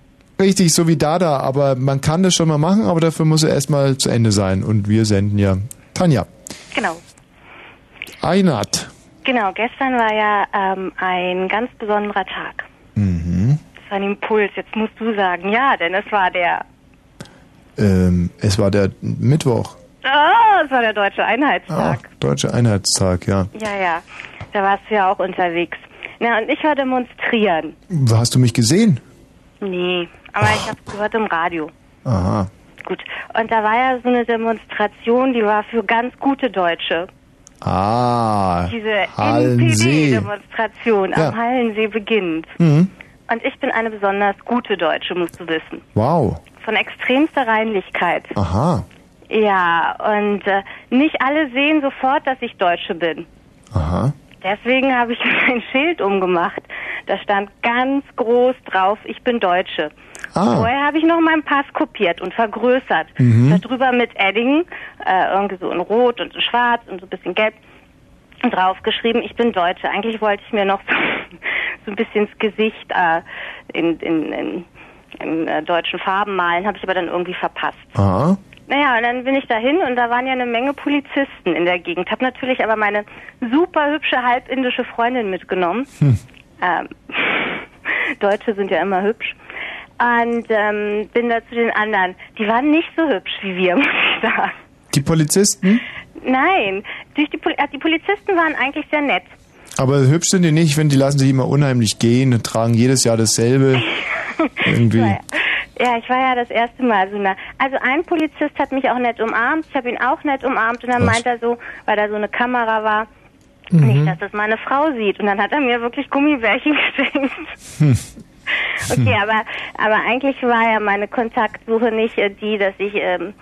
richtig so wie Dada, aber man kann das schon mal machen, aber dafür muss er erstmal zu Ende sein und wir senden ja. Tanja, Genau. Einat. Genau, gestern war ja ähm, ein ganz besonderer Tag. Mhm. Es war ein Impuls, jetzt musst du sagen, ja, denn es war der, Ähm, es war der Mittwoch, oh, es war der Deutsche Einheitstag. Deutscher Einheitstag, ja. Ja, ja, da warst du ja auch unterwegs. Na, und ich war demonstrieren. Hast du mich gesehen? Nee, aber ich habe gehört im Radio. Aha. Gut. Und da war ja so eine Demonstration, die war für ganz gute Deutsche. Ah, Diese. NPD-Demonstration Ja. am Hallensee beginnt. Mhm. Und ich bin eine besonders gute Deutsche, musst du wissen. Wow. Von extremster Reinlichkeit. Aha. Ja, und äh, nicht alle sehen sofort, dass ich Deutsche bin. Aha. Deswegen habe ich ein Schild umgemacht. Da stand ganz groß drauf, ich bin Deutsche. Ah. Vorher habe ich noch meinen Pass kopiert und vergrößert. Mhm. Darüber mit Edding, äh, irgendwie so in Rot und in Schwarz und so ein bisschen Gelb draufgeschrieben, ich bin Deutsche. Eigentlich wollte ich mir noch so, so ein bisschen ins Gesicht äh, in, in, in, in äh, deutschen Farben malen, habe ich aber dann irgendwie verpasst. Aha. Naja, und dann bin ich dahin und da waren ja eine Menge Polizisten in der Gegend. Hab natürlich aber meine super hübsche halbindische Freundin mitgenommen. Hm. Ähm, Deutsche sind ja immer hübsch. Und ähm, bin da zu den anderen. Die waren nicht so hübsch wie wir, muss ich sagen. Die Polizisten? Nein, durch die, Poli äh, die Polizisten waren eigentlich sehr nett. Aber hübsch sind die nicht, wenn die lassen sich immer unheimlich gehen und tragen jedes Jahr dasselbe. Irgendwie. Ja, ich war ja das erste Mal so nah. Also ein Polizist hat mich auch nett umarmt, ich habe ihn auch nett umarmt und dann Was? meint er so, weil da so eine Kamera war, Mhm. nicht, dass das meine Frau sieht. Und dann hat er mir wirklich Gummibärchen geschenkt. Hm. Okay, aber, aber eigentlich war ja meine Kontaktsuche nicht äh, die, dass ich ähm,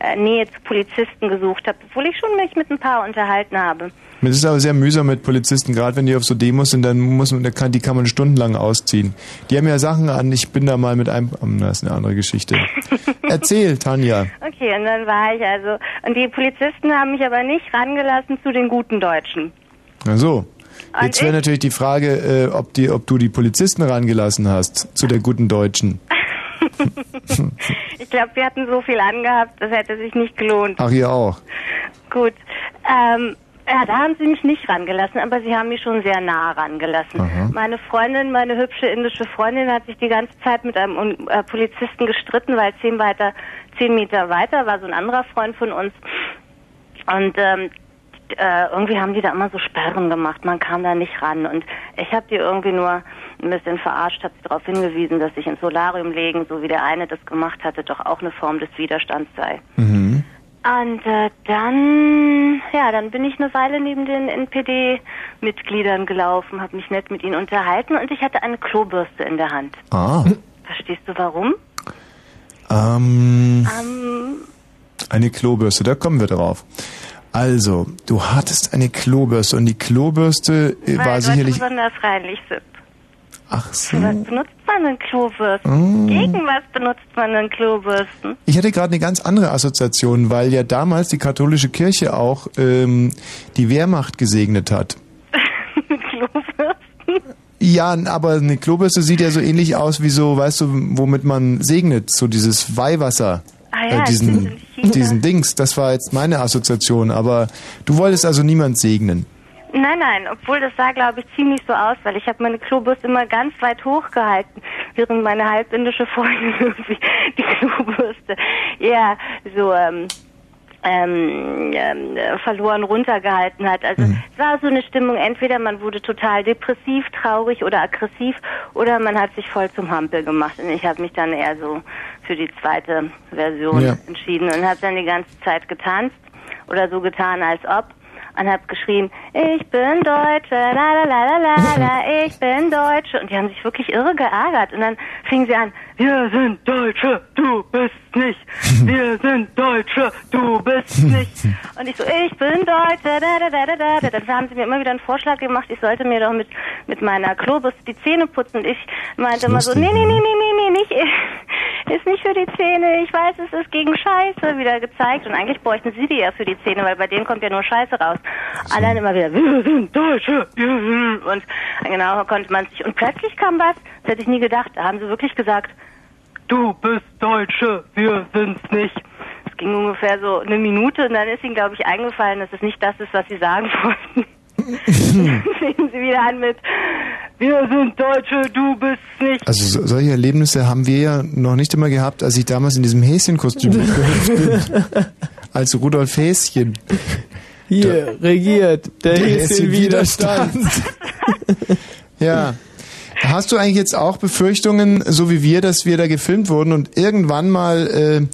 äh, Nähe zu Polizisten gesucht habe, obwohl ich schon mich mit ein paar unterhalten habe. Es ist aber sehr mühsam mit Polizisten, gerade wenn die auf so Demos sind, dann muss man, die kann man stundenlang ausziehen. Die haben ja Sachen an, ich bin da mal mit einem, ähm, das ist eine andere Geschichte. Erzähl, Tanja. Okay, und dann war ich also, und die Polizisten haben mich aber nicht rangelassen zu den guten Deutschen. Na so. Und Jetzt wäre ich- natürlich die Frage, äh, ob, die, ob du die Polizisten rangelassen hast zu der guten Deutschen. Ich glaube, wir hatten so viel angehabt, das hätte sich nicht gelohnt. Ach, ihr auch. Gut. Ähm, ja, da haben sie mich nicht rangelassen, aber sie haben mich schon sehr nah rangelassen. Aha. Meine Freundin, meine hübsche indische Freundin, hat sich die ganze Zeit mit einem Un- äh, Polizisten gestritten, weil zehn weiter, zehn Meter weiter war so ein anderer Freund von uns. Und ähm, äh, irgendwie haben die da immer so Sperren gemacht, man kam da nicht ran. Und ich habe die irgendwie nur ein bisschen verarscht, habe sie darauf hingewiesen, dass sich ins Solarium legen, so wie der eine das gemacht hatte, doch auch eine Form des Widerstands sei. Mhm. Und äh, dann, ja, dann bin ich eine Weile neben den NPD-Mitgliedern gelaufen, habe mich nett mit ihnen unterhalten und ich hatte eine Klobürste in der Hand. Ah. Verstehst du warum? Ähm, Ähm, eine Klobürste, da kommen wir drauf. Also, du hattest eine Klobürste und die Klobürste äh, weil war sicherlich. besonders reinlich sind. Ach so. Für was benutzt man denn Klobürsten? Oh. Gegen was benutzt man denn Klobürsten? Ich hatte gerade eine ganz andere Assoziation, weil ja damals die katholische Kirche auch ähm, die Wehrmacht gesegnet hat. Klobürsten? Ja, aber eine Klobürste sieht ja so ähnlich aus wie so, weißt du, womit man segnet, so dieses Weihwasser. Ah ja, äh, diesen, diesen Dings, das war jetzt meine Assoziation, aber du wolltest also niemand segnen. Nein, nein, obwohl das sah, glaube ich, ziemlich so aus, weil ich habe meine Klobürste immer ganz weit hochgehalten, während meine halbindische Freundin irgendwie die Klobürste eher so ähm, ähm, ähm, äh, verloren runtergehalten hat. Also es war so eine Stimmung, entweder man wurde total depressiv, traurig oder aggressiv oder man hat sich voll zum Hampel gemacht. Und ich habe mich dann eher so für die zweite Version Ja. entschieden und habe dann die ganze Zeit getanzt oder so getan, als ob und habe geschrien, ich bin Deutsche, la la la la la la, ich bin Deutsche. Und die haben sich wirklich irre geärgert. Und dann fingen sie an, wir sind Deutsche, du bist nicht. Wir sind Deutsche, du bist nicht. Und ich so, ich bin Deutsche, da da da da da. da. Dann haben sie mir immer wieder einen Vorschlag gemacht, ich sollte mir doch mit, mit meiner Klobürste die Zähne putzen. Und ich meinte immer so, nee, nee, nee, nee, nee, nee, nicht, ist nicht für die Zähne. Ich weiß, es ist gegen Scheiße wieder gezeigt. Und eigentlich bräuchten sie die ja für die Zähne, weil bei denen kommt ja nur Scheiße raus. Allein immer wieder, wir sind Deutsche. wir sind- Und genau konnte man sich. Und plötzlich kam was, das hätte ich nie gedacht. Da haben sie wirklich gesagt, du bist Deutsche, wir sind's nicht. Es ging ungefähr so eine Minute und dann ist ihnen, glaube ich, eingefallen, dass es nicht das ist, was sie sagen wollten. Dann fingen sie wieder an mit, wir sind Deutsche, du bist nicht. Also so, solche Erlebnisse haben wir ja noch nicht immer gehabt, als ich damals in diesem Häschenkostüm mitgehüpft bin. Als Rudolf Häschen. Hier regiert der Häschen-Widerstand. ja. Hast du eigentlich jetzt auch Befürchtungen, so wie wir, dass wir da gefilmt wurden und irgendwann mal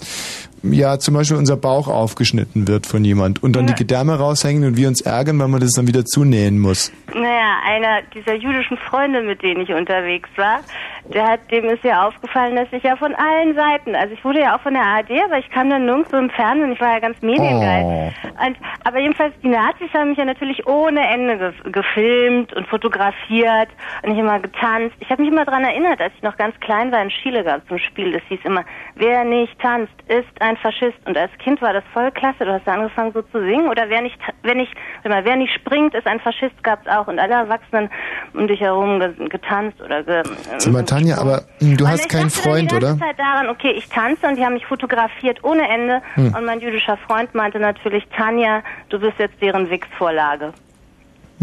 äh, ja zum Beispiel unser Bauch aufgeschnitten wird von jemand und dann die Gedärme raushängen und wir uns ärgern, weil man das dann wieder zunähen muss? Naja, einer dieser jüdischen Freunde, mit denen ich unterwegs war, der hat, dem ist ja aufgefallen, dass ich ja von allen Seiten, also ich wurde ja auch von der ARD, aber ich kam dann nirgendwo im Fernsehen, ich war ja ganz mediengeil. Und, aber jedenfalls, die Nazis haben mich ja natürlich ohne Ende ge gefilmt und fotografiert und ich immer getanzt. Ich habe mich immer daran erinnert, als ich noch ganz klein war in Chile gab es so ein Spiel, das hieß immer, wer nicht tanzt, ist ein Faschist. Und als Kind war das voll klasse, du hast da angefangen so zu singen oder wer nicht, wer nicht, mal, wer nicht springt, ist ein Faschist, gab's auch. Und alle Erwachsenen um dich herum ge getanzt oder ge Sag mal, Tanja, aber hm, du hast ich keinen Freund, oder? Zeit daran, okay, ich tanze und die haben mich fotografiert ohne Ende. Hm. Und mein jüdischer Freund meinte natürlich, Tanja, du bist jetzt deren Wix-Vorlage.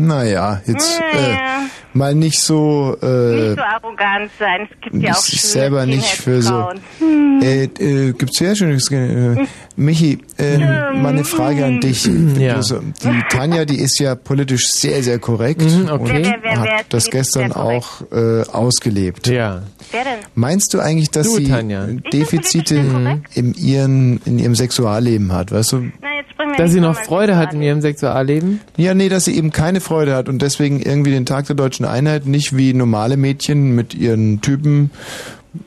Naja, jetzt äh, Ja. mal nicht so, äh, Nicht so arrogant sein. Es gibt ja auch sich schöne selber nicht für so. Hm. Äh, äh, gibt's sehr schönes. Äh, Michi, äh, mal eine Frage an dich. Ja. Also, die Tanja, die ist ja politisch sehr, sehr korrekt Mhm, okay. und Wer- wer- wer- hat das gestern auch äh, ausgelebt. Ja. Wer denn? Meinst du eigentlich, dass Du, sie Tanja. Defizite in ihren in ihrem Sexualleben hat, weißt du? Wir Dass sie so noch Freude hat in ihrem Sexualleben? Ja, nee, dass sie eben keine Freude hat und deswegen irgendwie den Tag der deutschen Einheit nicht wie normale Mädchen mit ihren Typen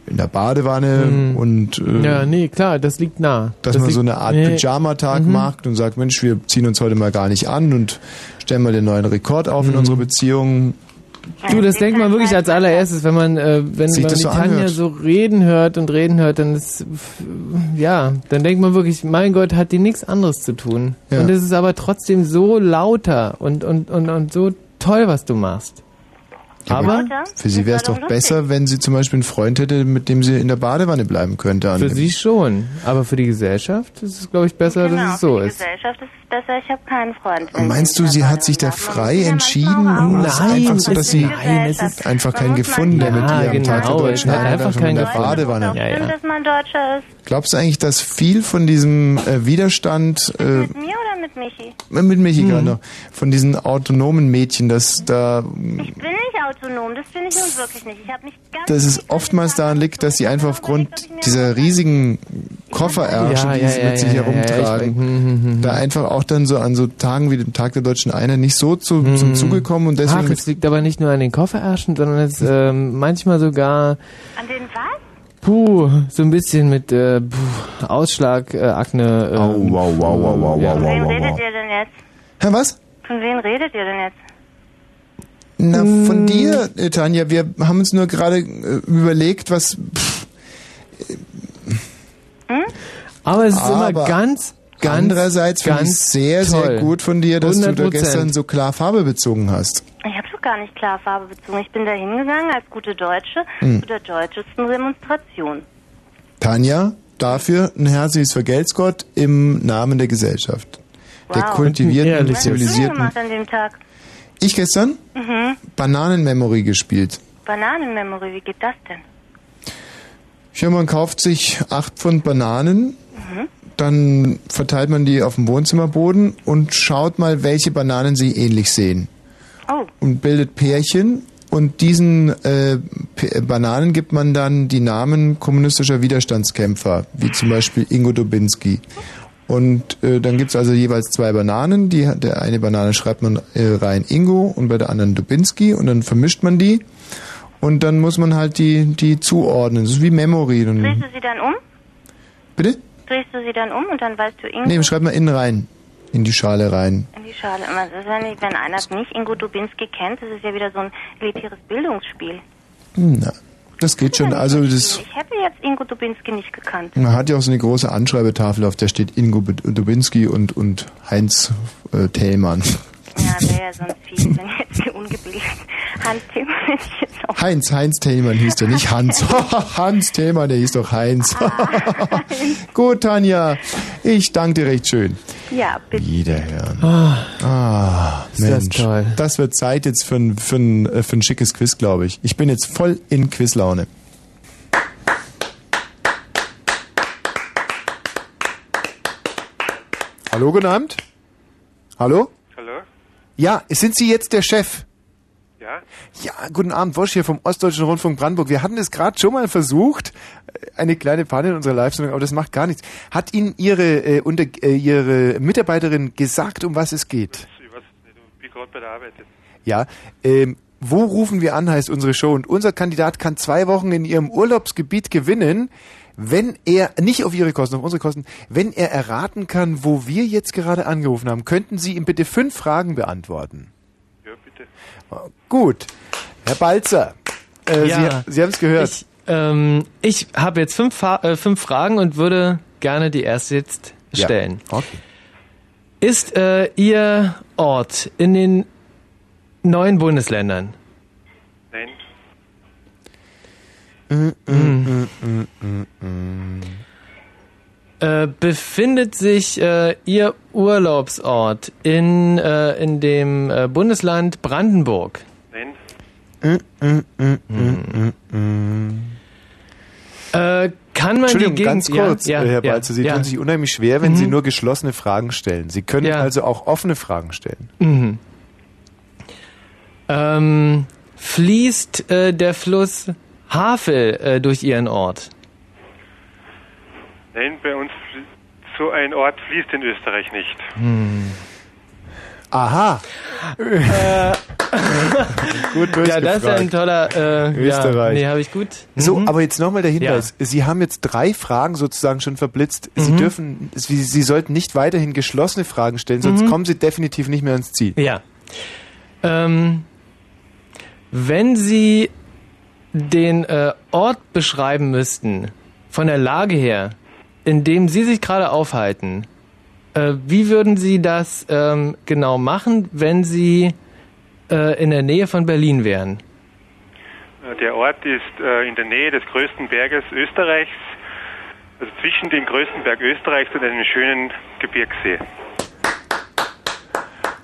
in der Badewanne Mhm. und äh, Ja, nee, klar, das liegt nah. dass das man so liegt- eine Art nee. Pyjama-Tag Mhm. macht und sagt, Mensch, wir ziehen uns heute mal gar nicht an und stellen mal den neuen Rekord auf Mhm. in unserer Beziehung. Du, das denkt man wirklich als allererstes, wenn man, äh, wenn Sich man die so Tanja anhört. so reden hört und reden hört, dann ist, ja, dann denkt man wirklich, mein Gott, hat die nichts anderes zu tun. Ja. Und es ist aber trotzdem so lauter und, und, und, und so toll, was du machst. Aber Für sie wäre es doch besser, wenn sie zum Beispiel einen Freund hätte, mit dem sie in der Badewanne bleiben könnte. für sie schon. Aber für die Gesellschaft ist es, glaube ich, besser, Genau, dass es so für die ist. Gesellschaft ist es besser, ich habe keinen Freund. Meinst sie du, sie hat sich da frei entschieden? Nein, ist es einfach so, dass ist- sie nein, es ist- einfach man keinen gefunden, der mit manchmal- ihr am Ja, Tag der deutschen hat einfach keinen der. Badewanne? Ja, ja. Stimmt, dass man Deutscher ist. Glaubst du eigentlich, dass viel von diesem äh, Widerstand äh, Mit mir oder mit Michi? mit Michi Mhm. gerade noch, von diesen autonomen Mädchen, dass da Ich bin nicht autonom, das bin ich nun wirklich nicht. Ich habe mich ganz dass es oftmals daran liegt, dass sie einfach aufgrund dieser riesigen Kofferärschen, Ja, die ja, sie ja, mit sich ja, ja, ja, ich herumtragen, weiß. Hm, hm, hm, da einfach auch dann so an so Tagen wie dem Tag der Deutschen Einheit nicht so zu, zum Zuge kommen und deswegen Ach, es liegt aber nicht nur an den Kofferärschen, sondern es ähm, manchmal sogar An den was? puh, so ein bisschen mit äh, puh, Ausschlag, äh, Akne. Ähm, wow, wow, wow, wow, ja. Von wem redet ihr denn jetzt? Hä, was? Von wem redet ihr denn jetzt? Na, Hm. von dir, äh, Tanja, wir haben uns nur gerade äh, überlegt, was... Pff, Aber es ist immer Aber ganz, ganz, andererseits finde ich ganz sehr, toll. sehr gut von dir, dass du da 100%. gestern so klar Farbe bezogen hast. Ich habe doch gar nicht klar Farbe bezogen. Ich bin da hingegangen als gute Deutsche Hm. zu der deutschesten Demonstration. Tanja, dafür ein herzliches Vergelt's im Namen der Gesellschaft. Der Wow. kultivierten, Was hast du zivilisierten... an dem Tag? Ich gestern Mhm. Bananenmemory gespielt. Bananenmemory, wie geht das denn? Ja, man kauft sich acht Pfund Bananen, Mhm. Dann verteilt man die auf dem Wohnzimmerboden und schaut mal, welche Bananen sie ähnlich sehen. Oh. Und bildet Pärchen und diesen äh, Bananen gibt man dann die Namen kommunistischer Widerstandskämpfer, wie zum Beispiel Ingo Dubinski. Und äh, dann gibt's also jeweils zwei Bananen. Die, der eine Banane schreibt man äh, rein Ingo und bei der anderen Dubinski und dann vermischt man die. Und dann muss man halt die, die zuordnen. Das ist wie Memory. Dann, du sie dann um? bitte? Drehst du sie dann um und dann weißt du Ingo Nee, schreibt man innen rein. In die Schale rein. in die Schale. Das ist ja nicht, wenn einer nicht Ingo Dubinski kennt, das ist ja wieder so ein elitäres Bildungsspiel. Na, das geht schon. Also das, Ich hätte jetzt Ingo Dubinski nicht gekannt. man hat ja auch so eine große Anschreibetafel, auf der steht Ingo Dubinski und, und Heinz äh, Thälmann. Ja, wäre ja sonst fies, wenn jetzt die ungebildeten hätte ich jetzt auch. Heinz, Heinz Thälmann hieß der, nicht Hans. Hans Thälmann, der hieß doch Heinz. Gut, Tanja, ich danke dir recht schön. Ja, bitte. Wiederhören. Ah, Ah, Ist das Mensch. toll. Das wird Zeit jetzt für ein, für ein, äh, für ein schickes Quiz, glaube ich. Ich bin jetzt voll in Quizlaune. Hallo, guten Abend. Hallo? Ja, sind Sie jetzt der Chef? Ja? Ja, guten Abend, Wosch hier vom Ostdeutschen Rundfunk Brandenburg. Wir hatten es gerade schon mal versucht, äh, eine kleine Panne in unserer Live-Sendung, aber das macht gar nichts. Hat Ihnen Ihre, äh, unter, äh, Ihre Mitarbeiterin gesagt, um was es geht? Ich weiß nicht, ich bin gerade bei der Arbeit. jetzt. Ja, ähm, wo rufen wir an, heißt unsere Show. Und unser Kandidat kann zwei Wochen in Ihrem Urlaubsgebiet gewinnen, wenn er, nicht auf Ihre Kosten, auf unsere Kosten, wenn er erraten kann, wo wir jetzt gerade angerufen haben. Könnten Sie ihm bitte fünf Fragen beantworten? Ja, bitte. Gut. Herr Balzer, äh, Ja. Sie, Sie haben es gehört. Ich, ähm, ich habe jetzt fünf, äh, fünf Fragen und würde gerne die erste jetzt Ja. stellen. Okay. Ist äh, Ihr Ort in den neuen Bundesländern? Nein. Äh, befindet sich äh, Ihr Urlaubsort in, äh, in dem äh, Bundesland Brandenburg? Nein. Äh, kann man die Entschuldigung, Gegend... ganz kurz, ja, ja, Herr ja, Balzer, Sie ja. tun sich unheimlich schwer, wenn Mhm. Sie nur geschlossene Fragen stellen. Sie können Ja. also auch offene Fragen stellen. Mhm. Ähm, fließt äh, der Fluss Havel äh, durch Ihren Ort? Nein, bei uns so ein Ort fließt in Österreich nicht. Hm. Aha. Äh, gut ja, das ist ja ein toller. Äh, Österreich. Ja, nee, habe ich gut. So, Mhm. aber jetzt nochmal der Hinweis. Sie haben jetzt drei Fragen sozusagen schon verblitzt. Sie Mhm. dürfen, Sie, Sie sollten nicht weiterhin geschlossene Fragen stellen, sonst Mhm. kommen Sie definitiv nicht mehr ans Ziel. Ja. Ähm, wenn Sie den äh, Ort beschreiben müssten, von der Lage her, in dem Sie sich gerade aufhalten, äh, wie würden Sie das ähm, genau machen, wenn Sie äh, in der Nähe von Berlin wären? Äh, Der Ort ist äh, in der Nähe des größten Berges Österreichs, also zwischen dem größten Berg Österreichs und einem schönen Gebirgssee.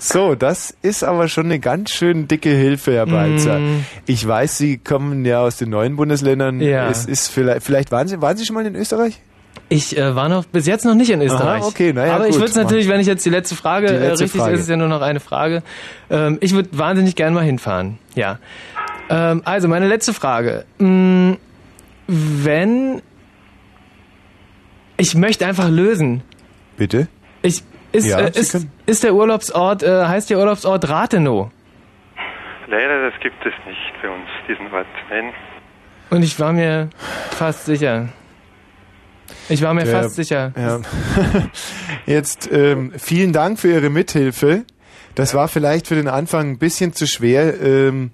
So, das ist aber schon eine ganz schön dicke Hilfe, Herr Balzer. Mm. Ich weiß, Sie kommen ja aus den neuen Bundesländern. Ja. Es ist vielleicht, vielleicht waren Sie, waren Sie schon mal in Österreich? Ich äh, war noch bis jetzt noch nicht in Österreich. Aha, okay, na ja, Aber ich gut. würde es natürlich, wenn ich jetzt die letzte Frage, Die äh, letzte richtig Frage. ist es ja nur noch eine Frage. Ähm, ich würde wahnsinnig gerne mal hinfahren. Ja. Ähm, also meine letzte Frage. Mm, wenn ich möchte einfach lösen. Bitte? Ich ist Ja, äh, ist, ist der Urlaubsort äh, heißt der Urlaubsort Rathenow Leider, das gibt es nicht bei uns, diesen Ort. Nein. und ich war mir fast sicher. Ich war mir Der- fast sicher. Ja. Jetzt ähm, vielen Dank für Ihre Mithilfe. Das war vielleicht für den Anfang ein bisschen zu schwer. Ähm,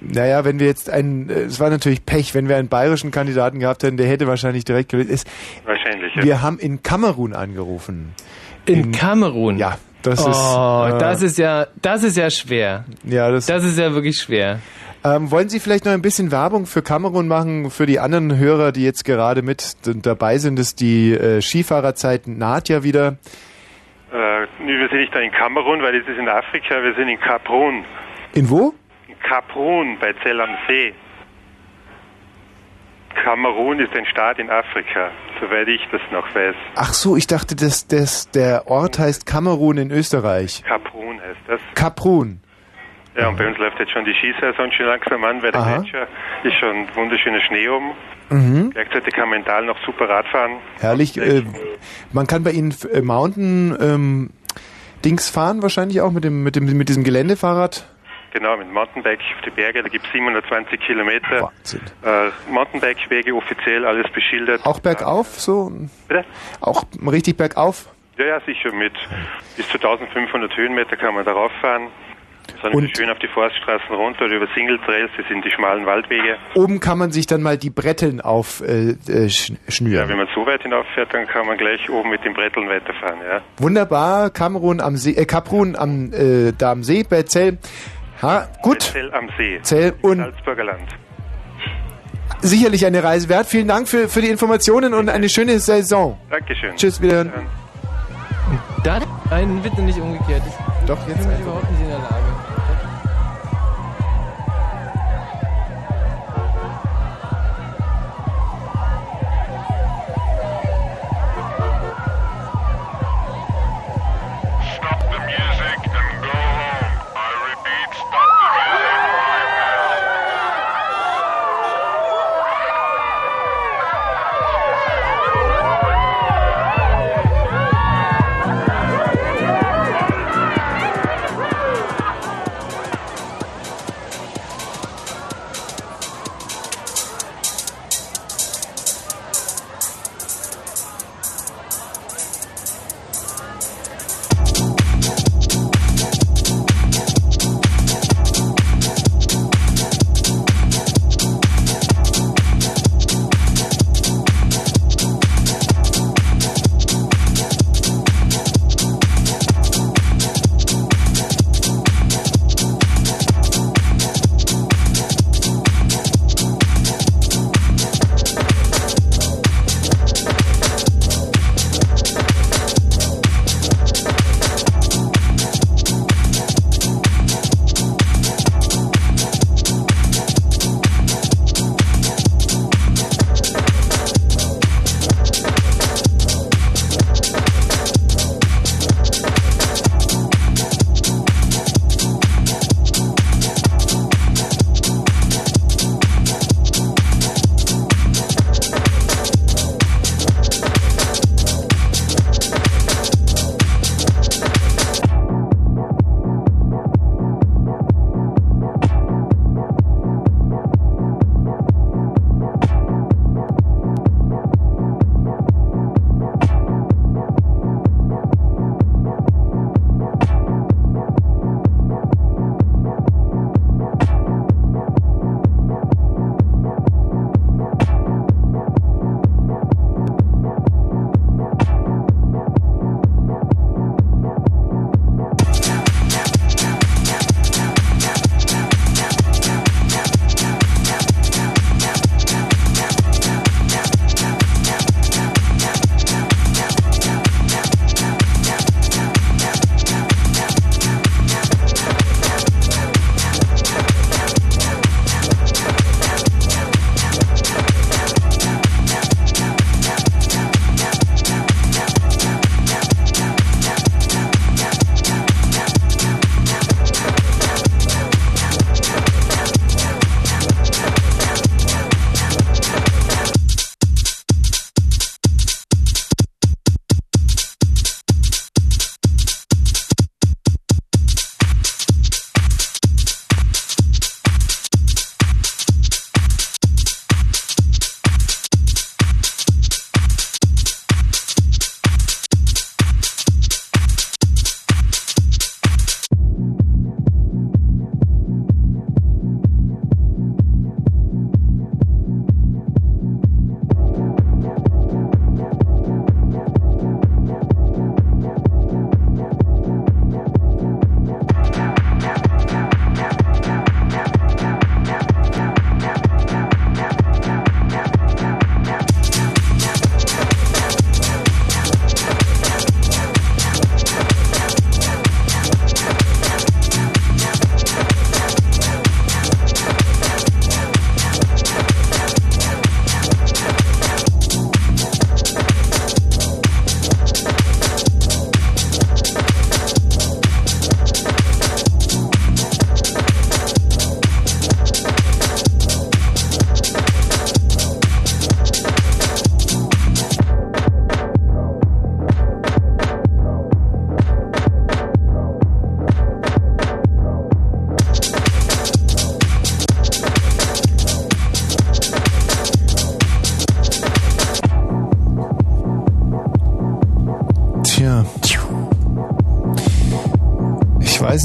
naja, wenn wir jetzt einen, äh, es war natürlich Pech, wenn wir einen bayerischen Kandidaten gehabt hätten, der hätte wahrscheinlich direkt gelöst. Es, Wahrscheinlich, ja. Wir haben in Kamerun angerufen. In, Kamerun? Ja, das oh, ist. äh, das ist ja, das ist ja schwer. Ja, das, das ist ja wirklich schwer. Ähm, wollen Sie vielleicht noch ein bisschen Werbung für Kamerun machen, für die anderen Hörer, die jetzt gerade mit dabei sind, dass die äh, Skifahrerzeit naht ja wieder. Äh, nee, wir sind nicht da in Kamerun, weil es ist in Afrika, wir sind in Kaprun. In wo? In Kaprun bei Zell am See. Kamerun ist ein Staat in Afrika, soweit ich das noch weiß. Ach so, ich dachte, dass, dass der Ort heißt Kamerun in Österreich. Kaprun heißt das. Kaprun. Ja, und bei uns läuft jetzt schon die Skisaison schon langsam an, weil der Aha. Gletscher ist schon wunderschöner Schnee oben. Mhm. Gleichzeitig kann man Tal noch super Rad fahren. Herrlich. Äh, man kann bei Ihnen äh, Mountain ähm, Dings fahren wahrscheinlich auch mit dem mit dem mit diesem Geländefahrrad. Genau, mit Mountainbike auf die Berge, da gibt es 720 Kilometer. Äh, Mountainbike-Wege offiziell, alles beschildert. Auch bergauf so. Bitte? Auch richtig bergauf. Ja, ja, sicher. Mit bis zu 1500 Höhenmeter kann man darauf fahren. Und- schön auf die Forststraßen runter oder über Single Trails, das sind die schmalen Waldwege. Oben kann man sich dann mal die Bretteln auf äh, äh, Ja, wenn man so weit hinauffährt, dann kann man gleich oben mit den Bretteln weiterfahren, ja. Wunderbar, Kamerun am See, äh, Kaprun am äh, da am See bei Zell. Ha, gut. Zell am See. Zell und Salzburger Land. sicherlich eine Reise wert. Vielen Dank für, für die Informationen und eine schöne Saison. Dankeschön. Tschüss, wiederhören. Da, nein, bitte nicht umgekehrt. Ich Doch, jetzt bin einfach. überhaupt nicht in der Lage.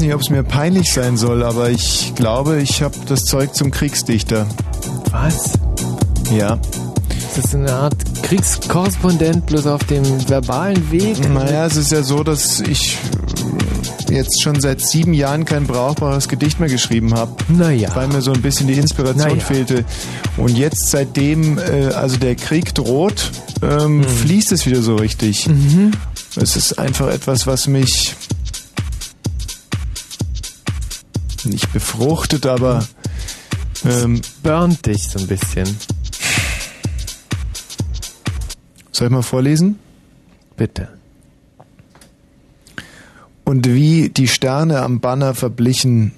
Nicht, ob es mir peinlich sein soll, aber ich glaube, ich habe das Zeug zum Kriegsdichter. Was? Ja. Das ist eine Art Kriegskorrespondent, bloß auf dem verbalen Weg. Naja, es ist ja so, dass ich jetzt schon seit sieben Jahren kein brauchbares Gedicht mehr geschrieben habe. Naja. Weil mir so ein bisschen die Inspiration Naja. fehlte. Und jetzt, seitdem äh, also der Krieg droht, ähm, Mhm. fließt es wieder so richtig. Es ist einfach etwas, was mich nicht befruchtet, aber ähm, burnt dich so ein bisschen. Soll ich mal vorlesen? Bitte. Und wie die Sterne am Banner verblichen,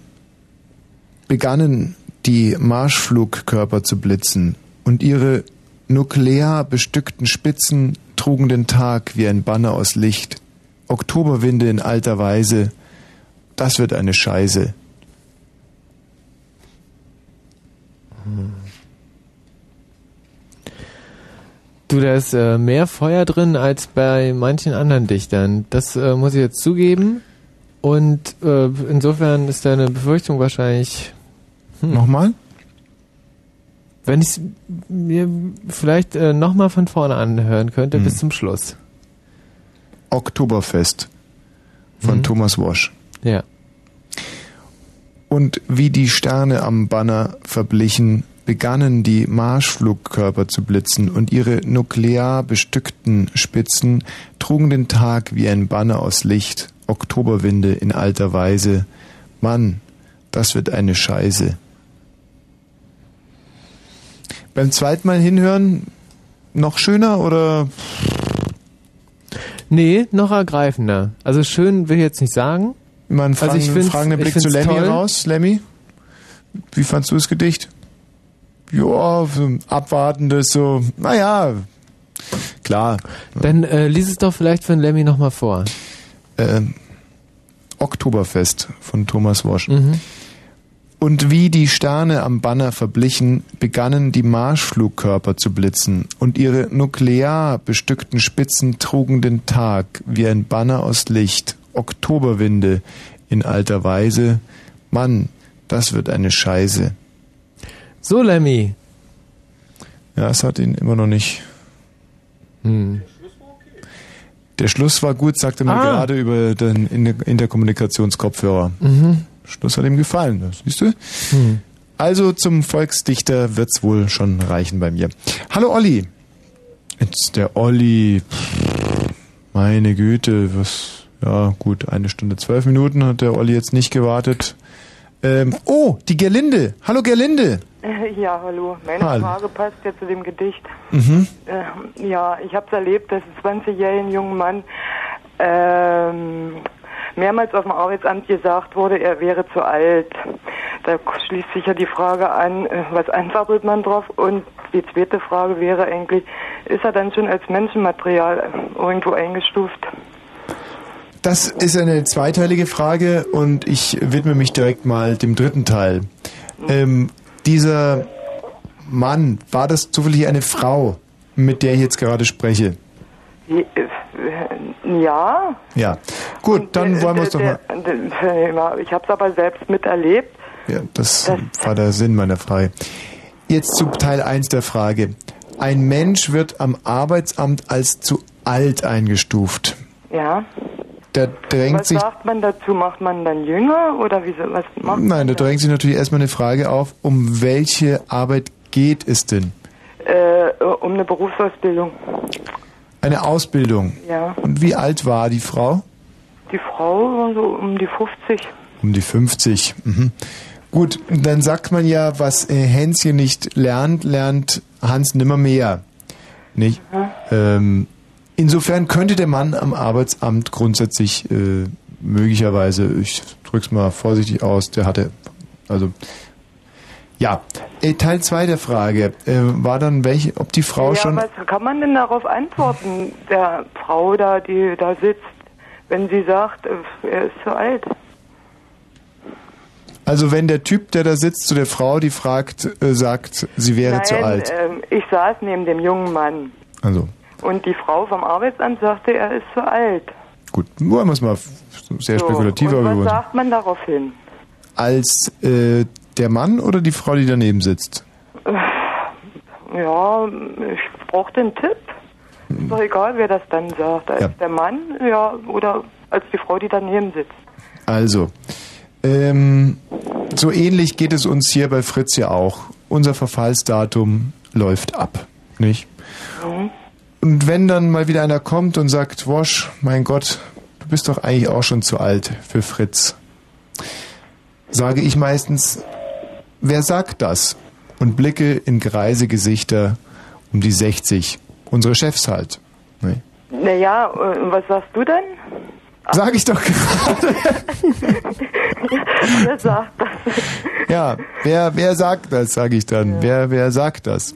begannen die Marschflugkörper zu blitzen und ihre nuklear bestückten Spitzen trugen den Tag wie ein Banner aus Licht. Oktoberwinde in alter Weise, das wird eine Scheiße. Du, da ist äh, mehr Feuer drin als bei manchen anderen Dichtern. Das äh, muss ich jetzt zugeben. Und äh, insofern ist deine Befürchtung wahrscheinlich. Hm. Nochmal? Wenn ich mir vielleicht äh, nochmal von vorne anhören könnte, Hm. bis zum Schluss. Oktoberfest von Mhm. Thomas Wosch. Ja. Und wie die Sterne am Banner verblichen, begannen die Marschflugkörper zu blitzen und ihre nuklear bestückten Spitzen trugen den Tag wie ein Banner aus Licht, Oktoberwinde in alter Weise. Mann, das wird eine Scheiße. Beim zweiten Mal hinhören noch schöner oder Nee, noch ergreifender. Also schön will ich jetzt nicht sagen. Man also fragen, ich Blick zu Lemmy toll. raus. Lemmy, wie fandst du das Gedicht? Ja, abwartendes, so, naja, klar. Dann äh, lies es doch vielleicht für den Lemmy nochmal vor. Ähm, Oktoberfest von Thomas Wosch. Mhm. Und wie die Sterne am Banner verblichen, begannen die Marschflugkörper zu blitzen, und ihre nuklear bestückten Spitzen trugen den Tag wie ein Banner aus Licht, Oktoberwinde in alter Weise. Mann, das wird eine Scheiße. So, Lemmy. Ja, es hat ihn immer noch nicht. Hm. Der Schluss war gut, sagte mir Ah. gerade über den Inter- Interkommunikationskopfhörer. Mhm. Schluss hat ihm gefallen, siehst du? Hm. Also zum Volksdichter wird's wohl schon reichen bei mir. Hallo Olli. Jetzt der Olli. Meine Güte, was. Ja, gut, eine Stunde zwölf Minuten hat der Olli jetzt nicht gewartet. Ähm, oh, die Gerlinde. Hallo Gerlinde. Äh, Ja, hallo. Meine Hallo. Frage passt ja zu dem Gedicht. Mhm. Äh, ja, ich habe es erlebt, dass ein 20-jähriger junger Mann ähm, mehrmals auf dem Arbeitsamt gesagt wurde, er wäre zu alt. Da schließt sich ja die Frage an, äh, was antwortet man drauf? Und die zweite Frage wäre eigentlich, ist er dann schon als Menschenmaterial irgendwo eingestuft? Das ist eine zweiteilige Frage und ich widme mich direkt mal dem dritten Teil. Ähm, dieser Mann, war das zufällig eine Frau, mit der ich jetzt gerade spreche? Ja. Ja. Gut, dann wollen wir uns doch mal. Der, ich habe es aber selbst miterlebt. Ja, das war der Sinn meiner Frage. Jetzt zu Teil 1 der Frage. Ein Mensch wird am Arbeitsamt als zu alt eingestuft. Ja. Da drängt Was sich. sagt man dazu? Macht man dann jünger oder wie so- was macht Nein, da drängt sich natürlich erstmal eine Frage auf, um welche Arbeit geht es denn? äh, um eine Berufsausbildung? Eine Ausbildung. Ja. Und wie alt war die Frau? Die Frau war so um die 50. Um die 50. Mhm. Gut, dann sagt man ja, was äh, Hänschen nicht lernt, lernt Hans nimmermehr. Nicht? Ähm, insofern könnte der Mann am Arbeitsamt grundsätzlich äh, möglicherweise, ich drück's mal vorsichtig aus, der hatte, also ja. Äh, Teil 2 der Frage äh, war dann welche, ob die Frau ja, schon was kann man denn darauf antworten, der Frau da, die da sitzt, wenn sie sagt, äh, er ist zu alt? Also wenn der Typ, der da sitzt, zu der Frau, die fragt, äh, sagt, sie wäre Nein, zu alt. ähm, ich saß neben dem jungen Mann Also, und die Frau vom Arbeitsamt sagte, er ist zu alt. Gut, wollen wir es mal sehr spekulativ, Und was sagt man daraufhin? Als äh, der Mann oder die Frau, die daneben sitzt? Ja, ich brauche den Tipp. Ist doch egal, wer das dann sagt. Als Ja. der Mann, ja, oder als die Frau, die daneben sitzt. Also, ähm, so ähnlich geht es uns hier bei Fritz ja auch. Unser Verfallsdatum läuft ab, nicht? Mhm. Und wenn dann mal wieder einer kommt und sagt, Wosch, mein Gott, du bist doch eigentlich auch schon zu alt für Fritz, sage ich meistens, wer sagt das? Und blicke in greise Gesichter um die 60. Unsere Chefs halt. Ne? Naja, äh, was sagst du denn? Sag ich doch gerade. Wer sagt das? Ja, wer, wer sagt das, sage ich dann. Wer, wer sagt das?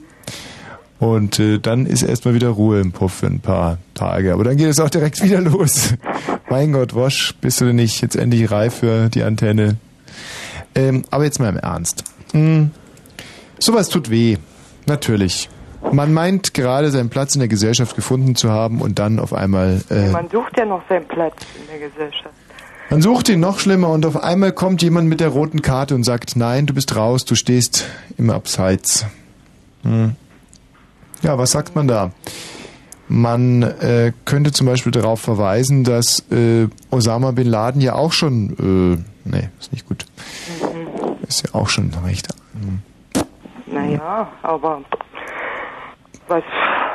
Und äh, dann ist erstmal wieder Ruhe im Puff für ein paar Tage. Aber dann geht es auch direkt wieder los. mein Gott, Wosch, bist du denn nicht jetzt endlich reif für die Antenne? Ähm, aber jetzt mal im Ernst. Hm, sowas tut weh. Natürlich. Man meint gerade seinen Platz in der Gesellschaft gefunden zu haben und dann auf einmal äh, Man sucht ja noch seinen Platz in der Gesellschaft. man sucht ihn noch schlimmer und auf einmal kommt jemand mit der roten Karte und sagt, nein, du bist raus, du stehst im Abseits. Hm. Ja, was sagt man da? Man äh, könnte zum Beispiel darauf verweisen, dass äh, Osama Bin Laden ja auch schon, äh, nee, ist nicht gut, ist ja auch schon recht. hm. Naja, aber was,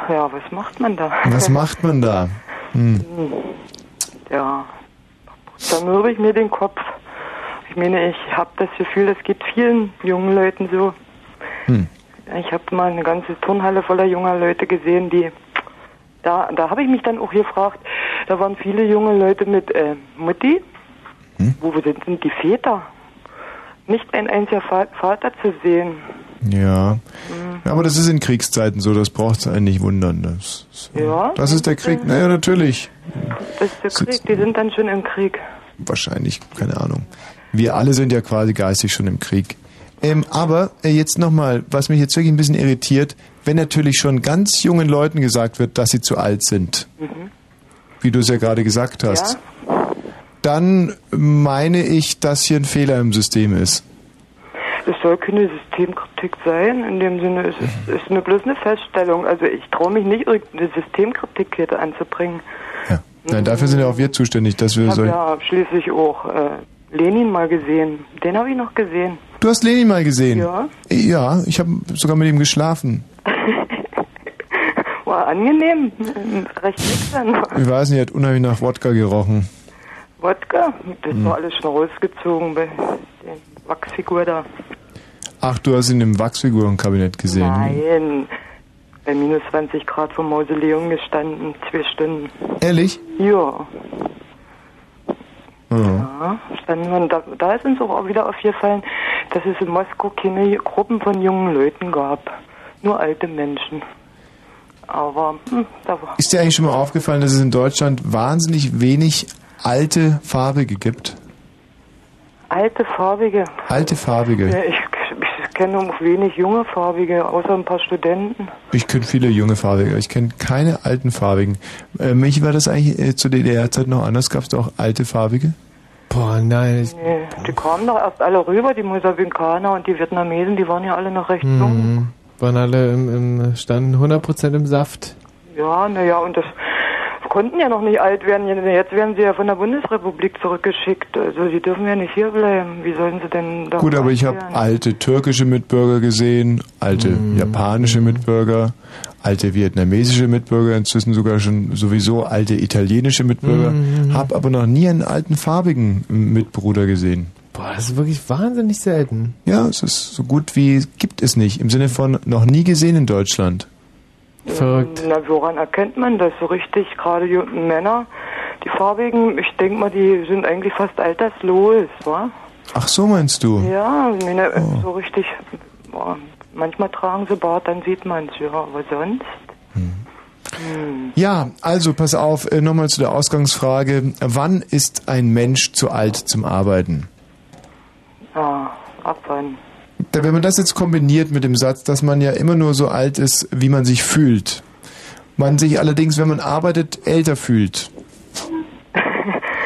ja, was macht man da? Was macht man da? Hm. Ja, da mürbe ich mir den Kopf. Ich meine, ich habe das Gefühl, es geht vielen jungen Leuten so. Hm. Ich habe mal eine ganze Turnhalle voller junger Leute gesehen, die da, da habe ich mich dann auch gefragt, da waren viele junge Leute mit äh, Mutti. Wo sind denn die Väter? Nicht ein einziger Va- Vater zu sehen. Ja. ja, aber das ist in Kriegszeiten so, das braucht es einen nicht wundern. Das, Ja, das ist der Krieg, naja, natürlich. das ist der Krieg, die sind dann schon im Krieg. Wahrscheinlich, keine Ahnung. Wir alle sind ja quasi geistig schon im Krieg. Ähm, aber äh, jetzt nochmal, was mich jetzt wirklich ein bisschen irritiert, wenn natürlich schon ganz jungen Leuten gesagt wird, dass sie zu alt sind, Mhm. wie du es ja gerade gesagt hast, dann meine ich, dass hier ein Fehler im System ist. Es soll keine Systemkritik sein, in dem Sinne, es ist, ist eine bloß eine Feststellung. Also ich traue mich nicht, irgendeine Systemkritik hier anzubringen. Nein, dafür sind ja auch wir zuständig, dass wir so. ja schließlich auch äh, Lenin mal gesehen. Den habe ich noch gesehen. Du hast Lenin mal gesehen? Ja. Ja, ich habe sogar mit ihm geschlafen. War angenehm, recht nüchtern. Ich weiß nicht, er hat unheimlich nach Wodka gerochen. Wodka, das Hm. war alles schon rausgezogen bei der Wachsfigur da. Ach, du hast ihn im Wachsfigurenkabinett gesehen. Nein, bei minus 20 Grad vom Mausoleum gestanden, zwei Stunden. Ehrlich? Ja. Ja. Ja, wir, da, da ist uns auch wieder aufgefallen, dass es in Moskau keine Gruppen von jungen Leuten gab. Nur alte Menschen. Aber hm, da war. Ist dir eigentlich schon mal aufgefallen, dass es in Deutschland wahnsinnig wenig alte Farbige gibt? Alte Farbige. Alte Farbige. Ja, ich kenne auch wenig junge Farbige, außer ein paar Studenten. Ich kenne viele junge Farbige, aber ich kenne keine alten Farbigen. Äh, Michi, war das eigentlich äh, zur DDR-Zeit noch anders? Gab es da auch alte Farbige? Boah, nein. Nee, die kamen doch erst alle rüber, die Mosambikaner und die Vietnamesen, die waren ja alle noch recht jung. mhm. Waren alle im, im, standen 100% im Saft. Ja, naja, und das konnten ja noch nicht alt werden. Jetzt werden sie ja von der Bundesrepublik zurückgeschickt. Also sie dürfen ja nicht hier bleiben. Wie sollen sie denn da Gut, aber ich habe alte türkische Mitbürger gesehen, alte japanische Mitbürger, alte vietnamesische Mitbürger, inzwischen sogar schon sowieso alte italienische Mitbürger, Mhm. habe aber noch nie einen alten farbigen Mitbruder gesehen. Boah, das ist wirklich wahnsinnig selten. Ja, es ist so gut wie gibt es nicht. Im Sinne von noch nie gesehen in Deutschland. Verrückt. Na, woran erkennt man das so richtig? Gerade die Männer, die Farbigen, ich denke mal, die sind eigentlich fast alterslos, wa? Ach so meinst du? Ja, meine, Oh. so richtig, boah, manchmal tragen sie Bart, dann sieht man es, ja, aber sonst? Hm. Ja, also pass auf, äh, nochmal zu der Ausgangsfrage. Wann ist ein Mensch zu alt zum Arbeiten? Ja, ab wann? Wenn man das jetzt kombiniert mit dem Satz, dass man ja immer nur so alt ist, wie man sich fühlt, man sich allerdings, wenn man arbeitet, älter fühlt.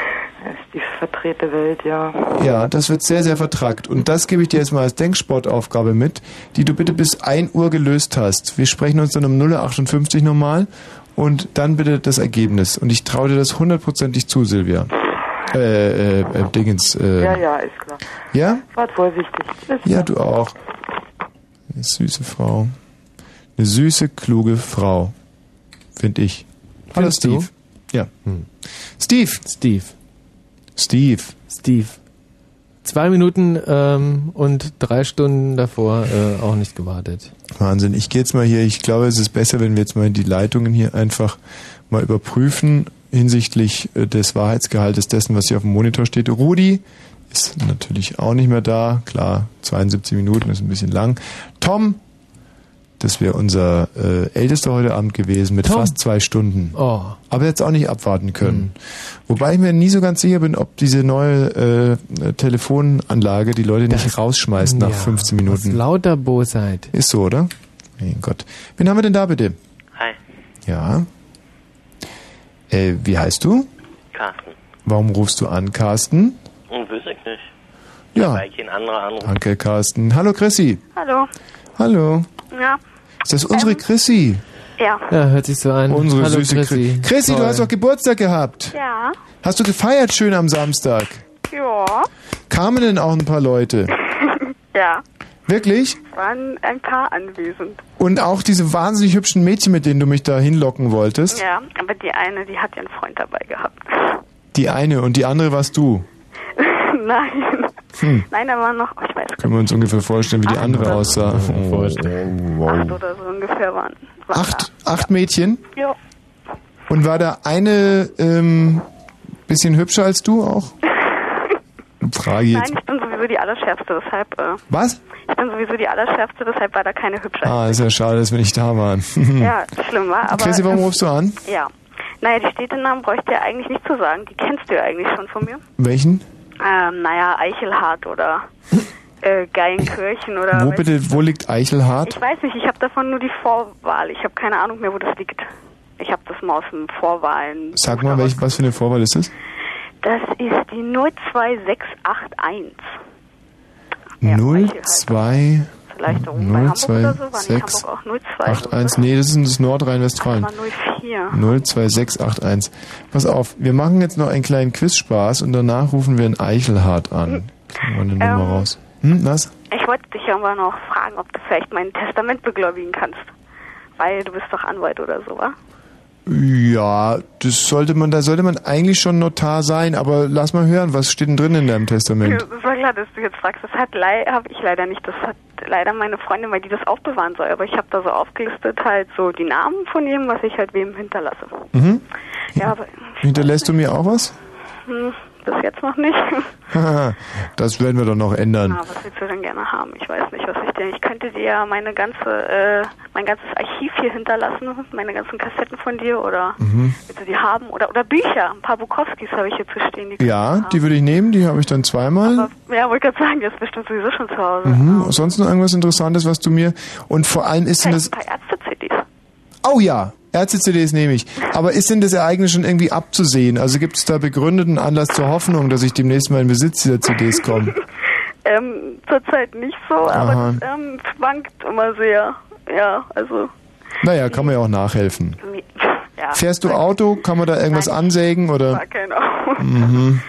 verdrehte Welt, ja. Ja, das wird sehr, sehr vertrackt. Und das gebe ich dir jetzt mal als Denksportaufgabe mit, die du bitte bis 1 Uhr gelöst hast. Wir sprechen uns dann um 0.58 nochmal und dann bitte das Ergebnis. Und ich traue dir das hundertprozentig zu, Silvia. Äh, äh, äh Dingens. Äh, ja, ja, ist klar. Ja? Wart vorsichtig. Tschüss. Ja, du auch. Eine süße Frau. Eine süße, kluge Frau. Finde ich. Hallo du? Steve. Ja. Steve. Steve. Steve. Steve. Zwei Minuten ähm, und drei Stunden davor äh, auch nicht gewartet. Wahnsinn. Ich gehe jetzt mal hier, ich glaube, es ist besser, wenn wir jetzt mal die Leitungen hier einfach mal überprüfen hinsichtlich äh, des Wahrheitsgehaltes dessen, was hier auf dem Monitor steht. Rudi ist natürlich auch nicht mehr da. Klar, 72 Minuten ist ein bisschen lang. Tom, das wäre unser äh, ältester heute Abend gewesen mit Tom. fast zwei Stunden. Oh. Aber jetzt auch nicht abwarten können. Wobei ich mir nie so ganz sicher bin, ob diese neue äh, Telefonanlage die Leute nicht rausschmeißt nach Ja, 15 Aus Minuten. lauter Bosheit. Ist so, oder? Mein Gott. Wen haben wir denn da bitte? Hi, Ja. Äh, wie heißt du? Carsten. Warum rufst du an, Carsten? Hm, weiß ich nicht. Ja. Weil kein anderer anruft. Danke, Carsten. Hallo, Chrissy. Hallo. Hallo. Ja. Ist das unsere Chrissy? Ja. Ja, hört sich so an. Unsere Hallo, süße Chrissy. Chrissy. Chrissy, du Toll. hast doch Geburtstag gehabt. Ja. Hast du gefeiert schön am Samstag? Ja. Kamen denn auch ein paar Leute? Ja. Wirklich? Waren ein paar anwesend. Und auch diese wahnsinnig hübschen Mädchen, mit denen du mich da hinlocken wolltest? Ja, aber die eine, die hat ja einen Freund dabei gehabt. Die eine und die andere warst du. Nein. Hm. Nein, da waren noch, oh, ich weiß Können wir uns ungefähr vorstellen, wie die andere aussah. Oh. acht oder so ungefähr waren. waren Acht, acht Mädchen? Ja. Und war da eine ähm, bisschen hübscher als du auch? Frage jetzt. Nein, ich bin sowieso die Allerschärfste, deshalb, äh, Was? ich bin sowieso die Allerschärfste, deshalb war da keine hübsche. Ah, ist ja schade, dass wir nicht da waren. Ja, schlimm war, aber... Chrissy, warum rufst du an? Ja. Naja, die Städtenamen bräuchte ich ja eigentlich nicht zu sagen. Die kennst du ja eigentlich schon von mir. Welchen? Ähm, naja, Eichelhardt oder äh, Geilenkirchen oder... Wo bitte, wo liegt Eichelhardt? Ich weiß nicht, ich habe davon nur die Vorwahl. Ich habe keine Ahnung mehr, wo das liegt. Ich habe das mal aus dem Vorwahlen. Sag mal, welch, was für eine Vorwahl ist das? Das ist die 02681. 02 Vielleicht da oben bei Hamburg oder so. War nicht 026 Hamburg auch 02? 81. Nee, das ist das Nordrhein-Westfalen. Das war 04. 02681. Pass auf, wir machen jetzt noch einen kleinen Quizspaß und danach rufen wir einen Eichelhardt an. Kriegen wir eine Nummer Ähm. raus. Hm, was? Ich wollte dich aber noch fragen, ob du vielleicht mein Testament beglaubigen kannst. Weil du bist doch Anwalt oder so, wa? Ja, das sollte man, da sollte man eigentlich schon Notar sein, aber lass mal hören, was steht denn drin in deinem Testament? Das war klar, dass du jetzt fragst. Das hat habe ich leider nicht. Das hat leider meine Freundin, weil die das aufbewahren soll. Aber ich habe da so aufgelistet halt so die Namen von jedem, was ich halt wem hinterlasse. Mhm. Ja, aber Hinterlässt du mir auch was? hm, bis jetzt noch nicht. das werden wir doch noch ändern. Na, was willst du denn gerne haben? Ich weiß nicht, was ich denn. Ich könnte dir ja meine ganze, äh, mein ganzes Archiv hier hinterlassen, meine ganzen Kassetten von dir oder Mhm. willst du die haben? Oder oder Bücher. Ein paar Bukowskis habe ich hier zu stehen. Die Ja, die würde ich nehmen, die habe ich dann zweimal. Ja, wollte gerade sagen, die ist bestimmt sowieso schon zu Hause. Mhm. Sonst noch irgendwas Interessantes, was du mir. Und vor allem ist denn das. Ein paar Ärzte-CDs. Oh ja, Ärzte-CDs nehme ich. Aber ist denn das Ereignis schon irgendwie abzusehen? Also gibt es da begründeten Anlass zur Hoffnung, dass ich demnächst mal in Besitz dieser CDs komme? Ähm, zurzeit nicht so, aber Aha. das ähm, schwankt immer sehr. Ja, also. Naja, kann man ja auch nachhelfen. Ja, Fährst du Auto? Kann man da irgendwas ansägen oder? Gar keine Ahnung. Mhm.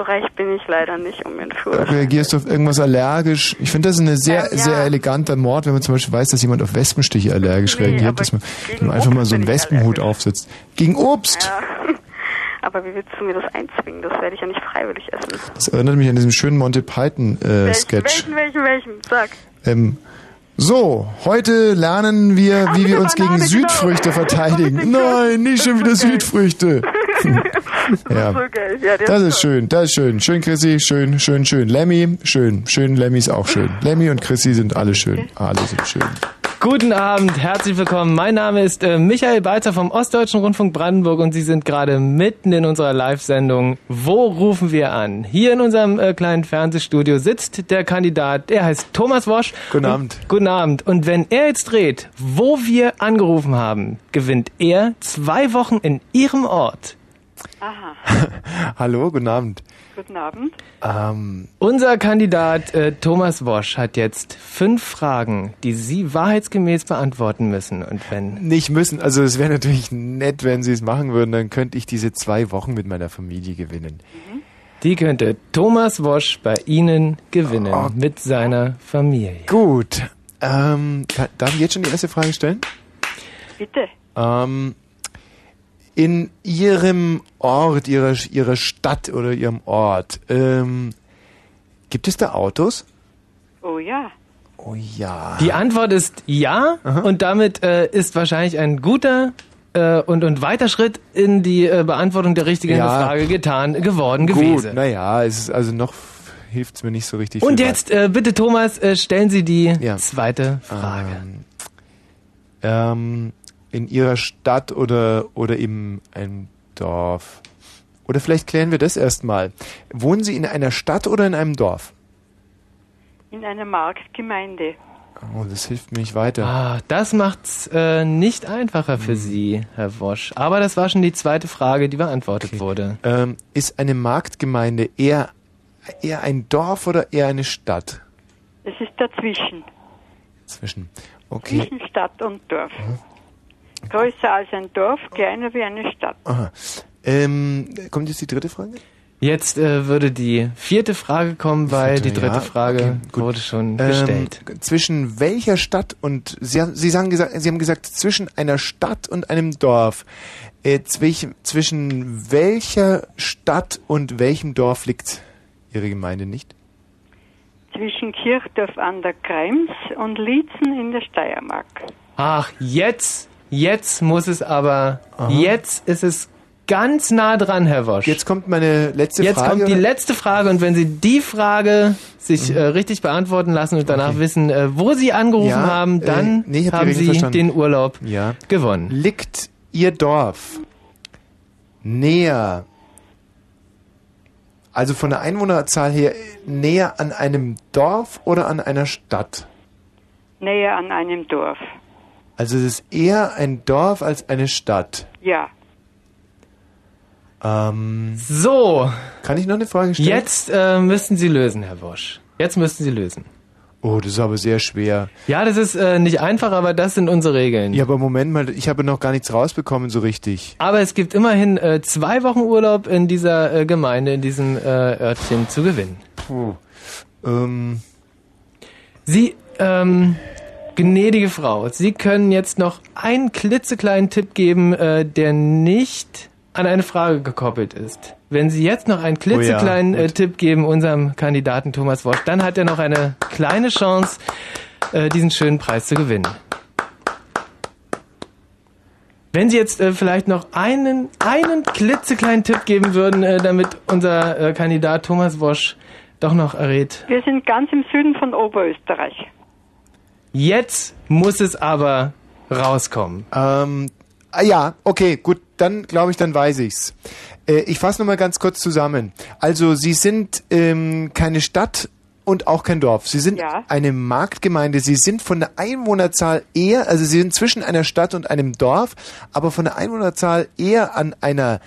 So reich bin ich leider nicht, um Führerschein. Reagierst du auf irgendwas allergisch? Ich finde, das ist ein sehr, sehr eleganter Mord, wenn man zum Beispiel weiß, dass jemand auf Wespenstiche allergisch Nee, reagiert, dass man, man einfach mal so einen Wespenhut aufsetzt. Gegen Obst! Ja. Aber wie willst du mir das einzwingen? Das werde ich ja nicht freiwillig essen. Das erinnert mich an diesen schönen Monty Python äh, welchen, welchen, welchen, welchen? Sag. Ähm, so, heute lernen wir, wie wir uns gegen genau. Südfrüchte verteidigen. Nein, nicht schon wieder Südfrüchte. ja. So. Ja, Das ist ist schön, das ist schön. Schön, Chrissy, schön, schön, schön. Lemmy, schön. Schön, Lemmy ist auch schön. Lemmy und Chrissy sind alle schön. Alle sind schön. Guten Abend, herzlich willkommen. Mein Name ist äh, Michael Balzer vom Ostdeutschen Rundfunk Brandenburg und Sie sind gerade mitten in unserer Live-Sendung. Wo rufen wir an? Hier in unserem äh, kleinen Fernsehstudio sitzt der Kandidat, der heißt Thomas Wosch. Guten Und- Abend. Guten Abend. Und wenn er jetzt dreht, wo wir angerufen haben, gewinnt er zwei Wochen in Ihrem Ort Aha, Hallo, guten Abend. guten Abend. Ähm, Unser Kandidat äh, Thomas Wosch hat jetzt fünf Fragen, die Sie wahrheitsgemäß beantworten müssen. Und wenn nicht müssen, also es wäre natürlich nett, wenn Sie es machen würden, dann könnte ich diese zwei Wochen mit meiner Familie gewinnen. die könnte Thomas Wosch bei Ihnen gewinnen Oh. mit seiner Familie. Gut. Ähm, kann, darf ich jetzt schon die erste Frage stellen? Bitte. Ähm, in Ihrem Ort, Ihrer, Ihrer Stadt oder Ihrem Ort, ähm, gibt es da Autos? Oh ja. Oh ja. Die Antwort ist ja und damit äh, ist wahrscheinlich ein guter äh, und, und weiter Schritt in die äh, Beantwortung der richtigen Ja. Frage getan geworden Gut, gewesen. naja, es ist also noch hilft es mir nicht so richtig. Und jetzt äh, bitte Thomas, äh, stellen Sie die zweite Frage. ähm, in Ihrer Stadt oder, oder eben einem Dorf. Oder vielleicht klären wir das erstmal. Wohnen Sie in einer Stadt oder in einem Dorf? In einer Marktgemeinde. Oh, das hilft mir nicht weiter. Ah, das macht's äh, nicht einfacher für Sie, Herr Wosch. Aber das war schon die zweite Frage, die beantwortet wurde. Ähm, ist eine Marktgemeinde eher, eher ein Dorf oder eher eine Stadt? Es ist dazwischen. Zwischen. Okay. Zwischen Stadt und Dorf. Größer als ein Dorf, kleiner wie eine Stadt. Aha. Ähm, kommt jetzt die dritte Frage? Jetzt äh, würde die vierte Frage kommen, weil Vierte, die dritte ja. Frage Okay, wurde schon Ähm, gestellt. Zwischen welcher Stadt und Sie, haben- Sie, sagen gesagt, Sie haben gesagt, zwischen einer Stadt und einem Dorf. Äh, zwischen, zwischen welcher Stadt und welchem Dorf liegt Ihre Gemeinde nicht? Zwischen Kirchdorf an der Krems und Liezen in der Steiermark. Ach, jetzt, jetzt muss es aber, jetzt ist es ganz nah dran, Herr Wosch. Jetzt kommt meine letzte Jetzt Frage. kommt die letzte Frage und wenn Sie die Frage sich äh, richtig beantworten lassen und danach wissen, äh, wo Sie angerufen Ja, haben, äh, dann nee, ich hab haben Sie verstanden. den Urlaub Ja. gewonnen. Liegt Ihr Dorf näher, also von der Einwohnerzahl her, näher an einem Dorf oder an einer Stadt? Näher an einem Dorf. Also es ist eher ein Dorf als eine Stadt. Ja. Ähm, so. Kann ich noch eine Frage stellen? Jetzt äh, müssten Sie lösen, Herr Wosch. Jetzt müssten Sie lösen. Oh, das ist aber sehr schwer. Ja, das ist äh, nicht einfach, aber das sind unsere Regeln. Ja, aber Moment mal, ich habe noch gar nichts rausbekommen so richtig. Aber es gibt immerhin äh, zwei Wochen Urlaub in dieser äh, Gemeinde, in diesem äh, Örtchen zu gewinnen. Puh. Ähm, Sie, ähm, gnädige Frau, Sie können jetzt noch einen klitzekleinen Tipp geben, äh, der nicht an eine Frage gekoppelt ist. Wenn Sie jetzt noch einen klitzekleinen äh, Tipp geben unserem Kandidaten Thomas Wosch, dann hat er noch eine kleine Chance, äh, diesen schönen Preis zu gewinnen. Wenn Sie jetzt äh, vielleicht noch einen, einen klitzekleinen Tipp geben würden, äh, damit unser äh, Kandidat Thomas Wosch doch noch errät. Wir sind ganz im Süden von Oberösterreich. Jetzt muss es aber rauskommen. Ähm, ah, ja, okay, gut, dann glaube ich, dann weiß ich's. Äh, ich fasse nochmal ganz kurz zusammen. Also, Sie sind ähm, keine Stadt und auch kein Dorf. Sie sind eine Marktgemeinde. Sie sind von der Einwohnerzahl eher, also Sie sind zwischen einer Stadt und einem Dorf, aber von der Einwohnerzahl eher an einer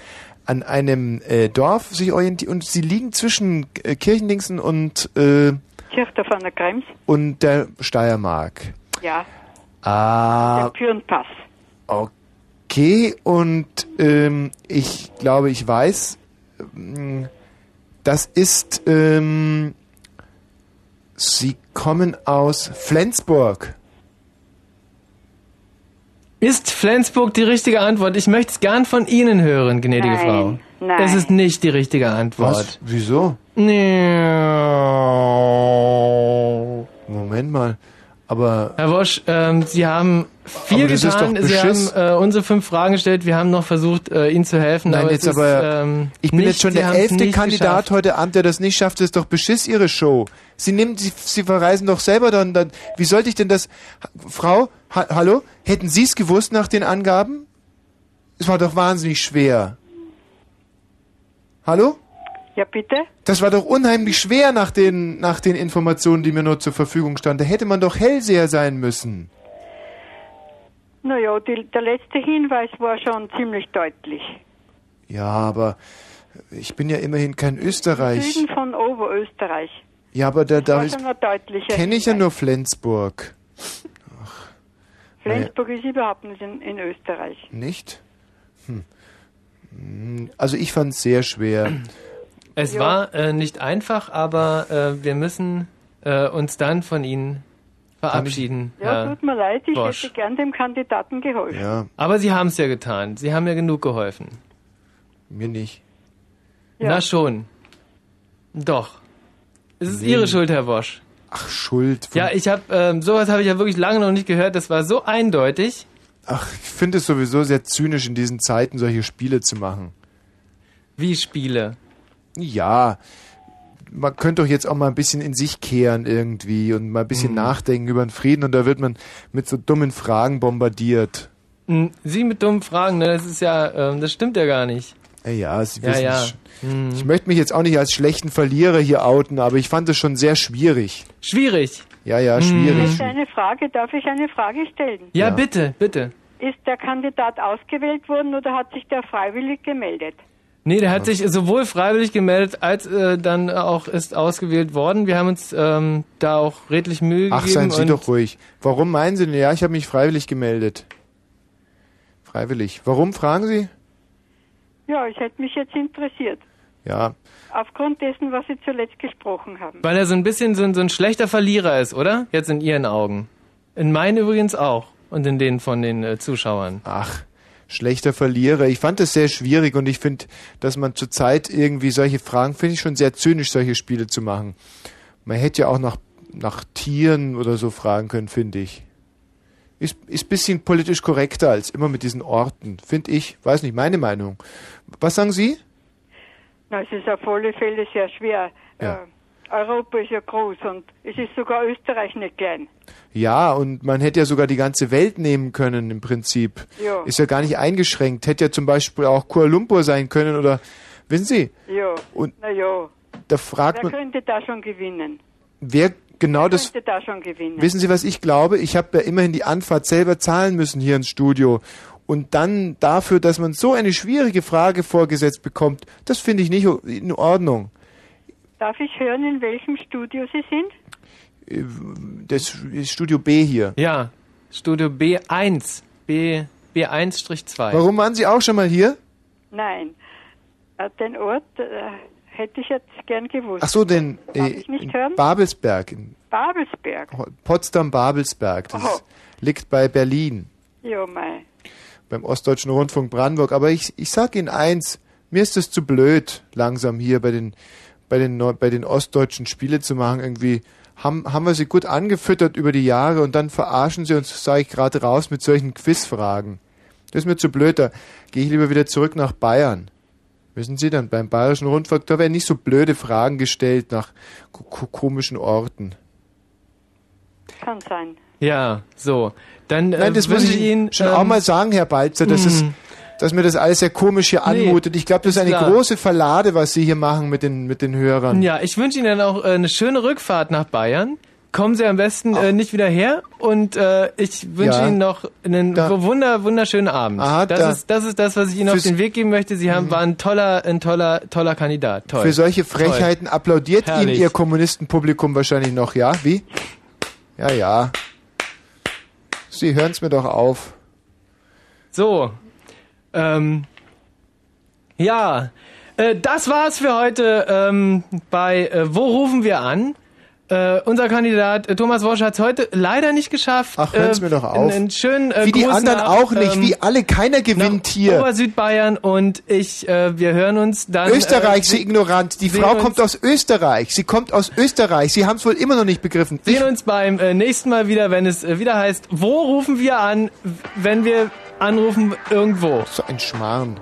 an einem äh, Dorf sich orientieren und sie liegen zwischen äh, Kirchendingsen und äh, Kirchdorf an der Krems. und der Steiermark. Ja. Ah, Der Pürenpass. Okay, und ähm, ich glaube, ich weiß, ähm, das ist, ähm, Sie kommen aus Flensburg. Ist Flensburg die richtige Antwort? Ich möchte es gern von Ihnen hören, gnädige Nein, Frau. nein. Das ist nicht die richtige Antwort. Was? Wieso? Moment mal, aber... Herr Wosch, ähm, Sie haben viel ist getan. Sie haben äh, unsere fünf Fragen gestellt. Wir haben noch versucht, äh, Ihnen zu helfen. Nein, aber jetzt es aber, ist, ähm, ich bin nicht, jetzt schon der elfte Kandidat geschafft. heute Abend, der das nicht schafft. Das ist doch Beschiss, Ihre Show. Sie nehmen, Sie, Sie verreisen doch selber dann, dann. Wie sollte ich denn das... Frau, ha, hallo? Hätten Sie es gewusst nach den Angaben? Es war doch wahnsinnig schwer. Hallo? Ja, bitte? Das war doch unheimlich schwer nach den, nach den Informationen, die mir nur zur Verfügung standen. Da hätte man doch Hellseher sein müssen. Naja, die, der letzte Hinweis war schon ziemlich deutlich. Ja, aber ich bin ja immerhin kein Österreich. Süden von Oberösterreich. Ja, aber da, da kenne ich ja nur Flensburg. Flensburg ist überhaupt nicht in, in Österreich. Nicht? Hm, Also ich fand es sehr schwer. Es war äh, nicht einfach, aber äh, wir müssen äh, uns dann von Ihnen verabschieden. Ja, Herr tut mir leid, ich Bosch. hätte gern dem Kandidaten geholfen. Ja, Aber Sie haben es ja getan. Sie haben ja genug geholfen. mir nicht. Ja. Na schon. Doch. Es ist Nee. Ihre Schuld, Herr Bosch. Ach, Schuld. Ja, ich habe ähm, sowas habe ich ja wirklich lange noch nicht gehört. Das war so eindeutig. Ach, ich finde es sowieso sehr zynisch, in diesen Zeiten solche Spiele zu machen. Wie Spiele? Ja, man könnte doch jetzt auch mal ein bisschen in sich kehren irgendwie und mal ein bisschen Mhm. nachdenken über den Frieden und da wird man mit so dummen Fragen bombardiert. Hm, Sie mit dummen Fragen, ne? Das ist ja, ähm, das stimmt ja gar nicht. Ja, ja, Sie Ja, wissen ja. es schon. Ich möchte mich jetzt auch nicht als schlechten Verlierer hier outen, aber ich fand es schon sehr schwierig. Schwierig? Ja, ja, Ich schwierig. hätte eine Frage, darf ich eine Frage stellen? Ja, bitte, bitte. Ist der Kandidat ausgewählt worden oder hat sich der freiwillig gemeldet? Nee, der hat sich sowohl freiwillig gemeldet, als äh, dann auch ist ausgewählt worden. Wir haben uns ähm, da auch redlich Mühe Ach, gegeben. seien Sie doch ruhig. Warum meinen Sie denn? Ja, ich habe mich freiwillig gemeldet. Freiwillig. Warum, fragen Sie? Ja, ich hätte mich jetzt interessiert. Ja, Aufgrund dessen, was Sie zuletzt gesprochen haben. Weil er so ein bisschen so ein, so ein schlechter Verlierer ist, oder? Jetzt in Ihren Augen. In meinen übrigens auch. Und in denen von den äh, Zuschauern. Ach, schlechter Verlierer. Ich fand es sehr schwierig und ich finde, dass man zurzeit irgendwie solche Fragen, finde ich schon sehr zynisch, solche Spiele zu machen. Man hätte ja auch nach, nach Tieren oder so fragen können, finde ich. Ist, ist bisschen politisch korrekter als immer mit diesen Orten, finde ich. Weiß nicht, meine Meinung. Was sagen Sie? Na, es ist auf alle Fälle sehr schwer. Ja. Äh, Europa ist ja groß und es ist sogar Österreich nicht klein. Ja, und man hätte ja sogar die ganze Welt nehmen können im Prinzip. Ja. Ist ja gar nicht eingeschränkt. Hätte ja zum Beispiel auch Kuala Lumpur sein können oder, wissen Sie, Ja. Und Na ja. da fragt Wer man, könnte da schon gewinnen? wer genau das könnte da schon gewinnen? Wissen Sie, was ich glaube? Ich habe ja immerhin die Anfahrt selber zahlen müssen hier ins Studio. Und dann dafür, dass man so eine schwierige Frage vorgesetzt bekommt, das finde ich nicht in Ordnung. Darf ich hören, in welchem Studio Sie sind? Äh, Das ist Studio B hier. Ja, Studio B1. B, B1-2. Warum waren Sie auch schon mal hier? Nein. Äh, Den Ort äh, hätte ich jetzt gern gewusst. Ach so, Darf äh, ich nicht in hören? Babelsberg, in Babelsberg. Potsdam-Babelsberg. Das Oh. liegt bei Berlin, Ja, mei. beim Ostdeutschen Rundfunk Brandenburg. Aber ich, ich sag Ihnen eins, mir ist es zu blöd, langsam hier bei den, bei den, Neu- bei den ostdeutschen Spiele zu machen. Irgendwie haben, haben wir sie gut angefüttert über die Jahre und dann verarschen sie uns, sage ich gerade raus, mit solchen Quizfragen. Das ist mir zu blöd, da gehe ich lieber wieder zurück nach Bayern. Wissen Sie dann, beim Bayerischen Rundfunk, da werden nicht so blöde Fragen gestellt nach ko ko komischen Orten. Kann sein. Ja, so. Dann äh, Nein, das muss wünsche ich Ihnen schon ähm, auch mal sagen, Herr Balzer, dass, es, mm. Dass mir das alles sehr komisch hier Nee, anmutet. Ich glaube, das ist eine klar. große Verlade, was Sie hier machen mit den, mit den Hörern. Ja, ich wünsche Ihnen dann auch äh, eine schöne Rückfahrt nach Bayern. Kommen Sie am besten äh, nicht wieder her und äh, ich wünsche Ja. Ihnen noch einen wunder, wunderschönen Abend. Aha, das, da- ist, das ist das, was ich Ihnen auf Fürs- den Weg geben möchte. Sie haben, waren ein toller, ein toller, toller Kandidat. Toll. Für solche Frechheiten Toll. applaudiert Herrlich. Ihnen Ihr Kommunistenpublikum wahrscheinlich noch, ja? Wie? Ja, ja. Sie hören es mir doch auf. So. Ähm, ja, äh, das war's für heute ähm, bei äh, Wo rufen wir an? Äh, unser Kandidat äh, Thomas Wosch hat es heute leider nicht geschafft. Ach, hören's mir doch auf. Einen, schönen, äh, Wie die anderen nach, auch nicht, ähm, wie alle, keiner gewinnt hier. Obersüdbayern und ich, äh, wir hören uns dann. Österreich, äh, Sie ignorant. Die Frau kommt aus Österreich. Sie kommt aus Österreich. Sie haben es wohl immer noch nicht begriffen. Ich, sehen uns beim äh, nächsten Mal wieder, wenn es äh, wieder heißt, wo rufen wir an, wenn wir anrufen irgendwo. So ein Schmarrn.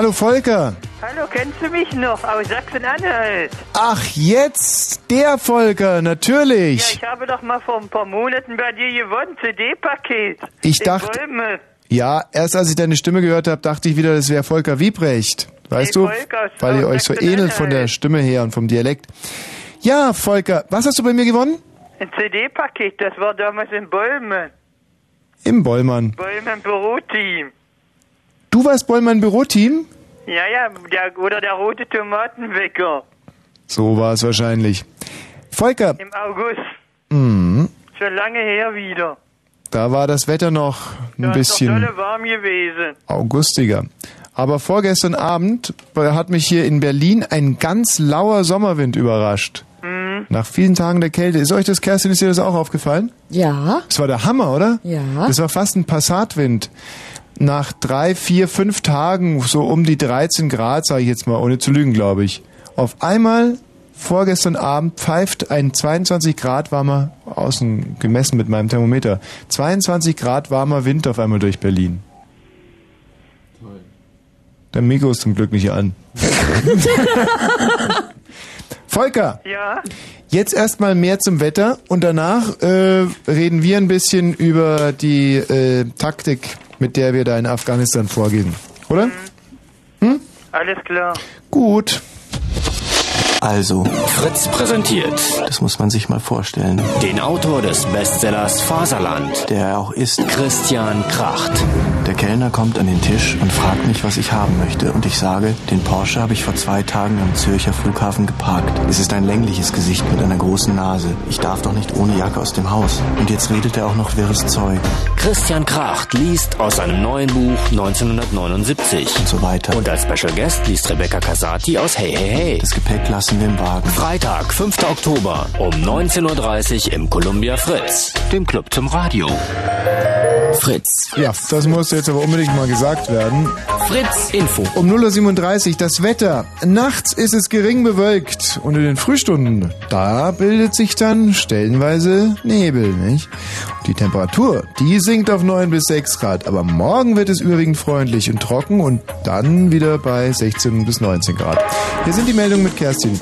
Hallo Volker. Hallo, kennst du mich noch aus Sachsen-Anhalt? Ach, jetzt der Volker, Ja, natürlich. ich habe doch mal vor ein paar Monaten bei dir gewonnen, CD-Paket. Ich dachte- Bäume. Ja, erst als ich deine Stimme gehört habe, dachte ich wieder, das wäre Volker Wiebrecht. Weißt Nee, du? Volker Weil ihr euch so ähnelt von der Stimme her und vom Dialekt. Ja, Volker, was hast du bei mir gewonnen? Ein CD-Paket, das war damals in Bäume. Im Bollmann. Bäume im Büroteam. Du warst Bollmann Büroteam? Ja, ja, der, oder der rote Tomatenwecker. So war es wahrscheinlich. Volker, Im August. mh, Schon lange her wieder. da war das Wetter noch ein Da ist bisschen doch dolle warm gewesen. augustiger. Aber vorgestern Abend hat mich hier in Berlin ein ganz lauer Sommerwind überrascht. Mhm. Nach vielen Tagen der Kälte. Ist euch das, Kerstin, ist dir das auch aufgefallen? Ja. Das war der Hammer, oder? Ja. Das war fast ein Passatwind. Nach drei, vier, fünf Tagen, so um die 13 Grad, sage ich jetzt mal, ohne zu lügen, glaube ich. Auf einmal, vorgestern Abend, pfeift ein 22 Grad warmer, außen gemessen mit meinem Thermometer, 22 Grad warmer Wind auf einmal durch Berlin. Der Mikro ist zum Glück nicht an. Volker, Ja? Jetzt erstmal mehr zum Wetter und danach äh, reden wir ein bisschen über die äh, Taktik, mit der wir da in Afghanistan vorgehen. Oder? Alles klar. Gut. Also. Fritz präsentiert. Das muss man sich mal vorstellen. Den Autor des Bestsellers Faserland. Der er auch ist. Christian Kracht. Der Kellner kommt an den Tisch und fragt mich, was ich haben möchte. Und ich sage, den Porsche habe ich vor zwei Tagen am Zürcher Flughafen geparkt. Es ist ein längliches Gesicht mit einer großen Nase. Ich darf doch nicht ohne Jacke aus dem Haus. Und jetzt redet er auch noch wirres Zeug. Christian Kracht liest aus seinem neuen Buch 1979. Und so weiter. Und als Special Guest liest Rebecca Casati aus Hey Hey Hey. Das Gepäck lassen wir im Wagen. Freitag, 5. Oktober um 19.30 Uhr im Columbia Fritz, dem Club zum Radio. Fritz. Ja, das muss jetzt aber unbedingt mal gesagt werden. Fritz Info. Um 0.37 Uhr das Wetter. Nachts ist es gering bewölkt und in den Frühstunden, da bildet sich dann stellenweise Nebel, nicht? Die Temperatur, die sinkt auf 9 bis 6 Grad, aber morgen wird es überwiegend freundlich und trocken und dann wieder bei 16 bis 19 Grad. Hier sind die Meldungen mit Kerstin.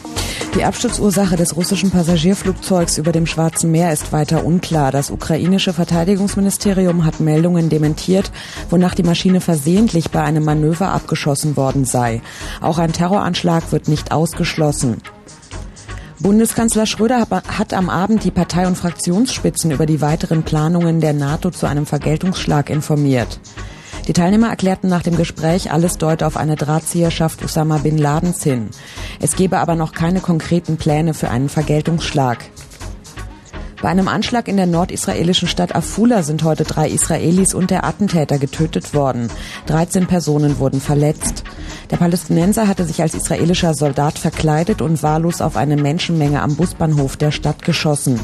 Die Absturzursache des russischen Passagierflugzeugs über dem Schwarzen Meer ist weiter unklar. Das ukrainische Verteidigungsministerium hat Meldungen dementiert, wonach die Maschine versehentlich bei einem Manöver abgeschossen worden sei. Auch ein Terroranschlag wird nicht ausgeschlossen. Bundeskanzler Schröder hat am Abend die Partei- und Fraktionsspitzen über die weiteren Planungen der NATO zu einem Vergeltungsschlag informiert. Die Teilnehmer erklärten nach dem Gespräch, alles deute auf eine Drahtzieherschaft Osama bin Ladens hin. Es gebe aber noch keine konkreten Pläne für einen Vergeltungsschlag. Bei einem Anschlag in der nordisraelischen Stadt Afula sind heute drei Israelis und der Attentäter getötet worden. 13 Personen wurden verletzt. Der Palästinenser hatte sich als israelischer Soldat verkleidet und wahllos auf eine Menschenmenge am Busbahnhof der Stadt geschossen.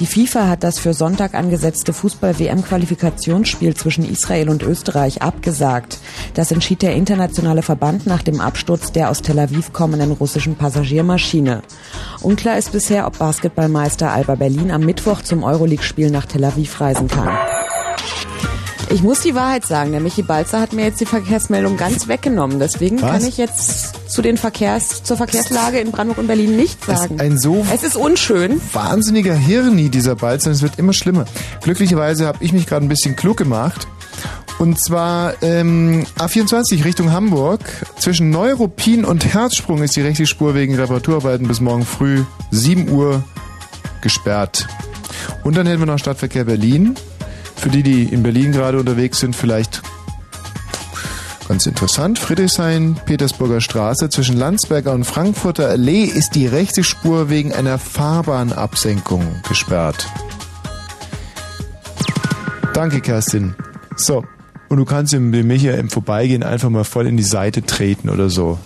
Die FIFA hat das für Sonntag angesetzte Fußball-WM-Qualifikationsspiel zwischen Israel und Österreich abgesagt. Das entschied der internationale Verband nach dem Absturz der aus Tel Aviv kommenden russischen Passagiermaschine. Unklar ist bisher, ob Basketballmeister Alba Berlin am Mittwoch zum Euroleague-Spiel nach Tel Aviv reisen kann. Ich muss die Wahrheit sagen, der Michi Balzer hat mir jetzt die Verkehrsmeldung ganz weggenommen. Deswegen Was? kann ich jetzt zu den Verkehrs, zur Verkehrslage in Brandenburg und Berlin nicht sagen. Ein so es ist unschön. wahnsinniger Hirni, dieser Balzer. Es wird immer schlimmer. Glücklicherweise habe ich mich gerade ein bisschen klug gemacht. Und zwar ähm, A24 Richtung Hamburg. Zwischen Neuruppin und Herzsprung ist die rechte Spur wegen Reparaturarbeiten bis morgen früh 7 Uhr gesperrt. Und dann hätten wir noch Stadtverkehr Berlin. Für die, die in Berlin gerade unterwegs sind, vielleicht ganz interessant. Friedrichshain, Petersburger Straße zwischen Landsberger und Frankfurter Allee ist die rechte Spur wegen einer Fahrbahnabsenkung gesperrt. Danke, Kerstin. So, und du kannst dem dem Micha im Vorbeigehen einfach mal voll in die Seite treten oder so.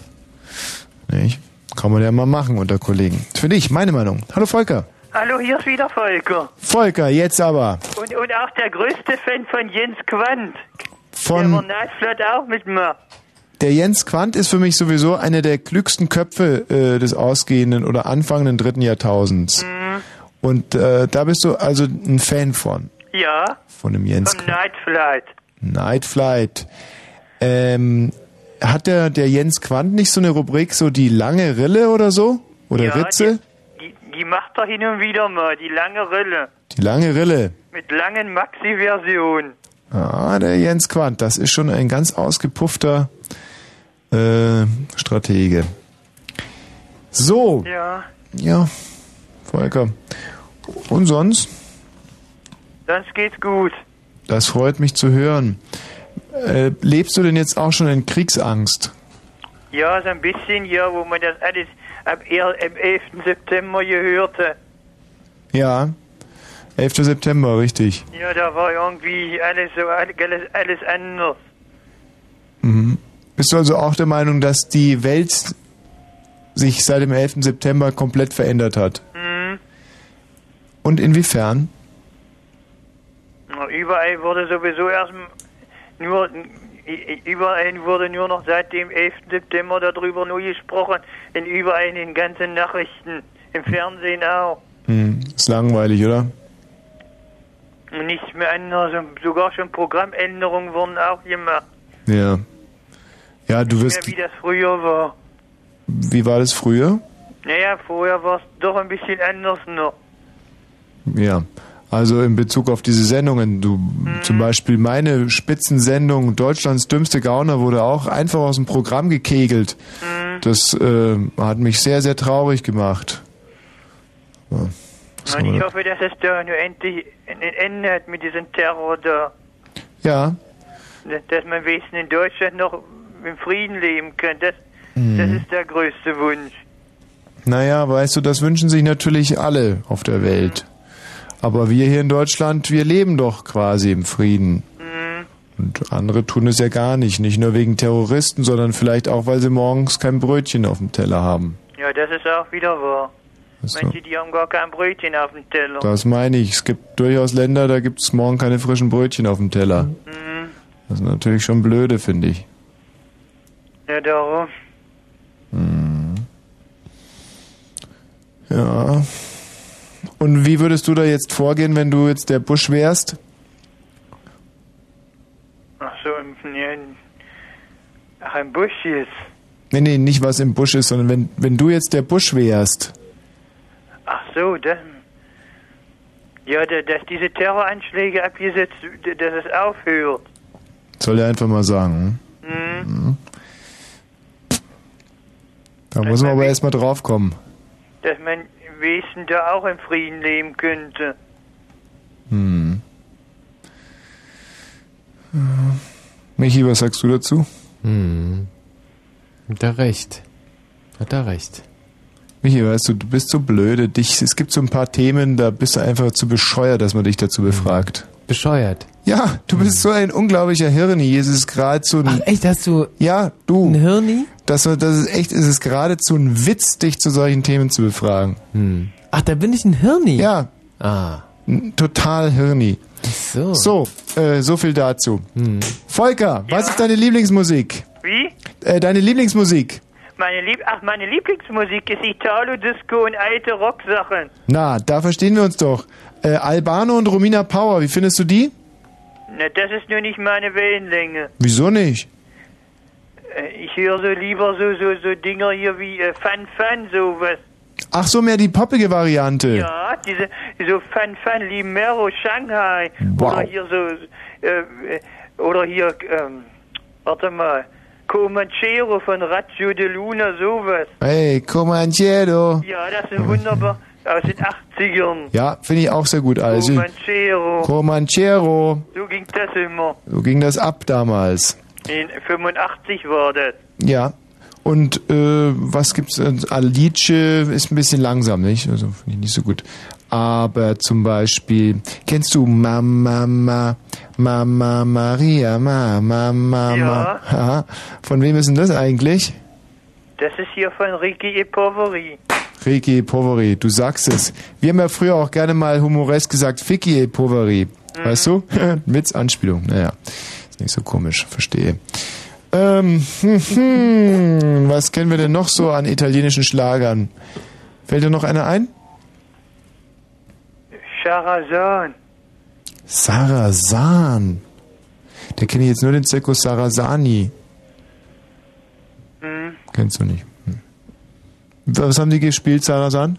Nicht? Kann man ja mal machen unter Kollegen. Für dich, meine Meinung. Hallo Volker. Hallo, hier ist wieder Volker. Volker, jetzt aber. Und, und auch der größte Fan von Jens Quandt. Der Von war Nightflirt auch mit mir. der Jens Quandt ist für mich sowieso einer der klügsten Köpfe äh, des ausgehenden oder anfangenden dritten Jahrtausends. Und äh, da bist du also ein Fan von. Ja, Von dem Jens vom Night Flight. Night Flight. Ähm, hat der, der Jens Quandt nicht so eine Rubrik, so die lange Rille oder so? Oder Ja, Ritze? Die, die macht er hin und wieder mal, die lange Rille. Die lange Rille. Mit langen Maxi-Versionen. Ah, der Jens Quandt, das ist schon ein ganz ausgepuffter äh, Stratege. So, Ja, ja, Volker. Und sonst? sonst geht's gut. Das freut mich zu hören. Äh, lebst du denn jetzt auch schon in Kriegsangst? Ja, so ein bisschen, ja, wo man das alles am 11. September gehört. Ja. 11. September, richtig. Ja, da war irgendwie alles so, alles, alles anders. Mhm. Bist du also auch der Meinung, dass die Welt sich seit dem 11. September komplett verändert hat? Mhm. Und inwiefern? Na, Überall wurde sowieso erst nur, überall wurde nur noch seit dem 11. September darüber nur gesprochen, in überall in den ganzen Nachrichten, im Fernsehen auch. Hm, ist langweilig, oder? Und nichts mehr anders, sogar schon Programmänderungen wurden auch gemacht. Ja. Ja, du Nicht wirst. mehr wie das früher war. Wie war das früher? Naja, vorher war es doch ein bisschen anders noch. Ja. Also in Bezug auf diese Sendungen, du zum Beispiel meine Spitzensendung Deutschlands dümmste Gauner wurde auch einfach aus dem Programm gekegelt. Das äh, hat mich sehr, sehr traurig gemacht. Ja, ich hoffe, dass es da nur endlich ein Ende hat mit diesem Terror da. ja, Dass man wenigstens in Deutschland noch im Frieden leben kann. Das, Mhm. das ist der größte Wunsch. naja, weißt du, das wünschen sich natürlich alle auf der Welt. Aber wir hier in Deutschland, wir leben doch quasi im Frieden. Und andere tun es ja gar nicht. Nicht nur wegen Terroristen, sondern vielleicht auch, weil sie morgens kein Brötchen auf dem Teller haben. Ja, das ist auch wieder wahr. So. Manche, die haben gar kein Brötchen auf dem Teller. Das meine ich. Es gibt durchaus Länder, da gibt es morgen keine frischen Brötchen auf dem Teller. Mhm. Das ist natürlich schon blöde, finde ich. Ja, darum. Mhm. Ja. Und wie würdest du da jetzt vorgehen, wenn du jetzt der Busch wärst? Ach so, im, ach, im Busch jetzt. Nee, nee, nicht was im Busch ist, sondern wenn, wenn du jetzt der Busch wärst. Ach so, das. Ja, da- dass diese Terroranschläge abgesetzt, dass es aufhört. Soll er einfach mal sagen. Mhm. Mhm. Da muss man aber erstmal draufkommen. Dass man Wesen da auch im Frieden leben könnte. Hm. Ja. Michi, was sagst du dazu? Hm. Hat er recht. Hat er recht. Michi, weißt du, du bist so blöde. Dich, es gibt so ein paar Themen, da bist du einfach zu bescheuert, dass man dich dazu befragt. Bescheuert? Ja, du bist so ein unglaublicher Hirni. Es ist geradezu ein... Ach, echt? Hast du... Ja, du. Ein Hirni? Das, das ist echt, es ist geradezu ein Witz, dich zu solchen Themen zu befragen. Hm. Ach, da bin ich ein Hirni? Ja. Ah. Total Hirni. So. So, äh, so viel dazu. Volker, was ist deine Lieblingsmusik? Wie? Äh, deine Lieblingsmusik? Meine Lieb Ach, meine Lieblingsmusik ist Italo-Disco und alte Rocksachen. Na, da verstehen wir uns doch. Äh, Albano und Romina Power, wie findest du die? Na, das ist nur nicht meine Wellenlänge. Wieso nicht? Äh, Ich höre so lieber so, so, so Dinger hier wie äh, Fun Fun, sowas. Ach so, mehr die poppige Variante. Ja, diese, so Fun Fun, Limero, Shanghai. Wow. Oder hier so, äh, oder hier, ähm, warte mal, Comanchero von Raggio de Luna, sowas. Hey, Comanchero. Ja, das sind wunderbar, aus den 80ern. Ja, finde ich auch sehr gut. Also, Comanchero. Comanchero. So ging das immer. So ging das ab damals. In 85 war das. Ja. Und äh, was gibt's? Äh, Alice ist ein bisschen langsam, nicht? Also finde ich nicht so gut. Aber zum Beispiel, kennst du Mama, Ma, Mama Maria, Mama, Mama? Ja. Haha. Von wem ist denn das eigentlich? Das ist hier von Ricky E. Poveri. Ricky Poveri, du sagst es. Wir haben ja früher auch gerne mal humoresk gesagt, Ficky Poveri. Weißt du? Mit Anspielung. Naja, ist nicht so komisch, verstehe. Ähm, hm, hm, was kennen wir denn noch so an italienischen Schlagern? Fällt dir noch einer ein? Charazan. Sarasan. Der kenne ich jetzt nur den Zirkus Sarasani. Hm. Kennst du nicht. Hm. Was haben die gespielt, Sarasan?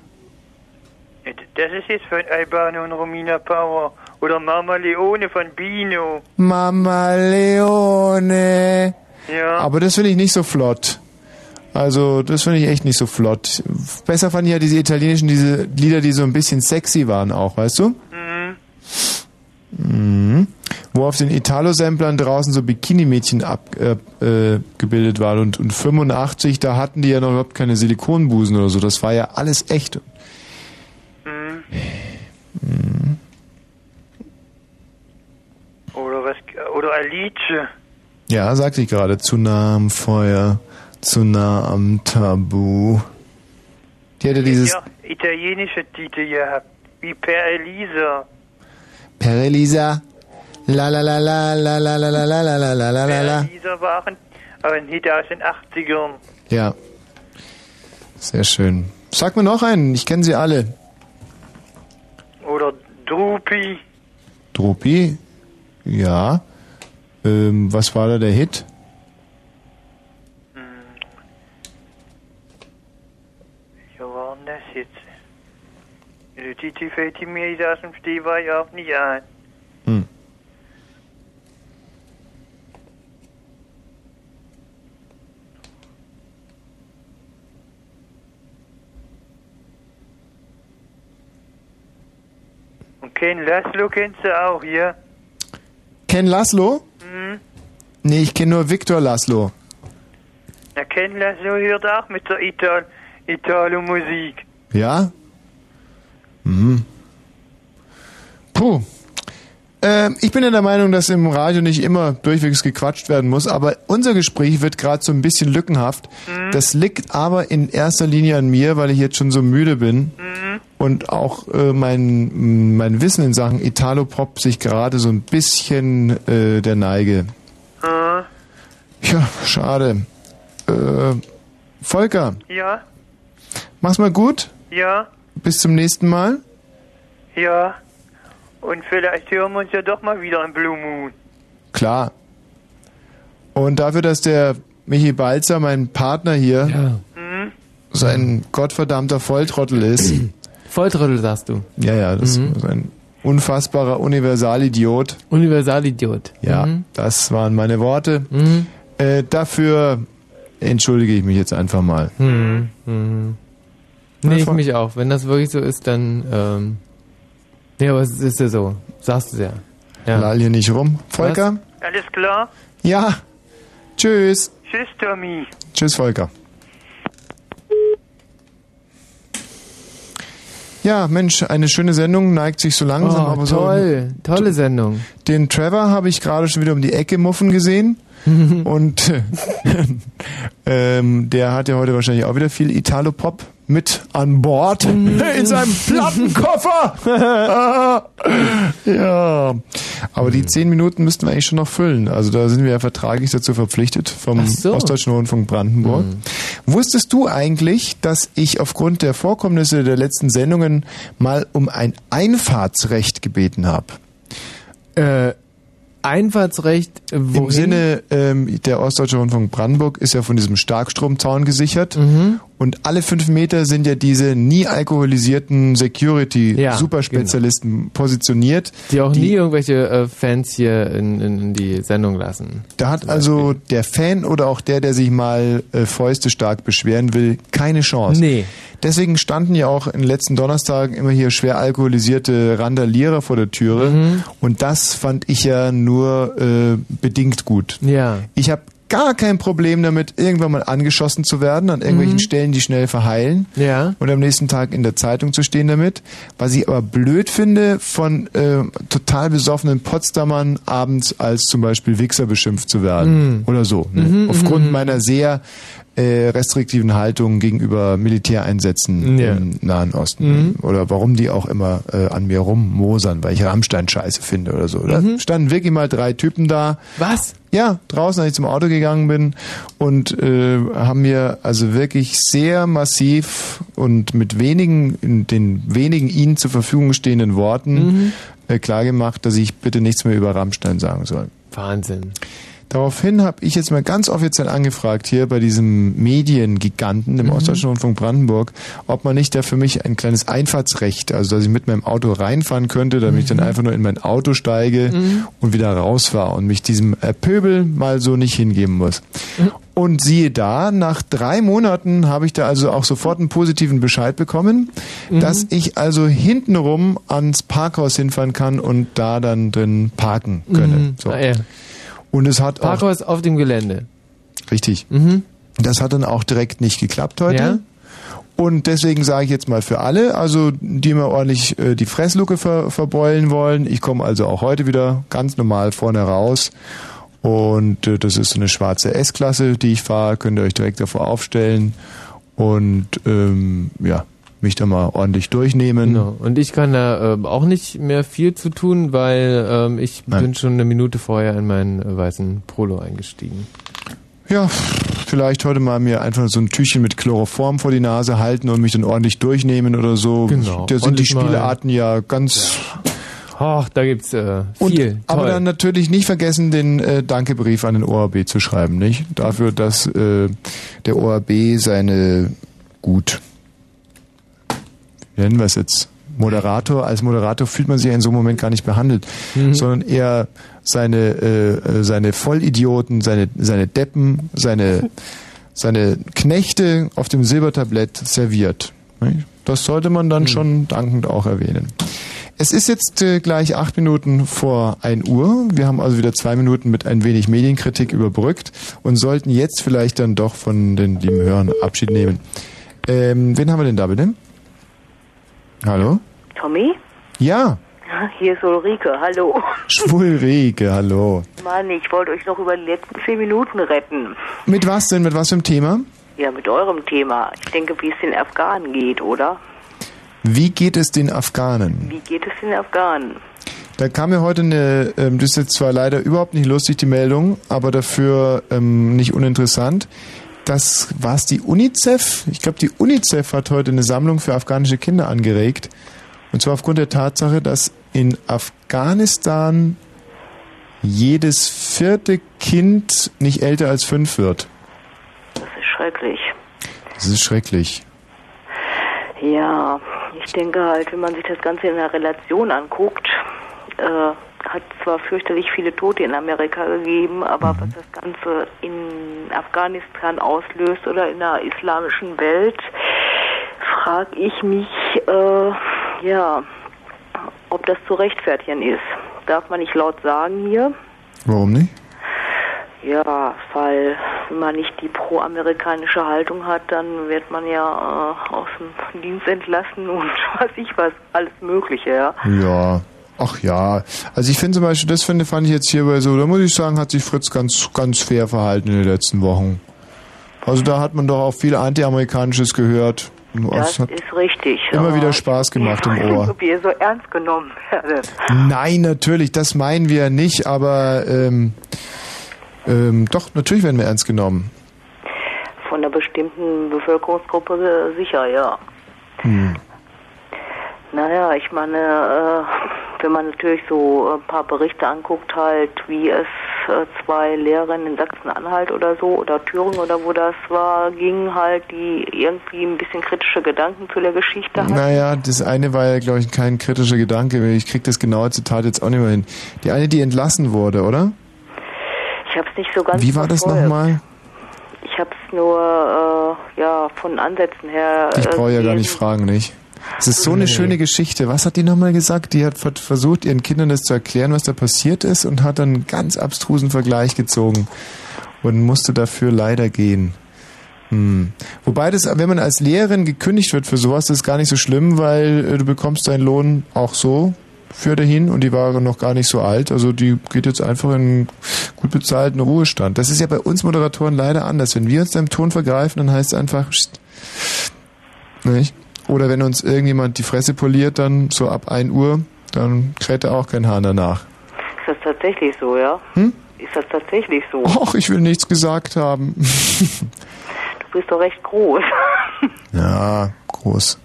Das ist jetzt von Albano und Romina Power. Oder Mama Leone von Bino. Mama Leone. Ja. Aber das finde ich nicht so flott. Also, das finde ich echt nicht so flott. Besser fand ich ja diese italienischen, diese Lieder, die so ein bisschen sexy waren auch, weißt du? Mhm. Mhm. Wo auf den Italo-Samplern draußen so Bikini-Mädchen abgebildet äh, gebildet waren. Und, und 85, da hatten die ja noch überhaupt keine Silikonbusen oder so. Das war ja alles echt. Mhm. Mhm. Oder was? Oder Alice. Ja, sagte ich gerade. Zu nah am Feuer, zu nah am Tabu. Die hatte dieses Ja, italienische Titel gehabt. Wie Per Elisa. Per Elisa. La la la la la la la la la la la la la la la. Elisa war ein, aber ein Hit aus den 80ern. Ja. Sehr schön. Sag mir noch einen, ich kenne sie alle. Oder Drupi. Drupi? Ja. Ähm, was war da der Hit? Ja, war denn das jetzt? Der Titel fällt mir jetzt aus dem Stehweich auch nicht ein. Hm. Und Ken Laszlo kennst du auch, ja? Ken Laszlo? Mhm. Nee, ich kenne nur Victor Laszlo. Na, Ken Laszlo hört auch mit der Ital Italo-Musik. Ja? Mhm. Puh. Ähm, ich bin ja der Meinung, dass im Radio nicht immer durchwegs gequatscht werden muss, aber unser Gespräch wird gerade so ein bisschen lückenhaft. Das liegt aber in erster Linie an mir, weil ich jetzt schon so müde bin und auch äh, mein, mein Wissen in Sachen Italo-Pop sich gerade so ein bisschen äh, der Neige. Ah, Ja, schade. Äh, Volker, ja, mach's mal gut. ja, Bis zum nächsten Mal. ja. Und vielleicht hören wir uns ja doch mal wieder im Blue Moon. Klar. Und dafür, dass der Michi Balzer, mein Partner hier, Mhm. so ein gottverdammter Volltrottel ist. Volltrottel sagst du. Ja, ja, das Mhm. ist ein unfassbarer Universalidiot. Universalidiot. Ja, Mhm. das waren meine Worte. Äh, dafür entschuldige ich mich jetzt einfach mal. Mhm. Mhm. Nee, ich mich auch. Wenn das wirklich so ist, dann. Ähm, nee, aber es ist ja so. Sagst du ja. ja. Lall hier nicht rum. Volker? Alles klar? Ja. Tschüss. Tschüss, Tommy. Tschüss, Volker. Ja, Mensch, eine schöne Sendung, neigt sich so langsam, Oh, aber so. toll, tolle Sendung. Den Trevor habe ich gerade schon wieder um die Ecke muffen gesehen. Und ähm, der hat ja heute wahrscheinlich auch wieder viel Italo-Pop mit an Bord in seinem Plattenkoffer. ja, aber die zehn Minuten müssten wir eigentlich schon noch füllen. Also da sind wir ja vertraglich dazu verpflichtet vom so. Ostdeutschen Rundfunk Brandenburg. Wusstest du eigentlich, dass ich aufgrund der Vorkommnisse der letzten Sendungen mal um ein Einfahrtsrecht gebeten habe? Äh, Einfahrtsrecht wohin? Im Sinne, ähm, der Ostdeutsche Rundfunk Brandenburg ist ja von diesem Starkstromzaun gesichert. Mhm. Und alle fünf Meter sind ja diese nie alkoholisierten Security-Superspezialisten positioniert. Die auch nie irgendwelche äh, Fans hier in, in, in die Sendung lassen. Da hat also der Fan oder auch der, der sich mal äh, Fäuste stark beschweren will, keine Chance. Nee. Deswegen standen ja auch in den letzten Donnerstagen immer hier schwer alkoholisierte Randalierer vor der Türe. Mhm. Und das fand ich ja nur äh, bedingt gut. Ja. Ich habe gar kein Problem damit, irgendwann mal angeschossen zu werden an irgendwelchen Mhm. Stellen, die schnell verheilen. Ja. Und am nächsten Tag in der Zeitung zu stehen damit. Was ich aber blöd finde, von äh, total besoffenen Potsdamern abends als zum Beispiel Wichser beschimpft zu werden. Mhm. Oder so. Ne? Mhm, Aufgrund mhm. meiner sehr äh, restriktiven Haltung gegenüber Militäreinsätzen Ja. im Nahen Osten. Mhm. Oder warum die auch immer äh, an mir rummosern, weil ich Rammstein scheiße finde oder so. Da Mhm. standen wirklich mal drei Typen da. Was? Ja, draußen, als ich zum Auto gegangen bin und äh, haben mir also wirklich sehr massiv und mit wenigen, in den wenigen ihnen zur Verfügung stehenden Worten Mhm. äh, klargemacht, dass ich bitte nichts mehr über Rammstein sagen soll. Wahnsinn. Daraufhin habe ich jetzt mal ganz offiziell angefragt hier bei diesem Mediengiganten im Ostdeutschen Rundfunk Brandenburg, ob man nicht da für mich ein kleines Einfahrtsrecht, also dass ich mit meinem Auto reinfahren könnte, damit ich dann einfach nur in mein Auto steige Mhm. und wieder rausfahre und mich diesem äh, Pöbel mal so nicht hingeben muss. Und siehe da, nach drei Monaten habe ich da also auch sofort einen positiven Bescheid bekommen, Mhm. dass ich also hintenrum ans Parkhaus hinfahren kann und da dann drin parken könne. Mhm. So. Ah, ja. Und es hat auch Parkhaus auf dem Gelände. Richtig. Mhm. Das hat dann auch direkt nicht geklappt heute. Ja? Und deswegen sage ich jetzt mal für alle, also die mir ordentlich äh, die Fressluke ver verbeulen wollen. Ich komme also auch heute wieder ganz normal vorne raus. Und äh, das ist so eine schwarze S-Klasse, die ich fahre. Könnt ihr euch direkt davor aufstellen. Und ähm, ja, mich da mal ordentlich durchnehmen. Genau. Und ich kann da ähm, auch nicht mehr viel zu tun, weil ähm, ich bin schon eine Minute vorher in meinen äh, weißen Polo eingestiegen. Ja, vielleicht heute mal mir einfach so ein Tüchchen mit Chloroform vor die Nase halten und mich dann ordentlich durchnehmen oder so. Genau. Da sind die Ordentlich mal- Spielearten ja ganz Ach, da gibt's äh, Und, viel. aber Toll. dann natürlich nicht vergessen, den äh, Dankebrief an den ORB zu schreiben, nicht? Dafür, dass äh, der ORB seine gut, wie nennen wir es jetzt? Moderator, als Moderator fühlt man sich in so einem Moment gar nicht behandelt, Mhm. sondern eher seine, äh, seine Vollidioten, seine, seine Deppen, seine, seine Knechte auf dem Silbertablett serviert. Das sollte man Mhm. dann schon dankend auch erwähnen. Es ist jetzt äh, gleich acht Minuten vor 1 Uhr. Wir haben also wieder zwei Minuten mit ein wenig Medienkritik überbrückt und sollten jetzt vielleicht dann doch von den lieben Hörern Abschied nehmen. Ähm, wen haben wir denn da bitte? Hallo? Tommy? Ja, Hier ist Ulrike, hallo. Schwulrike, hallo. Mann, ich wollte euch noch über die letzten zehn Minuten retten. Mit was denn? Mit was für einem Thema? Ja, mit eurem Thema. Ich denke, wie es den Afghanen geht, oder? Wie geht es den Afghanen? Wie geht es den Afghanen? Da kam mir heute eine, ähm, das ist jetzt zwar leider überhaupt nicht lustig, die Meldung, aber dafür ähm, nicht uninteressant. Das war es die UNICEF. Ich glaube, die UNICEF hat heute eine Sammlung für afghanische Kinder angeregt. Und zwar aufgrund der Tatsache, dass in Afghanistan jedes vierte Kind nicht älter als fünf wird. Das ist schrecklich. Das ist schrecklich. Ja, ich denke halt, wenn man sich das Ganze in der Relation anguckt, äh, hat zwar fürchterlich viele Tote in Amerika gegeben, aber was das Ganze in Afghanistan auslöst oder in der islamischen Welt, frage ich mich, äh, ja, ob das zu rechtfertigen ist. Darf man nicht laut sagen hier? Warum nicht? Ja, weil wenn man nicht die pro-amerikanische Haltung hat, dann wird man ja äh, aus dem Dienst entlassen und was ich was, alles Mögliche, ja. Ja. Ach ja. Also ich finde zum Beispiel, das finde, fand ich jetzt hierbei so, da muss ich sagen, hat sich Fritz ganz, ganz fair verhalten in den letzten Wochen. Also da hat man doch auch viel Anti-Amerikanisches gehört. Das hat ist richtig. immer wieder Spaß gemacht im Ohr. Ob ihr so ernst genommen werdet. Nein, natürlich, das meinen wir nicht, aber ähm, ähm, doch, natürlich werden wir ernst genommen. Von einer bestimmten Bevölkerungsgruppe äh, sicher, ja. Hm. Naja, ich meine, äh, wenn man natürlich so ein paar Berichte anguckt, halt, wie es äh, zwei Lehrerinnen in Sachsen-Anhalt oder so oder Thüringen oder wo das war, gingen halt, die irgendwie ein bisschen kritische Gedanken zu der Geschichte hatten. Naja, das eine war ja, glaube ich, kein kritischer Gedanke. Ich krieg das genaue Zitat jetzt auch nicht mehr hin. Die eine, die entlassen wurde, oder? Ich habe es nicht so ganz Wie war das nochmal? Ich habe es nur, äh, ja, von Ansätzen her. Ich äh, brauche ja gar nicht fragen, nicht? Es ist so eine schöne Geschichte. Was hat die nochmal gesagt? Die hat ver- versucht, ihren Kindern das zu erklären, was da passiert ist und hat dann einen ganz abstrusen Vergleich gezogen und musste dafür leider gehen. Hm. Wobei das, wenn man als Lehrerin gekündigt wird für sowas, das ist gar nicht so schlimm, weil äh, du bekommst deinen Lohn auch so für dahin und die war noch gar nicht so alt. Also die geht jetzt einfach in einen gut bezahlten Ruhestand. Das ist ja bei uns Moderatoren leider anders. Wenn wir uns da im Ton vergreifen, dann heißt es einfach, pst, nicht? Oder wenn uns irgendjemand die Fresse poliert, dann so ab 1 Uhr, dann kräht da auch kein Hahn danach. Ist das tatsächlich so, ja? Hm? Ist das tatsächlich so? Och, ich will nichts gesagt haben. Du bist doch recht groß. Ja, groß.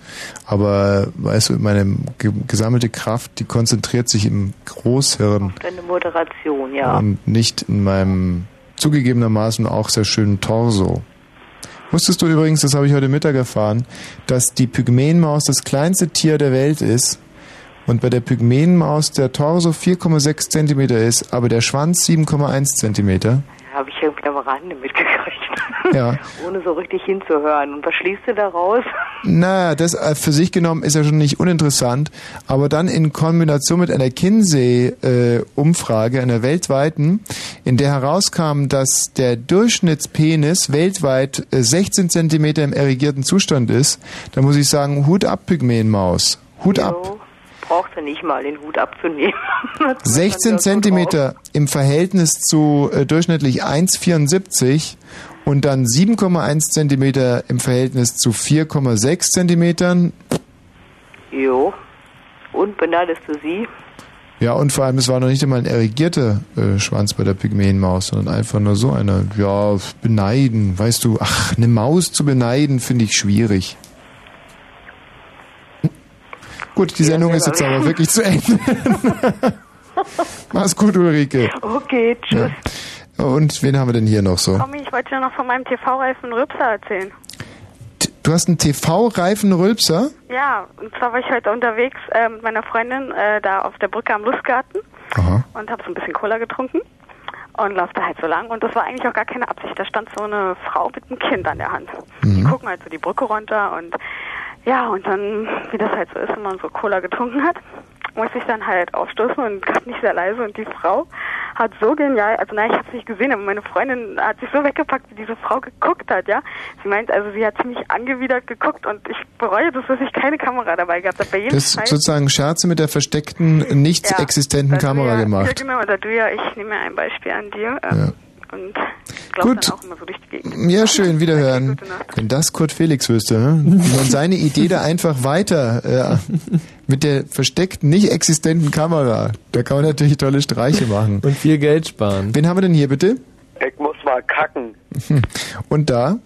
Aber weißt du, meine ge gesammelte Kraft, die konzentriert sich im Großhirn Deine Moderation, ja. und nicht in meinem zugegebenermaßen auch sehr schönen Torso. Wusstest du übrigens, das habe ich heute Mittag erfahren, dass die Pygmäenmaus das kleinste Tier der Welt ist und bei der Pygmäenmaus der Torso 4,6 Zentimeter ist, aber der Schwanz 7,1 Zentimeter? Habe ich irgendwie am Rande mitgekriegt. Ja. Ohne so richtig hinzuhören. Und was schließt du daraus? Naja, das äh, für sich genommen ist ja schon nicht uninteressant, aber dann in Kombination mit einer Kinsey-Umfrage, einer weltweiten, in der herauskam, dass der Durchschnittspenis weltweit äh, 16 Zentimeter im erregierten Zustand ist, da muss ich sagen, Hut ab, Pygmäenmaus. Hut ab. Brauchst du nicht mal den Hut abzunehmen. 16 Zentimeter im Verhältnis zu äh, durchschnittlich 1,74 und dann 7,1 Zentimeter im Verhältnis zu 4,6 Zentimetern. Jo. Und beneidest du sie? Ja, und vor allem, es war noch nicht einmal ein erregierter äh, Schwanz bei der Pygmäenmaus, sondern einfach nur so einer, ja, beneiden. Weißt du, ach, eine Maus zu beneiden, finde ich schwierig. Gut, die Sendung ist jetzt aber wirklich zu Ende. Mach's gut, Ulrike. Okay, tschüss. Ja. Und wen haben wir denn hier noch so? Tommy, ich wollte dir noch von meinem TV-Reifen Rübser erzählen. Du hast einen TV-Reifen-Rülpser? Ja, und zwar war ich heute unterwegs äh, mit meiner Freundin äh, da auf der Brücke am Lustgarten und habe so ein bisschen Cola getrunken und lauf da halt so lang und das war eigentlich auch gar keine Absicht. Da stand so eine Frau mit einem Kind an der Hand. Die gucken halt so die Brücke runter und ja, und dann, wie das halt so ist, wenn man so Cola getrunken hat, musste ich dann halt aufstoßen und gerade nicht sehr leise und die Frau hat so genial, also nein, ich habe es nicht gesehen, aber meine Freundin hat sich so weggepackt, wie diese Frau geguckt hat, ja. Sie meint, also sie hat ziemlich angewidert geguckt und ich bereue das, dass ich keine Kamera dabei gehabt habe. Bei jedem Das Fall- sozusagen Scherze mit der versteckten, nicht Ja, existenten Kamera ja, Ja, gemacht. genau, da du ja, ich nehme ja ein Beispiel an dir ähm, und glaub Gut. dann auch immer so durch die Gegend. Ja, schön, wiederhören. Wenn das Kurt Felix wüsste, ne? Man seine Idee da einfach weiter äh, mit der versteckten, nicht existenten Kamera. Da kann man natürlich tolle Streiche machen. Und viel Geld sparen. Wen haben wir denn hier bitte? Ich muss mal kacken. Und da?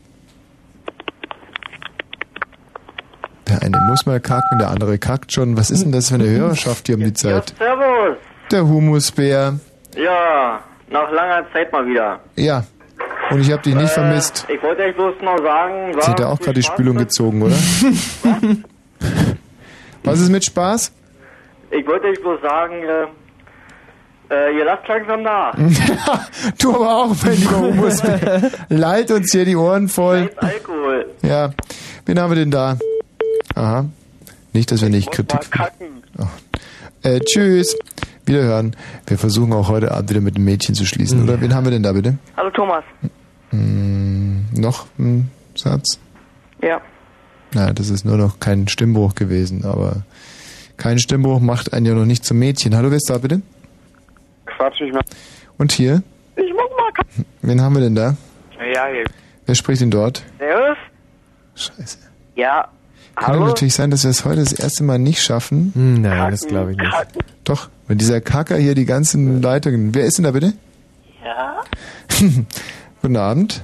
Der eine muss mal kacken, der andere kackt schon. Was ist denn das für eine Hörerschaft hier um die Zeit? Servus. Der Humusbär. Ja, nach langer Zeit mal wieder. Ja. Und ich habe dich nicht Äh, vermisst. Ich wollte euch bloß noch sagen, Sie hat ja auch gerade die Spülung gezogen, oder? Was ist mit Spaß? ich wollte euch bloß sagen, äh, äh, ihr lasst langsam nach. du aber auch, mein lieber Humusbär. Leit uns hier die Ohren voll. Alkohol. Ja. Wen haben wir denn da? Aha. Nicht, dass wir nicht Kritik. Oh. Äh, tschüss. Wiederhören. Wir versuchen auch heute Abend wieder mit dem Mädchen zu schließen, oder? Wen haben wir denn da bitte? Hallo Thomas. Hm, noch ein Satz? Ja. Na, das ist nur noch kein Stimmbruch gewesen, aber kein Stimmbruch macht einen ja noch nicht zum Mädchen. Hallo, wer ist da bitte? Quatsch nicht mehr. Und hier? Ich muss mal. Wen haben wir denn da? Ja, hier. Wer spricht denn dort? Servus? Scheiße. Ja. Kann doch natürlich sein, dass wir es heute das erste Mal nicht schaffen. Hm, nein, das glaube ich nicht. Doch, wenn dieser Kacker hier die ganzen Leitungen. Wer ist denn da bitte? Ja. Guten Abend.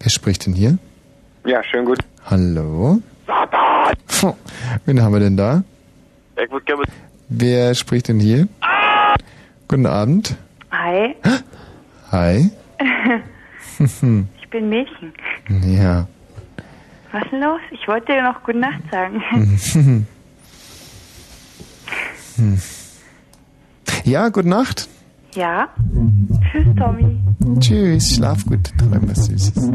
Wer spricht denn hier? Ja, schön gut. Hallo? Puh, Wen haben wir denn da? Wer spricht denn hier? Guten Abend. Hi, Hi. ich bin Mädchen. ja. Was ist denn los? Ich wollte dir noch Gute Nacht sagen. Hm. ja, gute Nacht. ja? Tschüss, Tommy. Tschüss, schlaf gut, träum was Süßes.